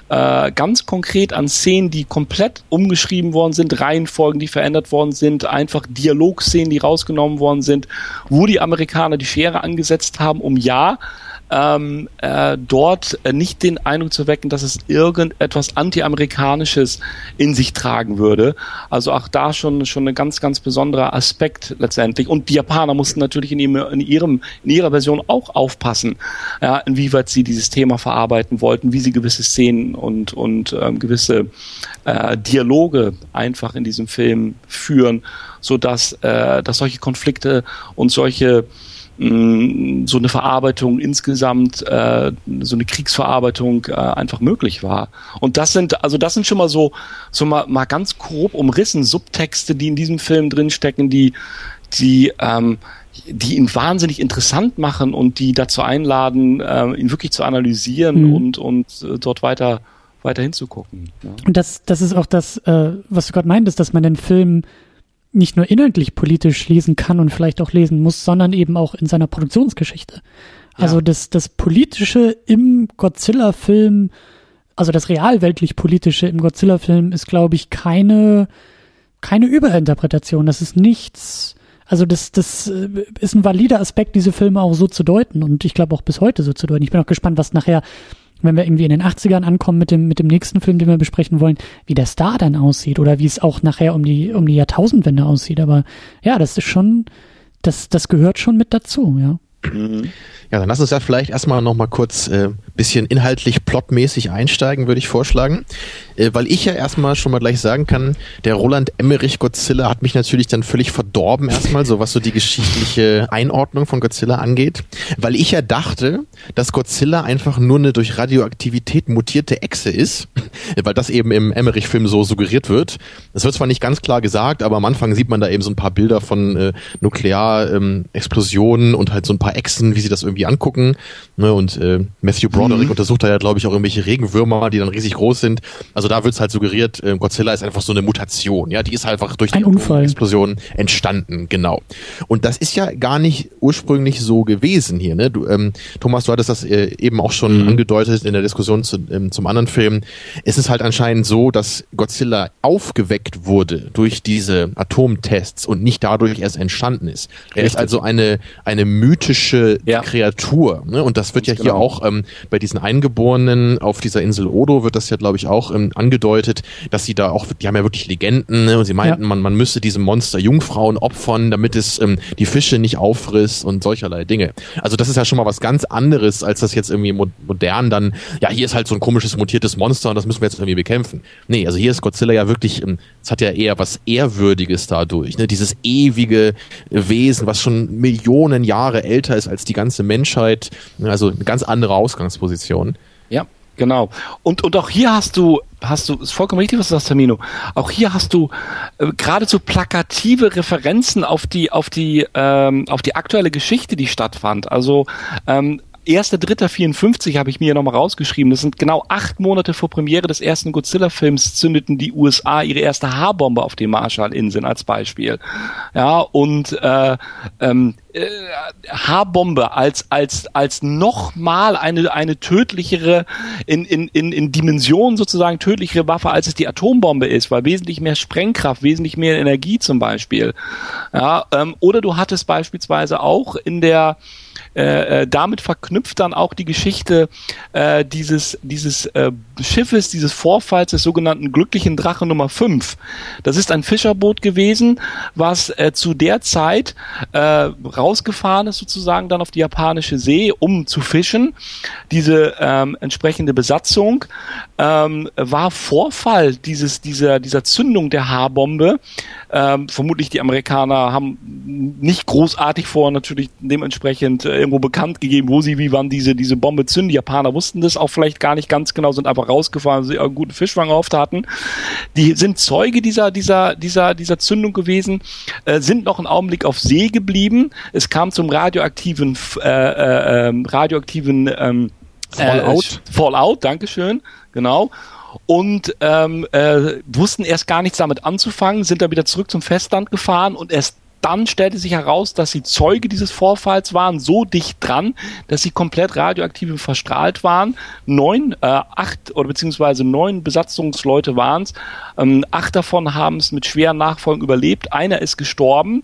äh, ganz konkret an Szenen, die komplett umgeschrieben worden sind, Reihenfolgen, die verändert worden sind, einfach Dialogszenen, die rausgenommen worden sind, wo die Amerikaner die Schere angesetzt haben, um ja ähm, äh, dort äh, nicht den Eindruck zu wecken, dass es irgendetwas anti-amerikanisches in sich tragen würde. Also auch da schon schon ein ganz ganz besonderer Aspekt letztendlich. Und die Japaner mussten natürlich in ihrem in ihrem in ihrer Version auch aufpassen, ja, inwieweit sie dieses Thema verarbeiten wollten, wie sie gewisse Szenen und und ähm, gewisse äh, Dialoge einfach in diesem Film führen, so dass äh, dass solche Konflikte und solche mh, so eine Verarbeitung insgesamt, äh, so eine Kriegsverarbeitung äh, einfach möglich war. Und das sind, also das sind schon mal so, so mal, mal ganz grob umrissen Subtexte, die in diesem Film drinstecken, die, die, ähm, die ihn wahnsinnig interessant machen und die dazu einladen, äh, ihn wirklich zu analysieren mhm. und, und äh, dort weiter weiter hinzugucken. Ja. Und das, das ist auch das, äh, was du gerade meintest, dass man den Film nicht nur inhaltlich politisch lesen kann und vielleicht auch lesen muss, sondern eben auch in seiner Produktionsgeschichte. Also ja. das, das Politische im Godzilla-Film, also das realweltlich Politische im Godzilla-Film ist, glaube ich, keine, keine Überinterpretation. Das ist nichts, also das, das äh, ist ein valider Aspekt, diese Filme auch so zu deuten und ich glaube auch bis heute so zu deuten. Ich bin auch gespannt, was nachher wenn wir irgendwie in den 80ern ankommen mit dem, mit dem nächsten Film, den wir besprechen wollen, wie der Star dann aussieht oder wie es auch nachher um die, um die Jahrtausendwende aussieht. Aber ja, das ist schon, das, das gehört schon mit dazu, ja. Mhm. Ja, dann lass uns ja vielleicht erstmal nochmal kurz äh, bisschen inhaltlich plotmäßig einsteigen, würde ich vorschlagen. Äh, weil ich ja erstmal schon mal gleich sagen kann, der Roland Emmerich Godzilla hat mich natürlich dann völlig verdorben erstmal, so was so die geschichtliche Einordnung von Godzilla angeht. Weil ich ja dachte, dass Godzilla einfach nur eine durch Radioaktivität mutierte Echse ist, weil das eben im Emmerich-Film so suggeriert wird. Das wird zwar nicht ganz klar gesagt, aber am Anfang sieht man da eben so ein paar Bilder von äh, Nuklearexplosionen ähm, und halt so ein paar Echsen, wie sie das irgendwie angucken. Ne? Und äh, Matthew Broderick mhm. untersucht da ja, glaube ich, auch irgendwelche Regenwürmer, die dann riesig groß sind. Also da wird's halt suggeriert, äh, Godzilla ist einfach so eine Mutation. Ja, die ist einfach durch die Explosion entstanden, genau. Und das ist ja gar nicht ursprünglich so gewesen hier. Ne? Du, ähm, Thomas, du hattest das äh, eben auch schon mhm. angedeutet in der Diskussion zu, ähm, zum anderen Film. Es ist halt anscheinend so, dass Godzilla aufgeweckt wurde durch diese Atomtests und nicht dadurch erst entstanden ist. Er Richtig. ist also eine eine mythische ja. Kreatur. Ne? Und das wird ja hier genau. auch ähm, bei diesen Eingeborenen auf dieser Insel Odo wird das ja, glaube ich, auch ähm, angedeutet, dass sie da auch, die haben ja wirklich Legenden, ne? und sie meinten, ja. man, man müsse diesem Monster Jungfrauen opfern, damit es ähm, die Fische nicht auffrisst und solcherlei Dinge. Also das ist ja schon mal was ganz anderes, als das jetzt irgendwie modern dann, ja, hier ist halt so ein komisches mutiertes Monster und das müssen wir jetzt irgendwie bekämpfen. Nee, also hier ist Godzilla ja wirklich, ähm, es hat ja eher was Ehrwürdiges dadurch, ne? dieses ewige Wesen, was schon Millionen Jahre älter ist als die ganze Menschheit, also eine ganz andere Ausgangsposition. Ja, Genau. Und, und auch hier hast du, hast du, ist vollkommen richtig, was du sagst, Termino. Auch hier hast du äh, geradezu plakative Referenzen auf die, auf die, ähm, auf die aktuelle Geschichte, die stattfand. Also ähm, 1.3.54 habe ich mir nochmal rausgeschrieben. Das sind genau acht Monate vor Premiere des ersten Godzilla-Films zündeten die USA ihre erste H-Bombe auf den Marshallinseln als Beispiel. Ja, und äh, ähm, äh, H-Bombe als als als nochmal eine eine tödlichere in, in in in Dimension sozusagen tödlichere Waffe als es die Atombombe ist, weil wesentlich mehr Sprengkraft, wesentlich mehr Energie zum Beispiel. Ja, ähm, oder du hattest beispielsweise auch in der äh, äh, damit verknüpft dann auch die Geschichte äh, dieses, dieses äh, Schiffes, dieses Vorfalls des sogenannten glücklichen Drache Nummer 5. Das ist ein Fischerboot gewesen, was äh, zu der Zeit äh, rausgefahren ist sozusagen dann auf die japanische See, um zu fischen. Diese ähm, entsprechende Besatzung ähm, war Vorfall dieses, dieser, dieser Zündung der H-Bombe. Ähm, vermutlich die Amerikaner haben nicht großartig vor natürlich dementsprechend äh, irgendwo bekannt gegeben, wo sie wie wann diese, diese Bombe zünden. Die Japaner wussten das auch vielleicht gar nicht ganz genau, sind einfach rausgefahren, sie einen guten Fischfang oft hatten. Die sind Zeuge dieser, dieser, dieser, dieser Zündung gewesen, äh, sind noch einen Augenblick auf See geblieben. Es kam zum radioaktiven, äh, äh, ähm, radioaktiven ähm, Fallout. Äh, Fallout, Dankeschön, genau und ähm, äh, wussten erst gar nichts damit anzufangen, sind dann wieder zurück zum Festland gefahren und erst dann stellte sich heraus, dass sie Zeuge dieses Vorfalls waren, so dicht dran, dass sie komplett radioaktiv verstrahlt waren. Neun, äh, acht oder beziehungsweise neun Besatzungsleute waren es. Ähm, acht davon haben es mit schweren Nachfolgen überlebt. Einer ist gestorben,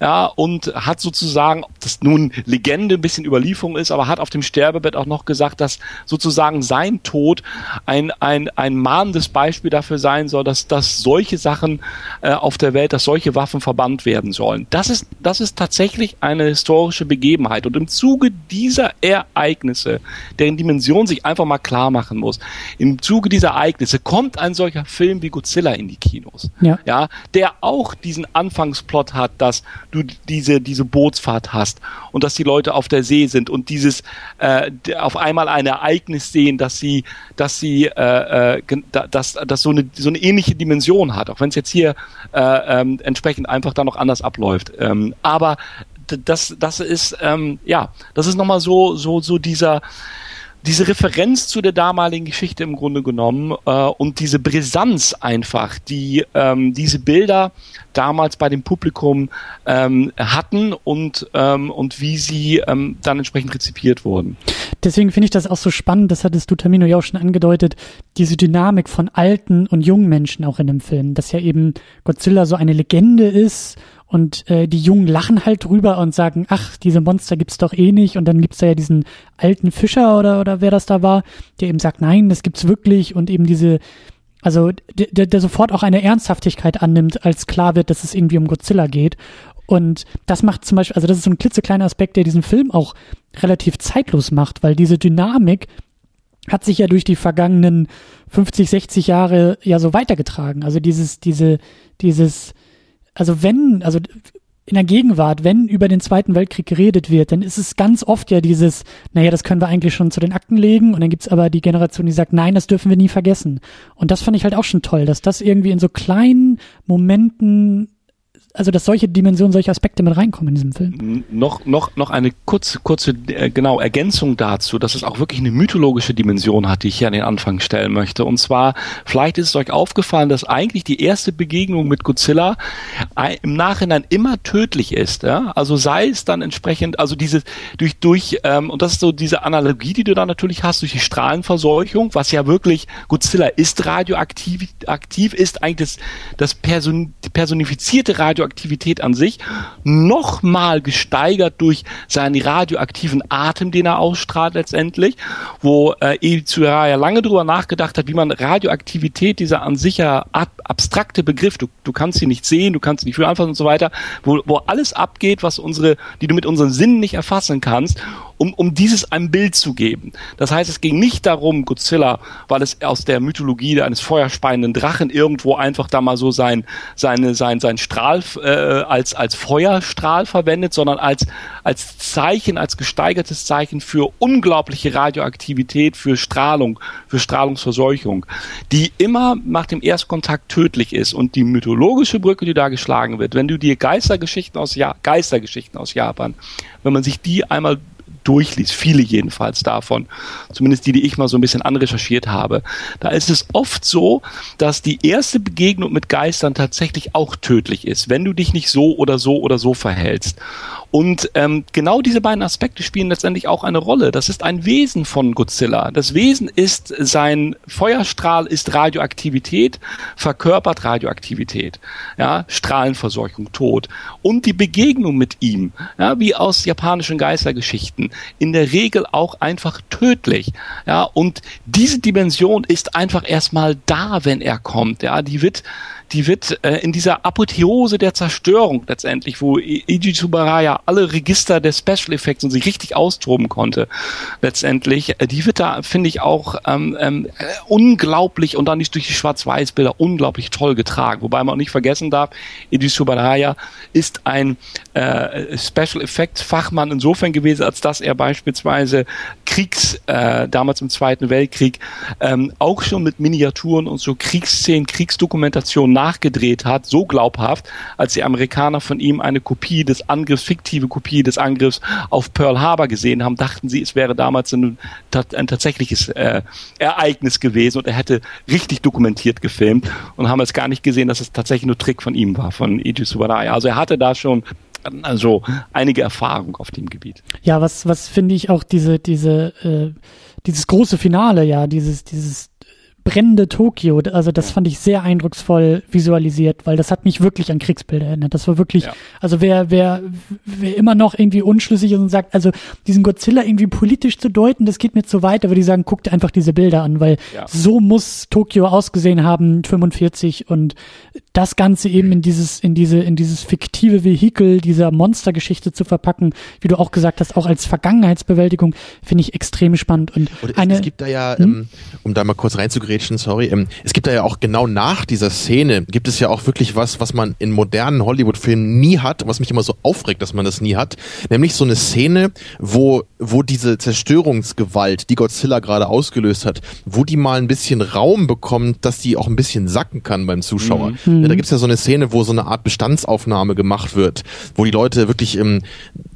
ja, und hat sozusagen, ob das nun Legende, ein bisschen Überlieferung ist, aber hat auf dem Sterbebett auch noch gesagt, dass sozusagen sein Tod ein, ein, ein mahnendes Beispiel dafür sein soll, dass, dass solche Sachen äh, auf der Welt, dass solche Waffen verbannt werden sollen. Das ist, das ist tatsächlich eine historische Begebenheit. Und im Zuge dieser Ereignisse, deren Dimension sich einfach mal klar machen muss, im Zuge dieser Ereignisse kommt ein solcher Film wie Godzilla in die Kinos. Ja. ja der auch diesen Anfangsplot hat, dass du diese, diese Bootsfahrt hast und dass die Leute auf der See sind und dieses äh, auf einmal ein Ereignis sehen, dass sie, dass sie, äh, äh, dass, dass so eine, so eine ähnliche Dimension hat, auch wenn es jetzt hier äh, ähm, entsprechend einfach da noch anders abläuft. Ähm, aber das, das ist, ähm, ja, das ist nochmal so, so, so dieser, diese Referenz zu der damaligen Geschichte im Grunde genommen äh, und diese Brisanz einfach, die ähm, diese Bilder damals bei dem Publikum ähm, hatten und, ähm, und wie sie ähm, dann entsprechend rezipiert wurden. Deswegen finde ich das auch so spannend, das hattest du Tamino ja auch schon angedeutet, diese Dynamik von alten und jungen Menschen auch in dem Film, dass ja eben Godzilla so eine Legende ist und äh, die Jungen lachen halt drüber und sagen, ach, diese Monster gibt's doch eh nicht. Und dann gibt's da ja diesen alten Fischer oder, oder wer das da war, der eben sagt, nein, das gibt's wirklich. Und eben diese, also der, der sofort auch eine Ernsthaftigkeit annimmt, als klar wird, dass es irgendwie um Godzilla geht. Und das macht zum Beispiel, also das ist so ein klitzekleiner Aspekt, der diesen Film auch relativ zeitlos macht, weil diese Dynamik hat sich ja durch die vergangenen 50, 60 Jahre ja so weitergetragen. Also dieses, diese, dieses, also wenn, also in der Gegenwart, wenn über den Zweiten Weltkrieg geredet wird, dann ist es ganz oft ja dieses, naja, das können wir eigentlich schon zu den Akten legen und dann gibt's aber die Generation, die sagt, nein, das dürfen wir nie vergessen. Und das fand ich halt auch schon toll, dass das irgendwie in so kleinen Momenten also dass solche Dimensionen, solche Aspekte mit reinkommen in diesem Film. Noch, noch, noch eine kurze, kurze, äh, genau, Ergänzung dazu, dass es auch wirklich eine mythologische Dimension hat, die ich hier an den Anfang stellen möchte. Und zwar, vielleicht ist es euch aufgefallen, dass eigentlich die erste Begegnung mit Godzilla im Nachhinein immer tödlich ist. Ja? Also sei es dann entsprechend, also diese, durch, durch, ähm, und das ist so diese Analogie, die du da natürlich hast, durch die Strahlenverseuchung, was ja wirklich, Godzilla ist radioaktiv, aktiv, ist eigentlich das, das person, personifizierte Radio Radioaktivität an sich nochmal gesteigert durch seinen radioaktiven Atem, den er ausstrahlt letztendlich, wo äh, Edi ja lange drüber nachgedacht hat, wie man Radioaktivität, dieser an sich ja ab abstrakte Begriff, du, du kannst sie nicht sehen, du kannst sie nicht fühlen, anfassen und so weiter, wo, wo alles abgeht, was unsere, die du mit unseren Sinnen nicht erfassen kannst um, um dieses ein Bild zu geben. Das heißt, es ging nicht darum, Godzilla, weil es aus der Mythologie eines feuerspeienden Drachen irgendwo einfach da mal so sein, seine, sein, sein Strahl äh, als, als Feuerstrahl verwendet, sondern als, als Zeichen, als gesteigertes Zeichen für unglaubliche Radioaktivität, für Strahlung, für Strahlungsverseuchung, die immer nach dem Erstkontakt tödlich ist. Und die mythologische Brücke, die da geschlagen wird, wenn du dir Geistergeschichten aus, ja Geistergeschichten aus Japan, wenn man sich die einmal durchliest, viele jedenfalls davon, zumindest die, die ich mal so ein bisschen anrecherchiert habe, da ist es oft so, dass die erste Begegnung mit Geistern tatsächlich auch tödlich ist, wenn du dich nicht so oder so oder so verhältst. Und ähm, genau diese beiden Aspekte spielen letztendlich auch eine Rolle. Das ist ein Wesen von Godzilla. Das Wesen ist sein Feuerstrahl ist Radioaktivität, verkörpert Radioaktivität, ja, Strahlenverseuchung, Tod und die Begegnung mit ihm, ja, wie aus japanischen Geistergeschichten, in der Regel auch einfach tödlich, ja, und diese Dimension ist einfach erstmal da, wenn er kommt, ja, die wird die wird äh, in dieser Apotheose der Zerstörung letztendlich, wo Iji Tsubaraya alle Register der Special Effects und sich richtig austoben konnte, letztendlich, äh, die wird da, finde ich, auch ähm, ähm, unglaublich und dann nicht durch die Schwarz-Weiß-Bilder unglaublich toll getragen. Wobei man auch nicht vergessen darf, Iji Tsubaraya ist ein äh, Special Effects Fachmann insofern gewesen, als dass er beispielsweise Kriegs, äh, damals im Zweiten Weltkrieg, ähm, auch schon mit Miniaturen und so Kriegsszenen, Kriegsdokumentationen nachgedreht hat, so glaubhaft, als die Amerikaner von ihm eine Kopie des Angriffs, fiktive Kopie des Angriffs auf Pearl Harbor gesehen haben, dachten sie, es wäre damals ein, ein tatsächliches äh, Ereignis gewesen und er hätte richtig dokumentiert gefilmt und haben es gar nicht gesehen, dass es tatsächlich nur Trick von ihm war, von Iji Subaraya. Also er hatte da schon also einige Erfahrung auf dem Gebiet. Ja, was, was finde ich auch diese, diese, äh, dieses große Finale, ja, dieses, dieses brennende Tokio, also das fand ich sehr eindrucksvoll visualisiert, weil das hat mich wirklich an Kriegsbilder erinnert. Das war wirklich, ja. also wer, wer, wer immer noch irgendwie unschlüssig ist und sagt, also diesen Godzilla irgendwie politisch zu deuten, das geht mir zu weit, würde ich sagen, guckt einfach diese Bilder an, weil ja. so muss Tokio ausgesehen haben, 45 und das Ganze eben in dieses, in diese, in dieses fiktive Vehikel dieser Monstergeschichte zu verpacken, wie du auch gesagt hast, auch als Vergangenheitsbewältigung, finde ich extrem spannend und, und es, eine, es gibt da ja, hm? ähm, um da mal kurz reinzugehen, reingrätschen, sorry. Ähm, es gibt da ja auch genau nach dieser Szene, gibt es ja auch wirklich was, was man in modernen Hollywood-Filmen nie hat, was mich immer so aufregt, dass man das nie hat. Nämlich so eine Szene, wo, wo diese Zerstörungsgewalt, die Godzilla gerade ausgelöst hat, wo die mal ein bisschen Raum bekommt, dass die auch ein bisschen sacken kann beim Zuschauer. Mhm. Ja, da gibt's ja so eine Szene, wo so eine Art Bestandsaufnahme gemacht wird, wo die Leute wirklich im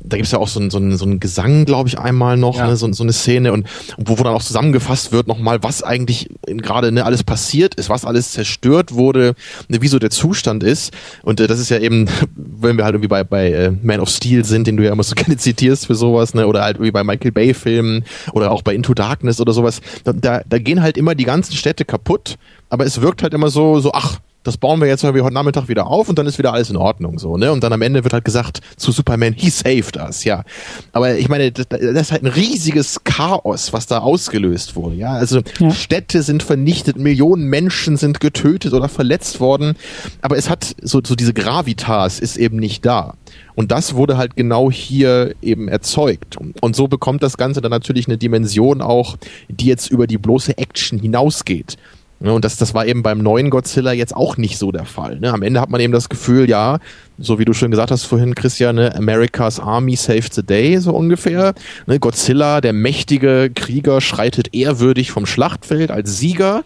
da gibt's ja auch so ein, so so ein Gesang, glaube ich, einmal noch, ja. ne, so, so eine Szene und wo, wo dann auch zusammengefasst wird nochmal, was eigentlich gerade ne, alles passiert ist, was alles zerstört wurde, ne, wie so der Zustand ist. Und äh, das ist ja eben, wenn wir halt irgendwie bei, bei äh, Man of Steel sind, den du ja immer so gerne zitierst für sowas, ne, oder halt irgendwie bei Michael Bay-Filmen oder auch bei Into Darkness oder sowas, da, da, da gehen halt immer die ganzen Städte kaputt, aber es wirkt halt immer so, so, ach, das bauen wir jetzt mal heute Nachmittag wieder auf und dann ist wieder alles in Ordnung so, ne? Und dann am Ende wird halt gesagt zu Superman, he saved us, ja. Aber ich meine, das, das ist halt ein riesiges Chaos, was da ausgelöst wurde, ja. Also ja. Städte sind vernichtet, Millionen Menschen sind getötet oder verletzt worden, aber es hat so, so diese Gravitas ist eben nicht da. Und das wurde halt genau hier eben erzeugt. Und so bekommt das Ganze dann natürlich eine Dimension auch, die jetzt über die bloße Action hinausgeht. Ne, und das, das war eben beim neuen Godzilla jetzt auch nicht so der Fall. Ne? Am Ende hat man eben das Gefühl, ja, so wie du schon gesagt hast vorhin, Christian, ne, America's Army saved the day, so ungefähr. Ne, Godzilla, der mächtige Krieger, schreitet ehrwürdig vom Schlachtfeld als Sieger.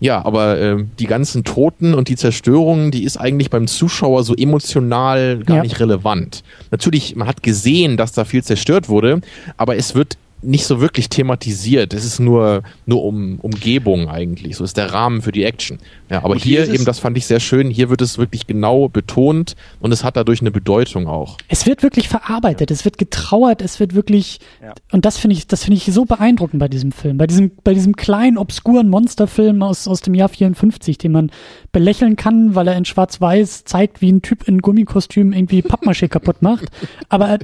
Ja, aber äh, die ganzen Toten und die Zerstörungen, die ist eigentlich beim Zuschauer so emotional gar ja. nicht relevant. Natürlich, man hat gesehen, dass da viel zerstört wurde, aber es wird nicht so wirklich thematisiert. Es ist nur, nur um Umgebung eigentlich. So ist der Rahmen für die Action. Ja, aber hier, hier eben, das fand ich sehr schön, hier wird es wirklich genau betont und es hat dadurch eine Bedeutung auch. Es wird wirklich verarbeitet, ja. es wird getrauert, es wird wirklich, ja. und das finde ich, das finde ich so beeindruckend bei diesem Film, bei diesem, bei diesem kleinen, obskuren Monsterfilm aus, aus dem Jahr 54, den man belächeln kann, weil er in schwarz-weiß zeigt, wie ein Typ in Gummikostüm irgendwie Pappmaché kaputt macht. Aber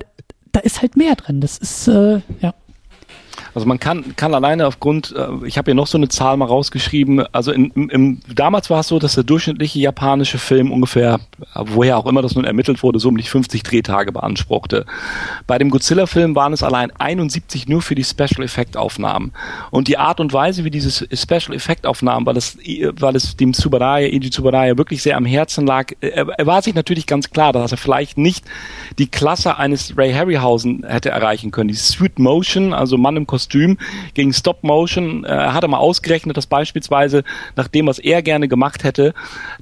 da ist halt mehr drin. Das ist, äh, ja. Also man kann, kann alleine aufgrund, äh, ich habe hier noch so eine Zahl mal rausgeschrieben, also in, im, damals war es so, dass der durchschnittliche japanische Film ungefähr, woher auch immer das nun ermittelt wurde, so um die 50 Drehtage beanspruchte. Bei dem Godzilla-Film waren es allein 71 nur für die Special Effect Aufnahmen. Und die Art und Weise, wie diese Special Effect Aufnahmen, weil es, weil es dem Tsubaraya, Eiji Tsubaraya wirklich sehr am Herzen lag, er, er war sich natürlich ganz klar, dass er vielleicht nicht die Klasse eines Ray Harryhausen hätte erreichen können. Die Sweet Motion, also Mann im Kostüm Kostüm gegen Stop Motion. Er äh, hat er mal ausgerechnet, dass beispielsweise nach dem, was er gerne gemacht hätte,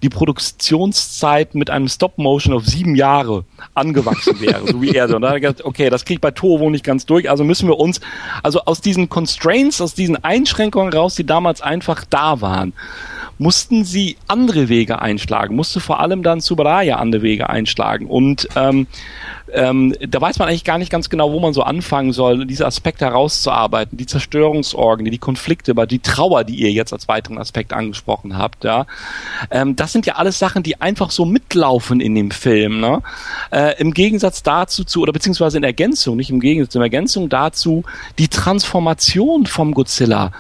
die Produktionszeit mit einem Stop Motion auf sieben Jahre angewachsen wäre, so wie er. Und da hat er gesagt, okay, das kriegt bei Toho nicht ganz durch, also müssen wir uns, also aus diesen Constraints, aus diesen Einschränkungen raus, die damals einfach da waren, mussten sie andere Wege einschlagen, musste vor allem dann Subaraya andere Wege einschlagen. Und ähm, ähm, da weiß man eigentlich gar nicht ganz genau, wo man so anfangen soll, diese Aspekte herauszuarbeiten, die Zerstörungsorgane, die Konflikte, aber die Trauer, die ihr jetzt als weiteren Aspekt angesprochen habt, ja. Ähm, das sind ja alles Sachen, die einfach so mitlaufen in dem Film, ne? Äh, Im Gegensatz dazu zu, oder beziehungsweise in Ergänzung, nicht im Gegensatz, in Ergänzung dazu, die Transformation vom Godzilla.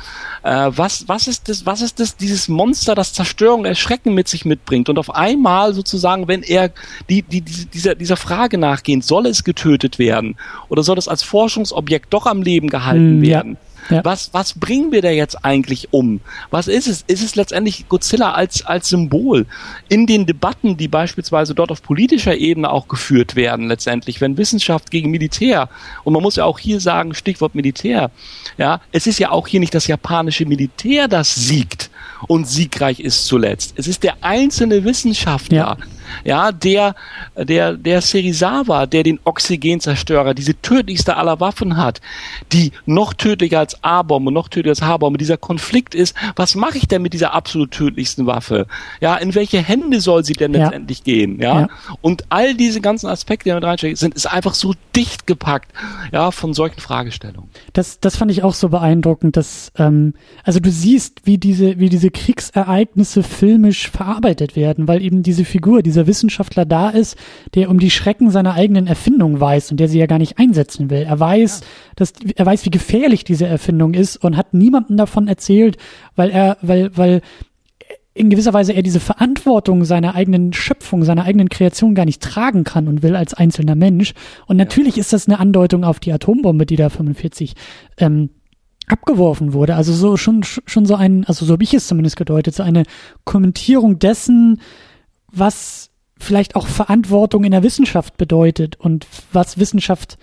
Äh, was, was ist das, was ist das, dieses Monster, das Zerstörung, Erschrecken mit sich mitbringt und auf einmal sozusagen, wenn er die, die, dieser, dieser Frage nachgehen, soll es getötet werden oder soll es als Forschungsobjekt doch am Leben gehalten mm, werden? Ja ja. Was, was bringen wir da jetzt eigentlich um? Was ist es? Ist es letztendlich Godzilla als, als Symbol in den Debatten, die beispielsweise dort auf politischer Ebene auch geführt werden, letztendlich, wenn Wissenschaft gegen Militär, und man muss ja auch hier sagen, Stichwort Militär, ja, es ist ja auch hier nicht das japanische Militär, das siegt und siegreich ist zuletzt. Es ist der einzelne Wissenschaftler, ja ja, der, der, der Serizawa, der den Oxygenzerstörer, diese tödlichste aller Waffen hat, die noch tödlicher als A-Bombe, noch tödlicher als H-Bombe, dieser Konflikt ist, was mache ich denn mit dieser absolut tödlichsten Waffe? Ja, in welche Hände soll sie denn ja. letztendlich gehen? Ja? ja? und all diese ganzen Aspekte, die damit reinstecken, sind, ist einfach so dicht gepackt, ja, von solchen Fragestellungen. Das, das fand ich auch so beeindruckend, dass, ähm, also du siehst, wie diese, wie diese Kriegsereignisse filmisch verarbeitet werden, weil eben diese Figur, diese dieser Wissenschaftler da ist, der um die Schrecken seiner eigenen Erfindung weiß und der sie ja gar nicht einsetzen will. Er weiß, ja. dass er weiß, wie gefährlich diese Erfindung ist und hat niemandem davon erzählt, weil er, weil, weil in gewisser Weise er diese Verantwortung seiner eigenen Schöpfung, seiner eigenen Kreation gar nicht tragen kann und will als einzelner Mensch. Und natürlich ja. ist das eine Andeutung auf die Atombombe, die da 45 ähm, abgeworfen wurde. Also so schon schon so ein, also so habe ich es zumindest gedeutet, so eine Kommentierung dessen, was vielleicht auch Verantwortung in der Wissenschaft bedeutet und was Wissenschaft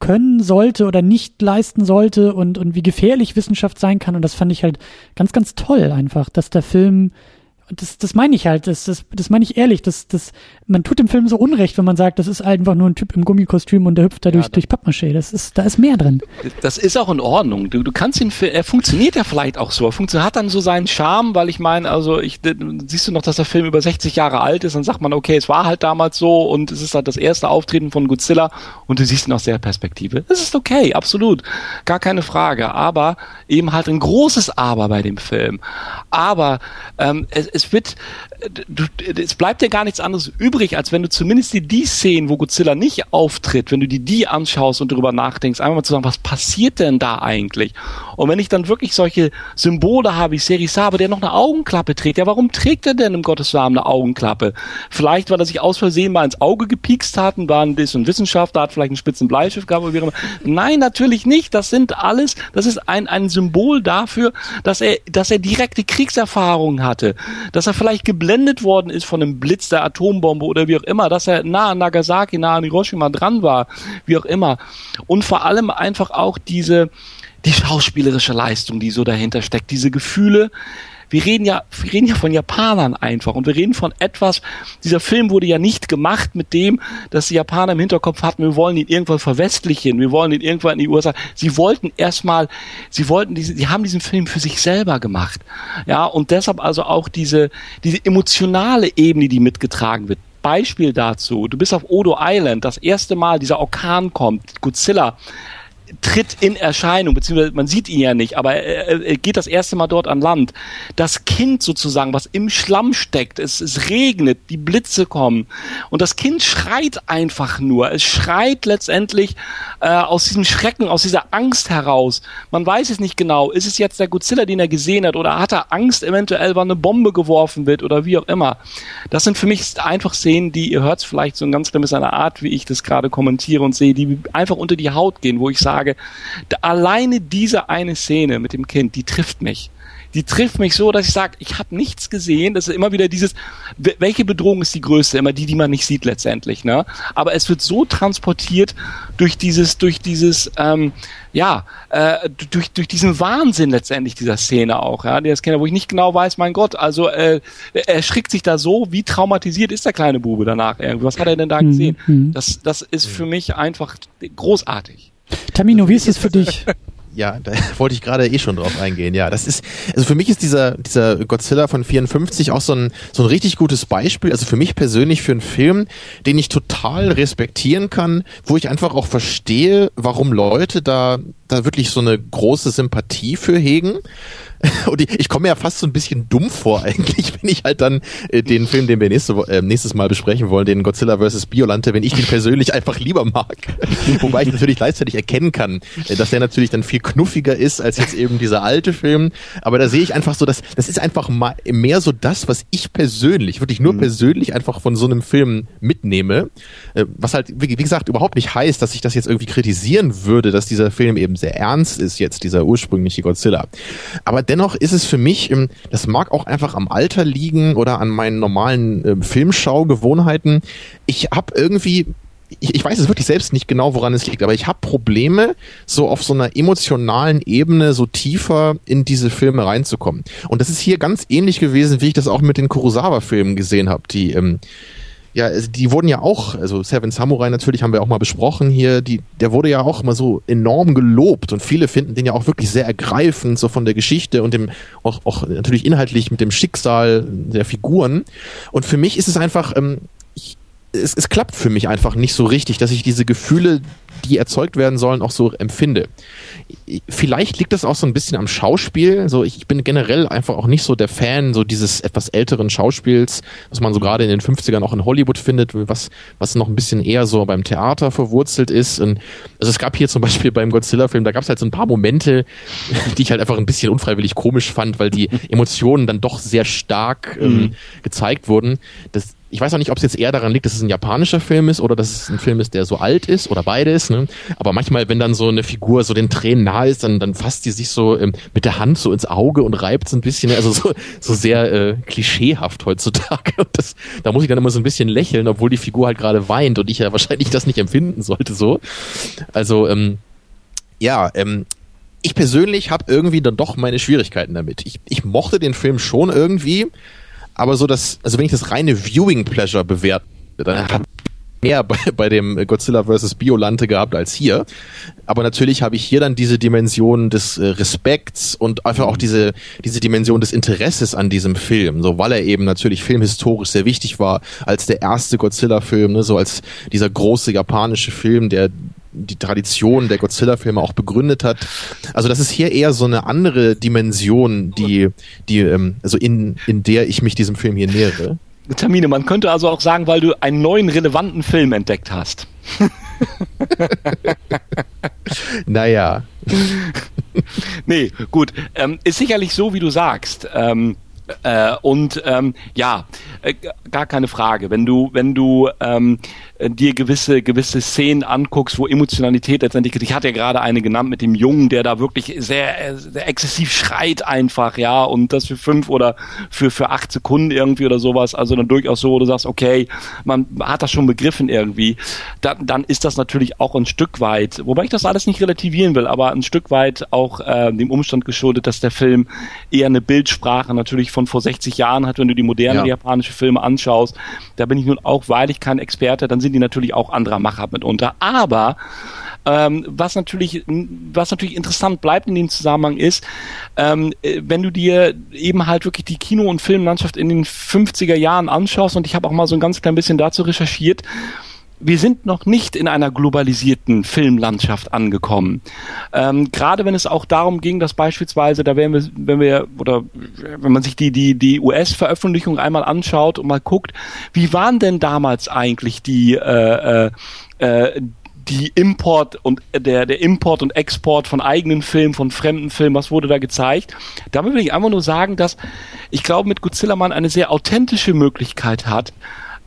können sollte oder nicht leisten sollte und, und wie gefährlich Wissenschaft sein kann. Und das fand ich halt ganz, ganz toll einfach, dass der Film das, das meine ich halt, das, das, das meine ich ehrlich, das, das, man tut dem Film so Unrecht, wenn man sagt, das ist einfach nur ein Typ im Gummikostüm und der hüpft da durch, ja, durch Pappmaché. Das ist, da ist mehr drin. Das ist auch in Ordnung. Du, du kannst ihn, er funktioniert ja vielleicht auch so. Er funktioniert, hat dann so seinen Charme, weil ich meine, also ich, siehst du noch, dass der Film über 60 Jahre alt ist, dann sagt man, okay, es war halt damals so und es ist halt das erste Auftreten von Godzilla und du siehst ihn aus der Perspektive. Das ist okay, absolut. Gar keine Frage. Aber eben halt ein großes Aber bei dem Film. Aber ähm, es, es wird, du, es bleibt dir gar nichts anderes übrig, als wenn du zumindest die, die Szenen, wo Godzilla nicht auftritt, wenn du die die anschaust und darüber nachdenkst, einmal mal zu sagen, was passiert denn da eigentlich? Und wenn ich dann wirklich solche Symbole habe, wie Serisabe, der noch eine Augenklappe trägt, ja, warum trägt er denn im Gottes Namen eine Augenklappe? Vielleicht, weil er sich aus Versehen mal ins Auge gepiekst hat und war ein Wissenschaftler, hat vielleicht einen spitzen Bleistift gehabt oder wie immer. Nein, natürlich nicht. Das sind alles, das ist ein, ein Symbol dafür, dass er, dass er direkte Kriegserfahrungen hatte dass er vielleicht geblendet worden ist von einem Blitz der Atombombe oder wie auch immer, dass er nah an Nagasaki, nah an Hiroshima dran war, wie auch immer. Und vor allem einfach auch diese, die schauspielerische Leistung, die so dahinter steckt, diese Gefühle, wir reden ja, wir reden ja von Japanern einfach und wir reden von etwas, dieser Film wurde ja nicht gemacht mit dem, dass die Japaner im Hinterkopf hatten, wir wollen ihn irgendwann verwestlichen, wir wollen ihn irgendwann in die USA. Sie wollten erstmal, sie wollten diese, sie haben diesen Film für sich selber gemacht. Ja, und deshalb also auch diese, diese emotionale Ebene, die mitgetragen wird. Beispiel dazu. Du bist auf Odo Island, das erste Mal dieser Orkan kommt, Godzilla tritt in Erscheinung, beziehungsweise man sieht ihn ja nicht, aber er, geht das erste Mal dort an Land. Das Kind sozusagen, was im Schlamm steckt, es, es regnet, die Blitze kommen und das Kind schreit einfach nur. Es schreit letztendlich äh, aus diesem Schrecken, aus dieser Angst heraus. Man weiß es nicht genau. Ist es jetzt der Godzilla, den er gesehen hat, oder hat er Angst eventuell, weil eine Bombe geworfen wird oder wie auch immer? Das sind für mich einfach Szenen, die, ihr hört es vielleicht so ein ganz bisschen an der Art, wie ich das gerade kommentiere und sehe, die einfach unter die Haut gehen, wo ich sage, sage, alleine diese eine Szene mit dem Kind, die trifft mich die trifft mich so, dass ich sage, ich habe nichts gesehen. Das ist immer wieder dieses, welche Bedrohung ist die größte? Immer die, die man nicht sieht letztendlich. Ne? Aber es wird so transportiert durch dieses, durch dieses, ähm, ja, äh, durch, durch diesen Wahnsinn letztendlich dieser Szene auch, ja, der Scanner, wo ich nicht genau weiß, mein Gott, also äh, er schreckt sich da so, wie traumatisiert ist der kleine Bube danach irgendwie? Was hat er denn da mhm, gesehen? Mhm. Das, das ist für mich einfach großartig. Tamino, wie ist es für dich? Ja, da wollte ich gerade eh schon drauf eingehen. Ja, das ist, also für mich ist dieser, dieser Godzilla von 54 auch so ein, so ein richtig gutes Beispiel, also für mich persönlich für einen Film, den ich total respektieren kann, wo ich einfach auch verstehe, warum Leute da, da wirklich so eine große Sympathie für hegen. Und ich, ich komme mir ja fast so ein bisschen dumm vor eigentlich, wenn ich halt dann äh, den Film, den wir nächste, äh, nächstes Mal besprechen wollen, den Godzilla vs. Biolante, wenn ich den persönlich einfach lieber mag. Wobei ich natürlich gleichzeitig erkennen kann, äh, dass der natürlich dann viel knuffiger ist als jetzt eben dieser alte Film. Aber da sehe ich einfach so, dass das ist einfach mal mehr so das, was ich persönlich, wirklich nur mhm. persönlich einfach von so einem Film mitnehme. Äh, was halt, wie, wie gesagt, überhaupt nicht heißt, dass ich das jetzt irgendwie kritisieren würde, dass dieser Film eben sehr ernst ist, jetzt dieser ursprüngliche Godzilla. Aber dennoch ist es für mich, ähm, das mag auch einfach am Alter liegen oder an meinen normalen äh, Filmschaugewohnheiten. Ich habe irgendwie ich, ich weiß es wirklich selbst nicht genau, woran es liegt, aber ich habe Probleme, so auf so einer emotionalen Ebene so tiefer in diese Filme reinzukommen. Und das ist hier ganz ähnlich gewesen, wie ich das auch mit den Kurosawa-Filmen gesehen habe, die ähm, ja, also die wurden ja auch, also Seven Samurai natürlich haben wir auch mal besprochen hier, die, der wurde ja auch mal so enorm gelobt und viele finden den ja auch wirklich sehr ergreifend, so von der Geschichte und dem, auch, auch natürlich inhaltlich mit dem Schicksal der Figuren. Und für mich ist es einfach, ähm, ich, es, es klappt für mich einfach nicht so richtig, dass ich diese Gefühle, die erzeugt werden sollen, auch so empfinde. Vielleicht liegt das auch so ein bisschen am Schauspiel. So, ich bin generell einfach auch nicht so der Fan so dieses etwas älteren Schauspiels, was man so gerade in den 50ern auch in Hollywood findet, was, was noch ein bisschen eher so beim Theater verwurzelt ist. Und also es gab hier zum Beispiel beim Godzilla-Film, da gab es halt so ein paar Momente, die ich halt einfach ein bisschen unfreiwillig komisch fand, weil die Emotionen dann doch sehr stark ähm, mhm. gezeigt wurden. Das, ich weiß auch nicht, ob es jetzt eher daran liegt, dass es ein japanischer Film ist oder dass es ein Film ist, der so alt ist oder beides. Ne? Aber manchmal, wenn dann so eine Figur so den Tränen nahe ist, dann, dann fasst die sich so ähm, mit der Hand so ins Auge und reibt so ein bisschen. Also so, so sehr äh, klischeehaft heutzutage. Und das, da muss ich dann immer so ein bisschen lächeln, obwohl die Figur halt gerade weint und ich ja wahrscheinlich das nicht empfinden sollte. So, also ähm, ja, ähm, ich persönlich habe irgendwie dann doch meine Schwierigkeiten damit. Ich, ich mochte den Film schon irgendwie aber so das, also wenn ich das reine Viewing Pleasure bewerte, dann habe ich mehr bei, bei dem Godzilla vs. Biolante gehabt als hier. Aber natürlich habe ich hier dann diese Dimension des äh, Respekts und einfach auch diese, diese Dimension des Interesses an diesem Film, so weil er eben natürlich filmhistorisch sehr wichtig war als der erste Godzilla-Film, ne, so als dieser große japanische Film, der die Tradition der Godzilla-Filme auch begründet hat. Also das ist hier eher so eine andere Dimension, die, die, ähm, also in, in der ich mich diesem Film hier nähere. Termine, man könnte also auch sagen, weil du einen neuen relevanten Film entdeckt hast. naja. nee, gut. Ähm, ist sicherlich so, wie du sagst. Ähm, äh, und ähm, ja, äh, gar keine Frage. Wenn du, wenn du ähm, dir gewisse gewisse Szenen anguckst, wo Emotionalität letztendlich, ich hatte ja gerade eine genannt mit dem Jungen, der da wirklich sehr, sehr exzessiv schreit einfach, ja, und das für fünf oder für für acht Sekunden irgendwie oder sowas, also dann durchaus so, wo du sagst, okay, man hat das schon begriffen irgendwie, dann, dann ist das natürlich auch ein Stück weit, wobei ich das alles nicht relativieren will, aber ein Stück weit auch äh, dem Umstand geschuldet, dass der Film eher eine Bildsprache natürlich von vor 60 Jahren hat, wenn du die moderne ja. japanische Filme anschaust. Da bin ich nun auch, weil ich kein Experte, dann sind die natürlich auch anderer Machart mitunter. Aber ähm, was natürlich, was natürlich interessant bleibt in dem Zusammenhang ist, ähm, äh, wenn du dir eben halt wirklich die Kino- und Filmlandschaft in den 50er Jahren anschaust und ich habe auch mal so ein ganz klein bisschen dazu recherchiert, wir sind noch nicht in einer globalisierten Filmlandschaft angekommen. Ähm, Gerade wenn es auch darum ging, dass beispielsweise, da werden wir, wenn wir, oder wenn man sich die, die, die US-Veröffentlichung einmal anschaut und mal guckt, wie waren denn damals eigentlich die, äh, äh, äh die Import und der, der Import und Export von eigenen Filmen, von fremden Filmen, was wurde da gezeigt? Damit will ich einfach nur sagen, dass ich glaube, mit Godzilla man eine sehr authentische Möglichkeit hat,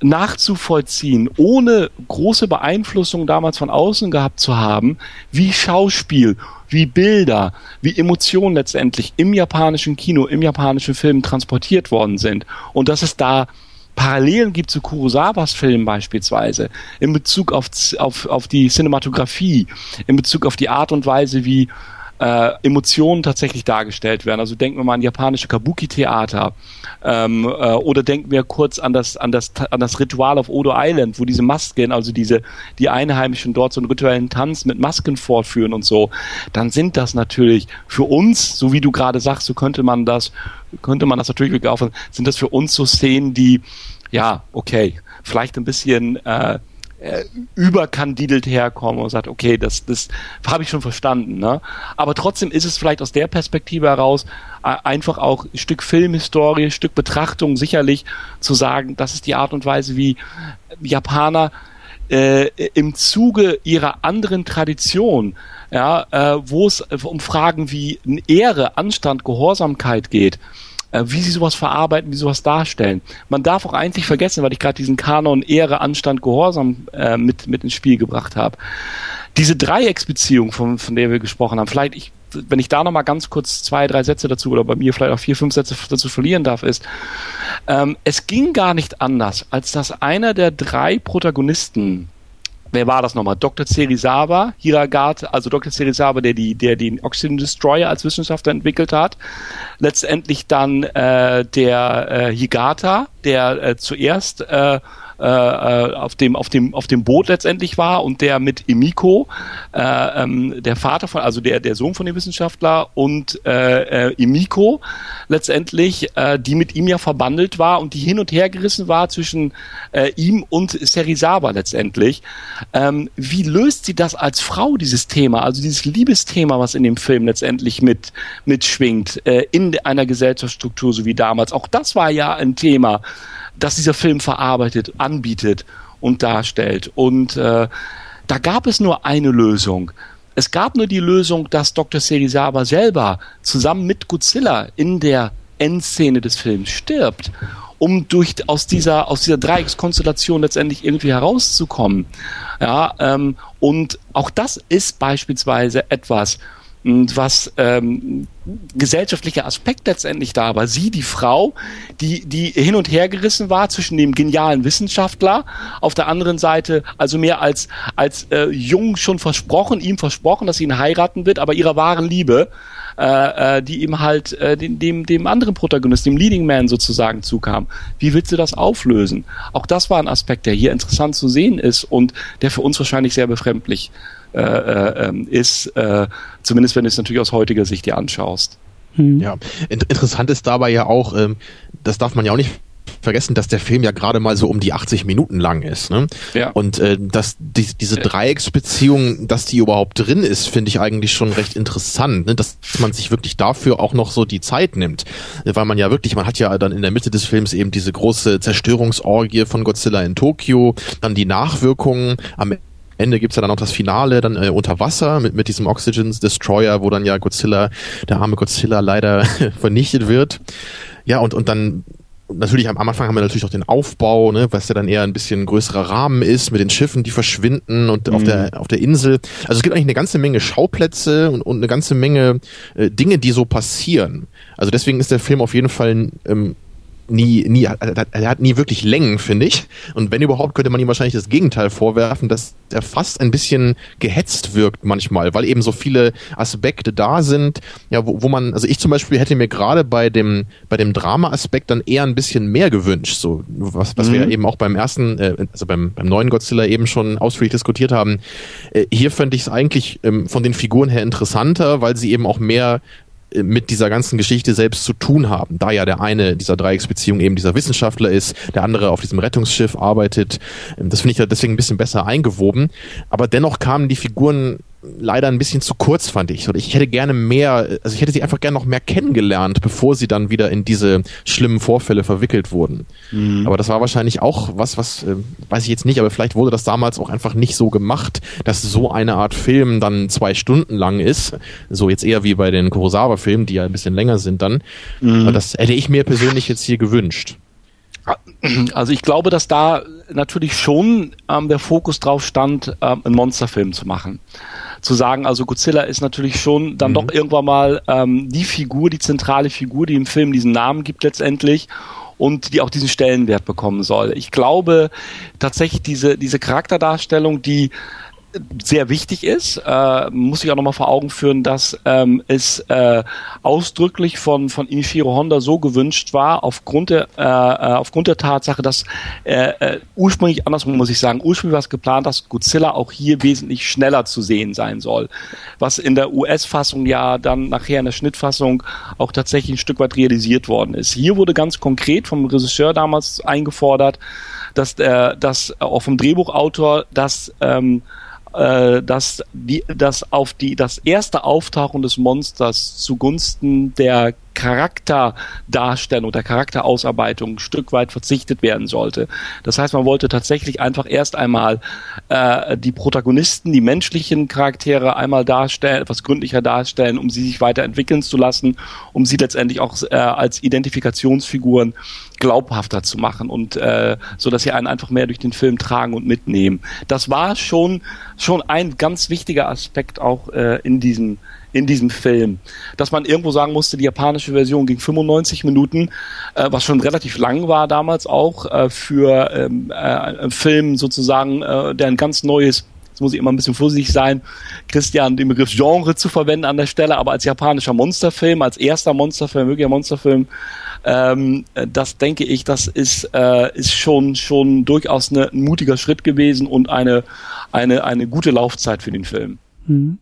nachzuvollziehen, ohne große Beeinflussung damals von außen gehabt zu haben, wie Schauspiel, wie Bilder, wie Emotionen letztendlich im japanischen Kino, im japanischen Film transportiert worden sind. Und dass es da Parallelen gibt zu Kurosawas Filmen beispielsweise, in Bezug auf, auf, auf die Cinematografie, in Bezug auf die Art und Weise, wie äh, Emotionen tatsächlich dargestellt werden. Also denken wir mal an japanische Kabuki-Theater ähm, äh, oder denken wir kurz an das, an, das, an das Ritual auf Odo Island, wo diese Masken, also diese, die Einheimischen dort so einen rituellen Tanz mit Masken vorführen und so, dann sind das natürlich für uns, so wie du gerade sagst, so könnte man das, könnte man das natürlich wirklich auffassen, sind das für uns so Szenen, die, ja, okay, vielleicht ein bisschen äh, äh, überkandidelt herkommen und sagt, okay, das, das habe ich schon verstanden. Ne? Aber trotzdem ist es vielleicht aus der Perspektive heraus äh, einfach auch ein Stück Filmhistorie, ein Stück Betrachtung sicherlich zu sagen, das ist die Art und Weise, wie Japaner äh, im Zuge ihrer anderen Tradition, ja, äh, wo es um Fragen wie Ehre, Anstand, Gehorsamkeit geht, äh, wie sie sowas verarbeiten, wie sowas darstellen. Man darf auch eigentlich vergessen, weil ich gerade diesen Kanon Ehre, Anstand, Gehorsam äh, mit, mit ins Spiel gebracht habe. Diese Dreiecksbeziehung, von, von der wir gesprochen haben, vielleicht, ich, wenn ich da nochmal ganz kurz zwei, drei Sätze dazu oder bei mir vielleicht auch vier, fünf Sätze dazu verlieren darf, ist, ähm, es ging gar nicht anders, als dass einer der drei Protagonisten wer war das nochmal? Dr. Serizawa, Hiragata, also Dr. Serizawa, der die, der den Oxygen Destroyer als Wissenschaftler entwickelt hat. Letztendlich dann äh, der äh, Higata, der äh, zuerst äh, äh, äh, auf dem auf dem auf dem Boot letztendlich war und der mit Emiko, äh, ähm, der Vater von, also der der Sohn von dem Wissenschaftler und äh, äh, Emiko letztendlich, äh, die mit ihm ja verbandelt war und die hin und her gerissen war zwischen äh, ihm und Serizawa letztendlich. Ähm, wie löst sie das als Frau dieses Thema, also dieses Liebesthema, was in dem Film letztendlich mit mitschwingt äh, in einer Gesellschaftsstruktur so wie damals? Auch das war ja ein Thema das dieser Film verarbeitet, anbietet und darstellt. Und äh, da gab es nur eine Lösung. Es gab nur die Lösung, dass Dr. Serizawa selber zusammen mit Godzilla in der Endszene des Films stirbt, um durch aus dieser aus dieser Dreieckskonstellation letztendlich irgendwie herauszukommen. Ja, ähm, und auch das ist beispielsweise etwas, was ähm, gesellschaftlicher Aspekt letztendlich da war. Sie, die Frau, die, die hin und her gerissen war zwischen dem genialen Wissenschaftler, auf der anderen Seite also mehr als, als äh, jung schon versprochen, ihm versprochen, dass sie ihn heiraten wird, aber ihrer wahren Liebe, äh, äh, die ihm halt äh, dem, dem, dem anderen Protagonist, dem Leading Man sozusagen zukam. Wie willst du das auflösen? Auch das war ein Aspekt, der hier interessant zu sehen ist und der für uns wahrscheinlich sehr befremdlich äh, äh, ähm, ist, äh, zumindest wenn du es natürlich aus heutiger Sicht dir anschaust. Hm. Ja, interessant ist dabei ja auch, ähm, das darf man ja auch nicht vergessen, dass der Film ja gerade mal so um die 80 Minuten lang ist. Ne? Ja. Und äh, dass die, diese Dreiecksbeziehung, dass die überhaupt drin ist, finde ich eigentlich schon recht interessant, ne? dass man sich wirklich dafür auch noch so die Zeit nimmt. Weil man ja wirklich, man hat ja dann in der Mitte des Films eben diese große Zerstörungsorgie von Godzilla in Tokio, dann die Nachwirkungen am Ende gibt's ja dann auch das Finale dann äh, unter Wasser mit, mit diesem Oxygen Destroyer, wo dann ja Godzilla, der arme Godzilla leider vernichtet wird. Ja, und, und dann natürlich am Anfang haben wir natürlich auch den Aufbau, ne, was ja dann eher ein bisschen größerer Rahmen ist mit den Schiffen, die verschwinden und mhm. auf der auf der Insel. Also es gibt eigentlich eine ganze Menge Schauplätze und, und eine ganze Menge äh, Dinge, die so passieren. Also deswegen ist der Film auf jeden Fall ähm, nie, nie, er hat nie wirklich Längen, finde ich. Und wenn überhaupt, könnte man ihm wahrscheinlich das Gegenteil vorwerfen, dass er fast ein bisschen gehetzt wirkt manchmal, weil eben so viele Aspekte da sind, ja, wo, wo man, also ich zum Beispiel hätte mir gerade bei dem, bei dem Drama-Aspekt dann eher ein bisschen mehr gewünscht, so, was, was mhm. wir eben auch beim ersten, äh, also beim, beim neuen Godzilla eben schon ausführlich diskutiert haben. Äh, hier fände ich es eigentlich ähm, von den Figuren her interessanter, weil sie eben auch mehr mit dieser ganzen Geschichte selbst zu tun haben, da ja der eine dieser Dreiecksbeziehung eben dieser Wissenschaftler ist, der andere auf diesem Rettungsschiff arbeitet. Das finde ich ja deswegen ein bisschen besser eingewoben. Aber dennoch kamen die Figuren leider ein bisschen zu kurz, fand ich. ich hätte gerne mehr, also ich hätte sie einfach gerne noch mehr kennengelernt, bevor sie dann wieder in diese schlimmen Vorfälle verwickelt wurden. Mhm. Aber das war wahrscheinlich auch was, was, äh, weiß ich jetzt nicht, aber vielleicht wurde das damals auch einfach nicht so gemacht, dass so eine Art Film dann zwei Stunden lang ist. So jetzt eher wie bei den Kurosawa-Filmen, die ja ein bisschen länger sind dann. Mhm. Aber das hätte ich mir persönlich jetzt hier gewünscht. Also ich glaube, dass da natürlich schon ähm, der Fokus drauf stand, ähm, einen Monsterfilm zu machen zu sagen, also Godzilla ist natürlich schon dann mhm. doch irgendwann mal ähm, die Figur, die zentrale Figur, die im Film diesen Namen gibt letztendlich und die auch diesen Stellenwert bekommen soll. Ich glaube tatsächlich diese, diese Charakterdarstellung, die sehr wichtig ist, äh, muss ich auch nochmal vor Augen führen, dass ähm, es äh, ausdrücklich von von Inishiro Honda so gewünscht war, aufgrund der äh, äh, aufgrund der Tatsache, dass äh, äh, ursprünglich andersrum muss ich sagen, ursprünglich war es geplant, dass Godzilla auch hier wesentlich schneller zu sehen sein soll, was in der US-Fassung ja dann nachher in der Schnittfassung auch tatsächlich ein Stück weit realisiert worden ist. Hier wurde ganz konkret vom Regisseur damals eingefordert, dass der, dass auch vom Drehbuchautor, dass ähm, äh, dass die, dass auf die, das erste Auftauchen des Monsters zugunsten der Charakterdarstellung, der Charakterausarbeitung ein Stück weit verzichtet werden sollte. Das heißt, man wollte tatsächlich einfach erst einmal äh, die Protagonisten, die menschlichen Charaktere einmal darstellen, etwas gründlicher darstellen, um sie sich weiterentwickeln zu lassen, um sie letztendlich auch äh, als Identifikationsfiguren glaubhafter zu machen und äh, so dass sie einen einfach mehr durch den Film tragen und mitnehmen. Das war schon schon ein ganz wichtiger Aspekt auch äh, in diesem in diesem Film, dass man irgendwo sagen musste, die japanische Version ging 95 Minuten, äh, was schon relativ lang war damals auch äh, für ähm, äh, einen Film sozusagen, äh, der ein ganz neues jetzt muss ich immer ein bisschen vorsichtig sein, Christian den Begriff Genre zu verwenden an der Stelle, aber als japanischer Monsterfilm, als erster Monsterfilm, wirklicher Monsterfilm, ähm, das denke ich, das ist, äh, ist schon, schon durchaus eine, ein mutiger Schritt gewesen und eine, eine, eine gute Laufzeit für den Film. Mhm.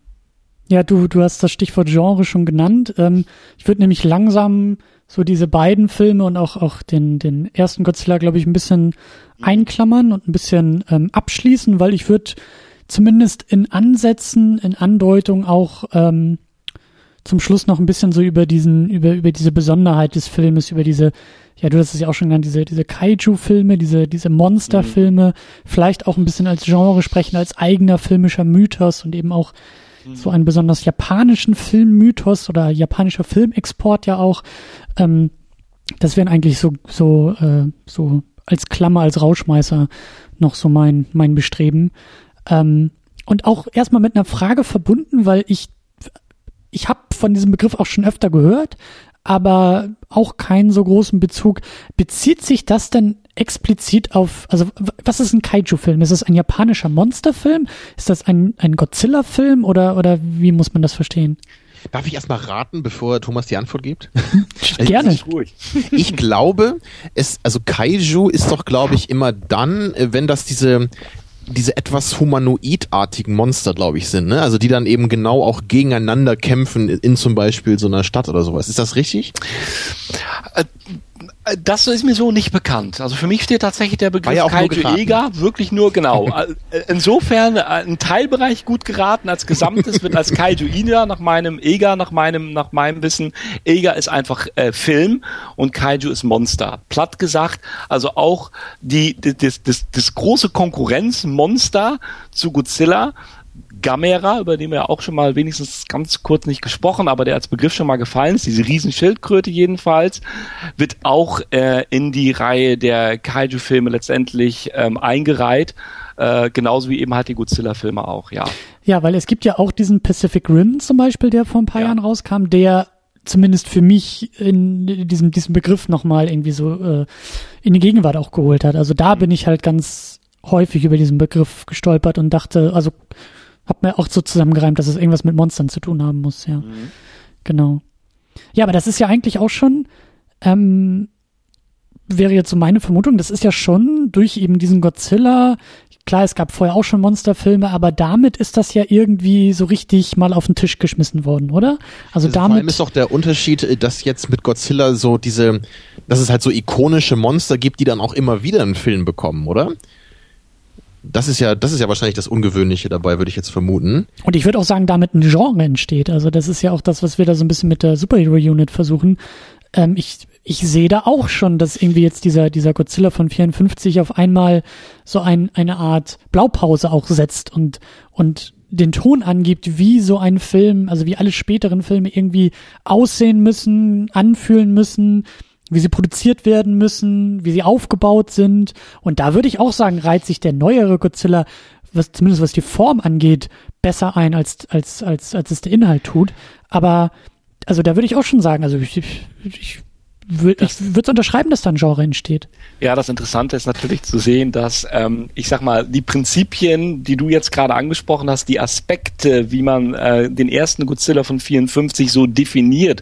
Ja, du, du hast das Stichwort Genre schon genannt. Ähm, ich würde nämlich langsam so diese beiden Filme und auch, auch den, den ersten Godzilla, glaube ich, ein bisschen einklammern und ein bisschen ähm, abschließen, weil ich würde zumindest in Ansätzen, in Andeutung auch ähm, zum Schluss noch ein bisschen so über diesen, über, über diese Besonderheit des Filmes, über diese, ja, du hast es ja auch schon genannt, diese, diese Kaiju-Filme, diese, diese Monster-Filme, mhm. vielleicht auch ein bisschen als Genre sprechen, als eigener filmischer Mythos und eben auch mhm. so einen besonders japanischen Filmmythos oder japanischer Filmexport ja auch. Ähm, das wären eigentlich so, so, äh, so als Klammer, als Rauschmeißer noch so mein, mein Bestreben. Ähm, und auch erstmal mit einer Frage verbunden, weil ich ich habe von diesem Begriff auch schon öfter gehört, aber auch keinen so großen Bezug. Bezieht sich das denn explizit auf, also was ist ein Kaiju-Film? Ist es ein japanischer Monsterfilm? Ist das ein, ein Godzilla-Film oder, oder wie muss man das verstehen? Darf ich erstmal raten, bevor Thomas die Antwort gibt? Gerne. Ich glaube, es, also Kaiju ist doch, glaube ich, immer dann, äh, wenn das diese, diese etwas humanoidartigen Monster, glaube ich, sind, ne? Also die dann eben genau auch gegeneinander kämpfen in zum Beispiel so einer Stadt oder sowas. Ist das richtig? Das ist mir so nicht bekannt. Also für mich steht tatsächlich der Begriff ja Kaiju Ega wirklich nur genau. Äh, insofern äh, ein Teilbereich gut geraten, als Gesamtes wird als Kaiju Ina nach meinem Ega, nach meinem, nach meinem Wissen. Ega ist einfach äh, Film und Kaiju ist Monster. Platt gesagt, also auch die, das, das, das große Konkurrenzmonster zu Godzilla Gamera, über den wir ja auch schon mal wenigstens ganz kurz nicht gesprochen, aber der als Begriff schon mal gefallen ist, diese Riesenschildkröte jedenfalls, wird auch äh, in die Reihe der Kaiju-Filme letztendlich ähm, eingereiht. Äh, genauso wie eben halt die Godzilla-Filme auch, ja. Ja, weil es gibt ja auch diesen Pacific Rim zum Beispiel, der vor ein paar ja. Jahren rauskam, der zumindest für mich in diesem, diesem Begriff nochmal irgendwie so äh, in die Gegenwart auch geholt hat. Also da bin ich halt ganz häufig über diesen Begriff gestolpert und dachte, also hab mir auch so zusammengereimt, dass es irgendwas mit Monstern zu tun haben muss, ja. Mhm. Genau. Ja, aber das ist ja eigentlich auch schon, ähm, wäre jetzt so meine Vermutung, das ist ja schon durch eben diesen Godzilla, klar, es gab vorher auch schon Monsterfilme, aber damit ist das ja irgendwie so richtig mal auf den Tisch geschmissen worden, oder? Also, also damit. Vor allem ist doch der Unterschied, dass jetzt mit Godzilla so diese, dass es halt so ikonische Monster gibt, die dann auch immer wieder einen Film bekommen, oder? Das ist ja, das ist ja wahrscheinlich das Ungewöhnliche dabei, würde ich jetzt vermuten. Und ich würde auch sagen, damit ein Genre entsteht. Also das ist ja auch das, was wir da so ein bisschen mit der Superhero Unit versuchen. Ähm, ich, ich sehe da auch schon, dass irgendwie jetzt dieser, dieser Godzilla von 54 auf einmal so ein, eine Art Blaupause auch setzt und, und den Ton angibt, wie so ein Film, also wie alle späteren Filme irgendwie aussehen müssen, anfühlen müssen, wie sie produziert werden müssen, wie sie aufgebaut sind. Und da würde ich auch sagen, reiht sich der neuere Godzilla, was, zumindest was die Form angeht, besser ein, als, als, als, als es der Inhalt tut. Aber, also da würde ich auch schon sagen, also ich, ich ich würde es unterschreiben, dass da ein Genre entsteht. Ja, das Interessante ist natürlich zu sehen, dass, ähm, ich sag mal, die Prinzipien, die du jetzt gerade angesprochen hast, die Aspekte, wie man äh, den ersten Godzilla von 54 so definiert,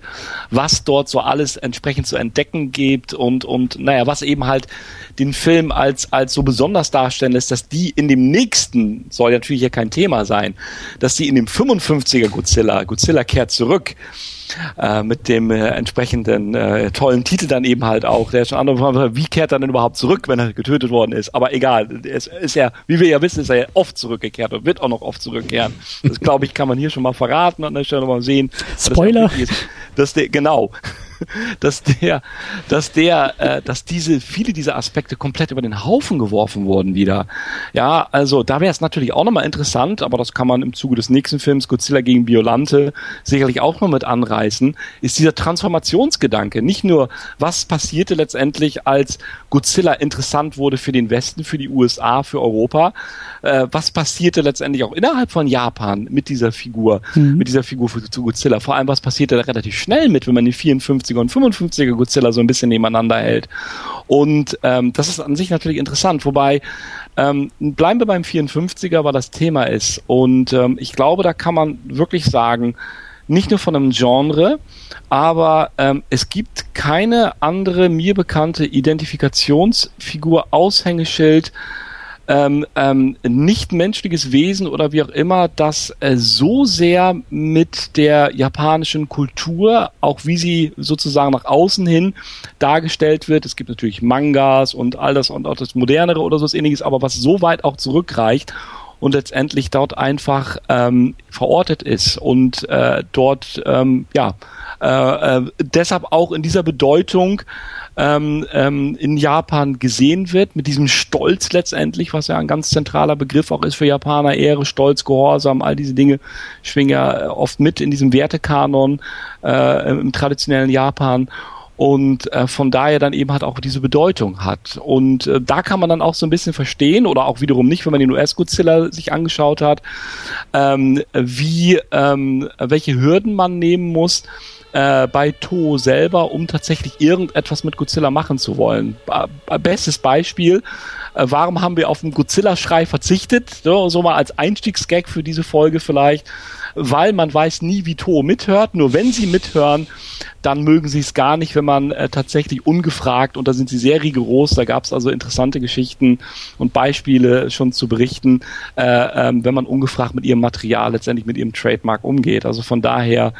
was dort so alles entsprechend zu entdecken gibt und, und naja, was eben halt den Film als, als so besonders darstellen lässt, dass die in dem nächsten, soll natürlich hier kein Thema sein, dass die in dem 55er Godzilla, Godzilla kehrt zurück, äh, mit dem äh, entsprechenden äh, tollen Titel dann eben halt auch. Der ist schon andere, wie kehrt er denn überhaupt zurück, wenn er getötet worden ist? Aber egal, es ist ja, wie wir ja wissen, ist er ja oft zurückgekehrt und wird auch noch oft zurückkehren. Das glaube ich, kann man hier schon mal verraten an der Stelle mal sehen. Spoiler. Das, das genau. dass der, dass der, äh, dass diese, viele dieser Aspekte komplett über den Haufen geworfen wurden wieder. Ja, also da wäre es natürlich auch nochmal interessant, aber das kann man im Zuge des nächsten Films Godzilla gegen Biolante sicherlich auch noch mit anreißen, ist dieser Transformationsgedanke. Nicht nur, was passierte letztendlich, als Godzilla interessant wurde für den Westen, für die USA, für Europa, äh, was passierte letztendlich auch innerhalb von Japan mit dieser Figur, mhm. mit dieser Figur zu Godzilla. Vor allem, was passierte da relativ schnell mit, wenn man die 54er und 55er Godzilla so ein bisschen nebeneinander hält. Und ähm, das ist an sich natürlich interessant, wobei ähm, bleiben wir beim 54er, weil das Thema ist. Und ähm, ich glaube, da kann man wirklich sagen, nicht nur von einem Genre, aber ähm, es gibt keine andere mir bekannte Identifikationsfigur, Aushängeschild, ähm, ähm, nicht menschliches Wesen oder wie auch immer, das äh, so sehr mit der japanischen Kultur, auch wie sie sozusagen nach außen hin dargestellt wird. Es gibt natürlich Mangas und all das und auch das Modernere oder so ähnliches, aber was so weit auch zurückreicht und letztendlich dort einfach ähm, verortet ist und äh, dort ähm, ja äh, äh, deshalb auch in dieser Bedeutung ähm, ähm, in Japan gesehen wird, mit diesem Stolz letztendlich, was ja ein ganz zentraler Begriff auch ist für Japaner, Ehre, Stolz, Gehorsam, all diese Dinge schwingen ja oft mit in diesem Wertekanon äh, im traditionellen Japan und äh, von daher dann eben halt auch diese Bedeutung hat. Und äh, da kann man dann auch so ein bisschen verstehen oder auch wiederum nicht, wenn man den US-Godzilla sich angeschaut hat, ähm, wie ähm, welche Hürden man nehmen muss, äh, bei Toho selber, um tatsächlich irgendetwas mit Godzilla machen zu wollen. Bestes Beispiel, äh, warum haben wir auf den Godzilla-Schrei verzichtet? So, so mal als Einstiegsgag für diese Folge vielleicht weil man weiß nie, wie Toho mithört. Nur wenn sie mithören, dann mögen sie es gar nicht, wenn man äh, tatsächlich ungefragt, und da sind sie sehr rigoros, da gab es also interessante Geschichten und Beispiele schon zu berichten, äh, äh, wenn man ungefragt mit ihrem Material, letztendlich mit ihrem Trademark umgeht. Also von daher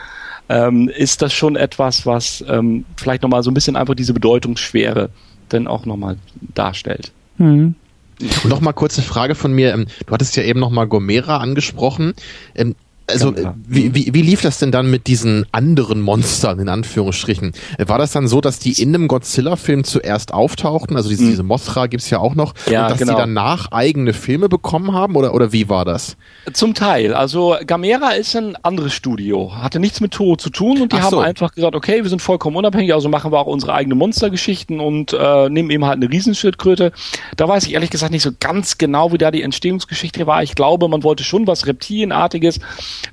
ähm, ist das schon etwas, was ähm, vielleicht nochmal so ein bisschen einfach diese Bedeutungsschwere dann auch nochmal darstellt. Mhm. Nochmal kurze Frage von mir. Ähm, du hattest ja eben nochmal Gomera angesprochen. Also wie, wie, wie lief das denn dann mit diesen anderen Monstern in Anführungsstrichen? War das dann so, dass die in einem Godzilla-Film zuerst auftauchten? Also diese, mhm. diese Mothra gibt's ja auch noch. Ja, und dass genau. die danach eigene Filme bekommen haben? Oder, oder wie war das? Zum Teil. Also Gamera ist ein anderes Studio. Hatte nichts mit Toho zu tun und die Ach haben so. einfach gesagt, okay, wir sind vollkommen unabhängig, also machen wir auch unsere eigenen Monstergeschichten und äh, nehmen eben halt eine Riesenschildkröte. Da weiß ich ehrlich gesagt nicht so ganz genau, wie da die Entstehungsgeschichte war. Ich glaube, man wollte schon was Reptilienartiges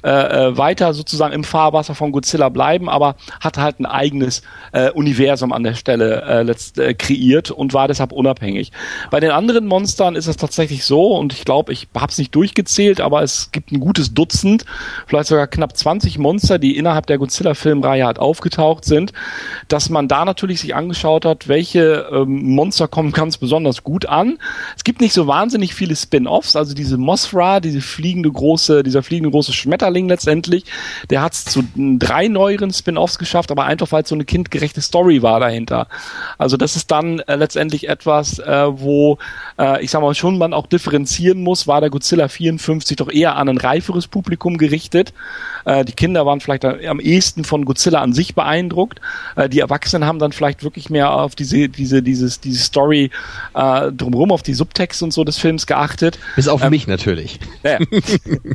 äh, äh, weiter sozusagen im Fahrwasser von Godzilla bleiben, aber hat halt ein eigenes äh, Universum an der Stelle äh, letzt, äh, kreiert und war deshalb unabhängig. Bei den anderen Monstern ist es tatsächlich so, und ich glaube, ich habe es nicht durchgezählt, aber es gibt ein gutes Dutzend, vielleicht sogar knapp 20 Monster, die innerhalb der Godzilla-Filmreihe halt aufgetaucht sind, dass man da natürlich sich angeschaut hat, welche ähm, Monster kommen ganz besonders gut an. Es gibt nicht so wahnsinnig viele Spin-offs, also diese Mothra, diese fliegende große, dieser fliegende große Schmetterling, Schmetterling letztendlich. Der hat es zu drei neueren Spin-offs geschafft, aber einfach weil es so eine kindgerechte Story war dahinter. Also das ist dann äh, letztendlich etwas, äh, wo äh, ich sag mal schon man auch differenzieren muss, war der Godzilla 54 doch eher an ein reiferes Publikum gerichtet. Äh, die Kinder waren vielleicht am ehesten von Godzilla an sich beeindruckt. Äh, die Erwachsenen haben dann vielleicht wirklich mehr auf diese, diese, dieses, diese Story äh, drumherum, auf die Subtexte und so des Films geachtet. Bis auf ähm, mich natürlich. Ja,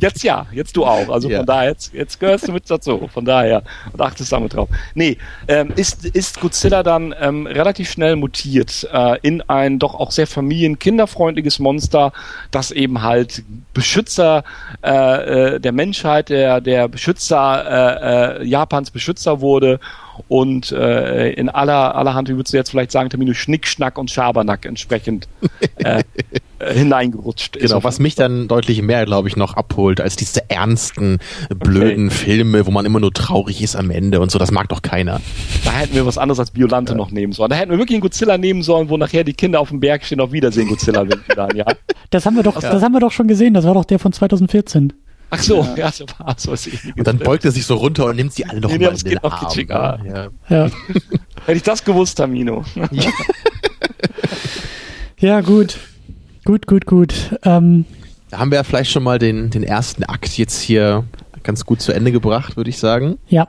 jetzt ja, jetzt du auch. Also ja. von daher, jetzt, jetzt gehörst du mit dazu. Von daher und achtest damit drauf. Nee, ähm, ist, ist Godzilla dann ähm, relativ schnell mutiert äh, in ein doch auch sehr familien-kinderfreundliches Monster, das eben halt Beschützer äh, äh, der Menschheit, der, der Beschützer äh, äh, Japans Beschützer wurde und äh, in aller allerhand, wie würdest du jetzt vielleicht sagen, Termine Schnickschnack und Schabernack entsprechend äh, äh, hineingerutscht ist. Genau, was mich dann deutlich mehr, glaube ich, noch abholt, als diese ernsten, blöden okay. Filme, wo man immer nur traurig ist am Ende und so, das mag doch keiner. Da hätten wir was anderes als Biolante ja. noch nehmen sollen. Da hätten wir wirklich einen Godzilla nehmen sollen, wo nachher die Kinder auf dem Berg stehen, auf Wiedersehen Godzilla dann, ja. Das haben wir doch, ja. das haben wir doch schon gesehen, das war doch der von 2014. Ach so, ja, ja so war so Und dann beugt er sich so runter und nimmt sie alle noch nee, mal in den Arm. Ne? Ah, ja. ja. Hätte ich das gewusst, Tamino. Ja, ja gut. Gut, gut, gut. Ähm, da haben wir ja vielleicht schon mal den, den ersten Akt jetzt hier ganz gut zu Ende gebracht, würde ich sagen. Ja.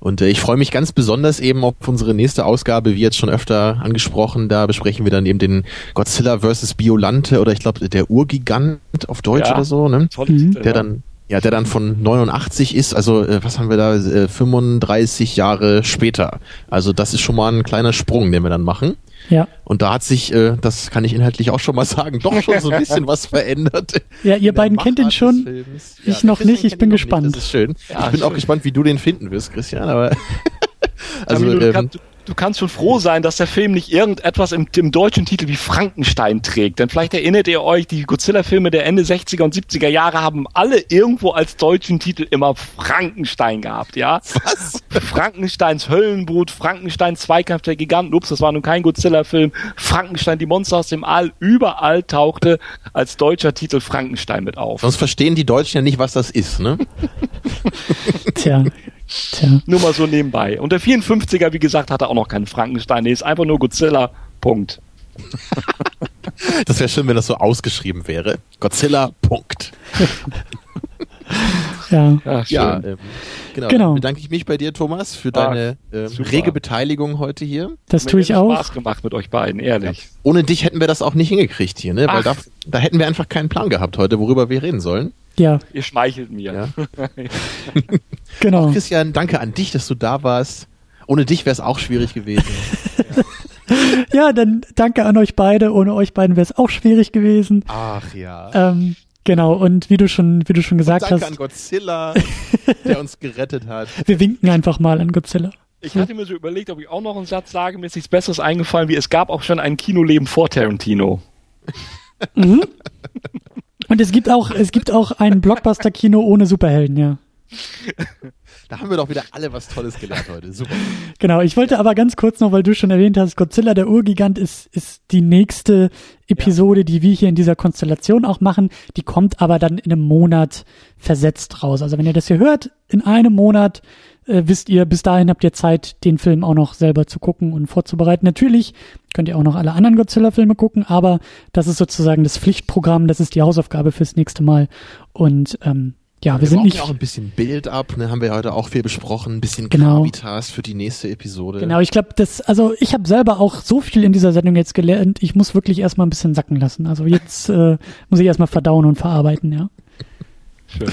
Und äh, ich freue mich ganz besonders eben auf unsere nächste Ausgabe, wie jetzt schon öfter angesprochen. Da besprechen wir dann eben den Godzilla vs. Biolante oder ich glaube der Urgigant auf Deutsch ja, oder so, ne? Mhm. Der dann ja, der dann von 89 ist, also äh, was haben wir da, äh, 35 Jahre später. Also das ist schon mal ein kleiner Sprung, den wir dann machen. Ja. Und da hat sich, äh, das kann ich inhaltlich auch schon mal sagen, doch schon so ein bisschen was verändert. Ja, ihr beiden kennt ihn schon. Ich ja, noch nicht, ich bin gespannt. Nicht, das ist schön. Ja, ich bin schön. auch gespannt, wie du den finden wirst, Christian, aber also, ähm, du kannst schon froh sein, dass der Film nicht irgendetwas im, im, deutschen Titel wie Frankenstein trägt. Denn vielleicht erinnert ihr euch, die Godzilla-Filme der Ende 60er und 70er Jahre haben alle irgendwo als deutschen Titel immer Frankenstein gehabt, ja? Was? Frankensteins Höllenbrut, Frankenstein Zweikampf der Giganten, ups, das war nun kein Godzilla-Film, Frankenstein die Monster aus dem All, überall tauchte als deutscher Titel Frankenstein mit auf. Sonst verstehen die Deutschen ja nicht, was das ist, ne? Tja, Tja. Nur mal so nebenbei. Und der 54er, wie gesagt, hatte auch noch keinen Frankenstein. Nee, ist einfach nur Godzilla. Punkt. das wäre schön, wenn das so ausgeschrieben wäre. Godzilla. Punkt. ja. Ach, ja, ähm, genau. genau. Bedanke ich mich bei dir, Thomas, für deine äh, rege Beteiligung heute hier. Das tue ich auch. Spaß gemacht mit euch beiden, ehrlich. Ja. Ohne dich hätten wir das auch nicht hingekriegt hier, ne? Weil da, da hätten wir einfach keinen Plan gehabt heute, worüber wir reden sollen. Ja. Ihr schmeichelt mir. Ja. genau. Auch Christian, danke an dich, dass du da warst. Ohne dich wäre es auch schwierig gewesen. ja. dann danke an euch beide. Ohne euch beiden wäre es auch schwierig gewesen. Ach ja. Ähm, genau, und wie du schon, wie du schon gesagt und danke hast. Danke an Godzilla, der uns gerettet hat. Wir winken einfach mal an Godzilla. Ich hatte mir so überlegt, ob ich auch noch einen Satz sage, mir ist nichts Besseres eingefallen, wie es gab auch schon ein Kinoleben vor Tarantino. Mhm. Und es gibt auch, es gibt auch ein Blockbuster-Kino ohne Superhelden, ja. Da haben wir doch wieder alle was Tolles gelernt heute. Super. Genau, ich wollte aber ganz kurz noch, weil du schon erwähnt hast, Godzilla der Urgigant ist, ist die nächste Episode, ja. die wir hier in dieser Konstellation auch machen. Die kommt aber dann in einem Monat versetzt raus. Also wenn ihr das hier hört, in einem Monat äh, wisst ihr, bis dahin habt ihr Zeit, den Film auch noch selber zu gucken und vorzubereiten. Natürlich könnt ihr auch noch alle anderen Godzilla-Filme gucken, aber das ist sozusagen das Pflichtprogramm, das ist die Hausaufgabe fürs nächste Mal. Und ähm, ja, wir, wir sind nicht. Ja auch ein bisschen Build-up, ne, haben wir heute auch viel besprochen, ein bisschen genau. Gravitas für die nächste Episode. Genau, ich glaube, das, also ich habe selber auch so viel in dieser Sendung jetzt gelernt, ich muss wirklich erstmal ein bisschen sacken lassen. Also jetzt äh, muss ich erstmal verdauen und verarbeiten, ja. Schön.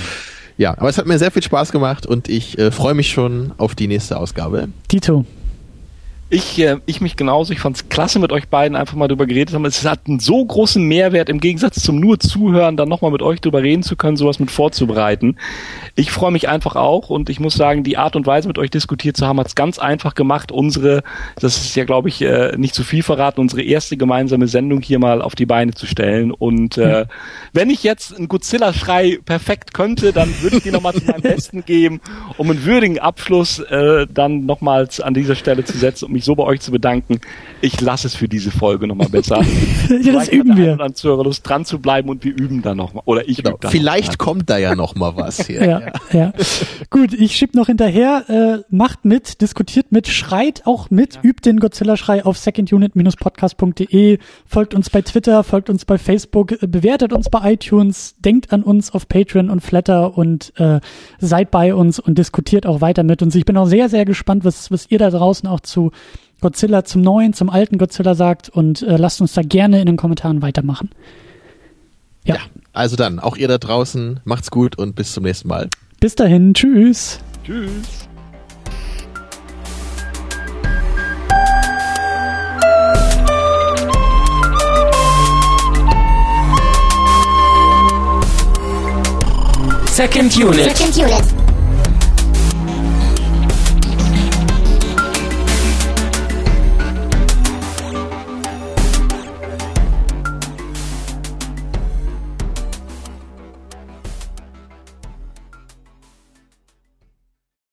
Ja, aber es hat mir sehr viel Spaß gemacht und ich äh, freue mich schon auf die nächste Ausgabe. Tito. Ich, äh, ich mich genauso. Ich fand es klasse, mit euch beiden einfach mal drüber geredet haben. Es hat einen so großen Mehrwert im Gegensatz zum nur Zuhören, dann nochmal mit euch drüber reden zu können, sowas mit vorzubereiten. Ich freue mich einfach auch und ich muss sagen, die Art und Weise, mit euch diskutiert zu haben, hat es ganz einfach gemacht, unsere, das ist ja, glaube ich, äh, nicht zu viel verraten, unsere erste gemeinsame Sendung hier mal auf die Beine zu stellen. Und äh, hm. wenn ich jetzt einen Godzilla-Schrei perfekt könnte, dann würde ich die nochmal zu meinem Besten geben, um einen würdigen Abschluss äh, dann nochmals an dieser Stelle zu setzen, um mich so bei euch zu bedanken. Ich lasse es für diese Folge nochmal besser. ja, das üben wir. Dann Zuhörer Lust dran zu bleiben und wir üben dann nochmal. Oder ich genau. Vielleicht kommt da ja nochmal was hier. ja, ja. ja. Gut, ich schieb noch hinterher. Äh, macht mit, diskutiert mit, schreit auch mit, ja. übt den Godzilla-Schrei auf secondunit-podcast.de, folgt uns bei Twitter, folgt uns bei Facebook, äh, bewertet uns bei iTunes, denkt an uns auf Patreon und Flatter und äh, seid bei uns und diskutiert auch weiter mit uns. Ich bin auch sehr, sehr gespannt, was, was ihr da draußen auch zu Godzilla zum neuen, zum alten Godzilla sagt und äh, lasst uns da gerne in den Kommentaren weitermachen. Ja. ja, also dann, auch ihr da draußen, macht's gut und bis zum nächsten Mal. Bis dahin, tschüss. Tschüss. Second Unit. Second Unit.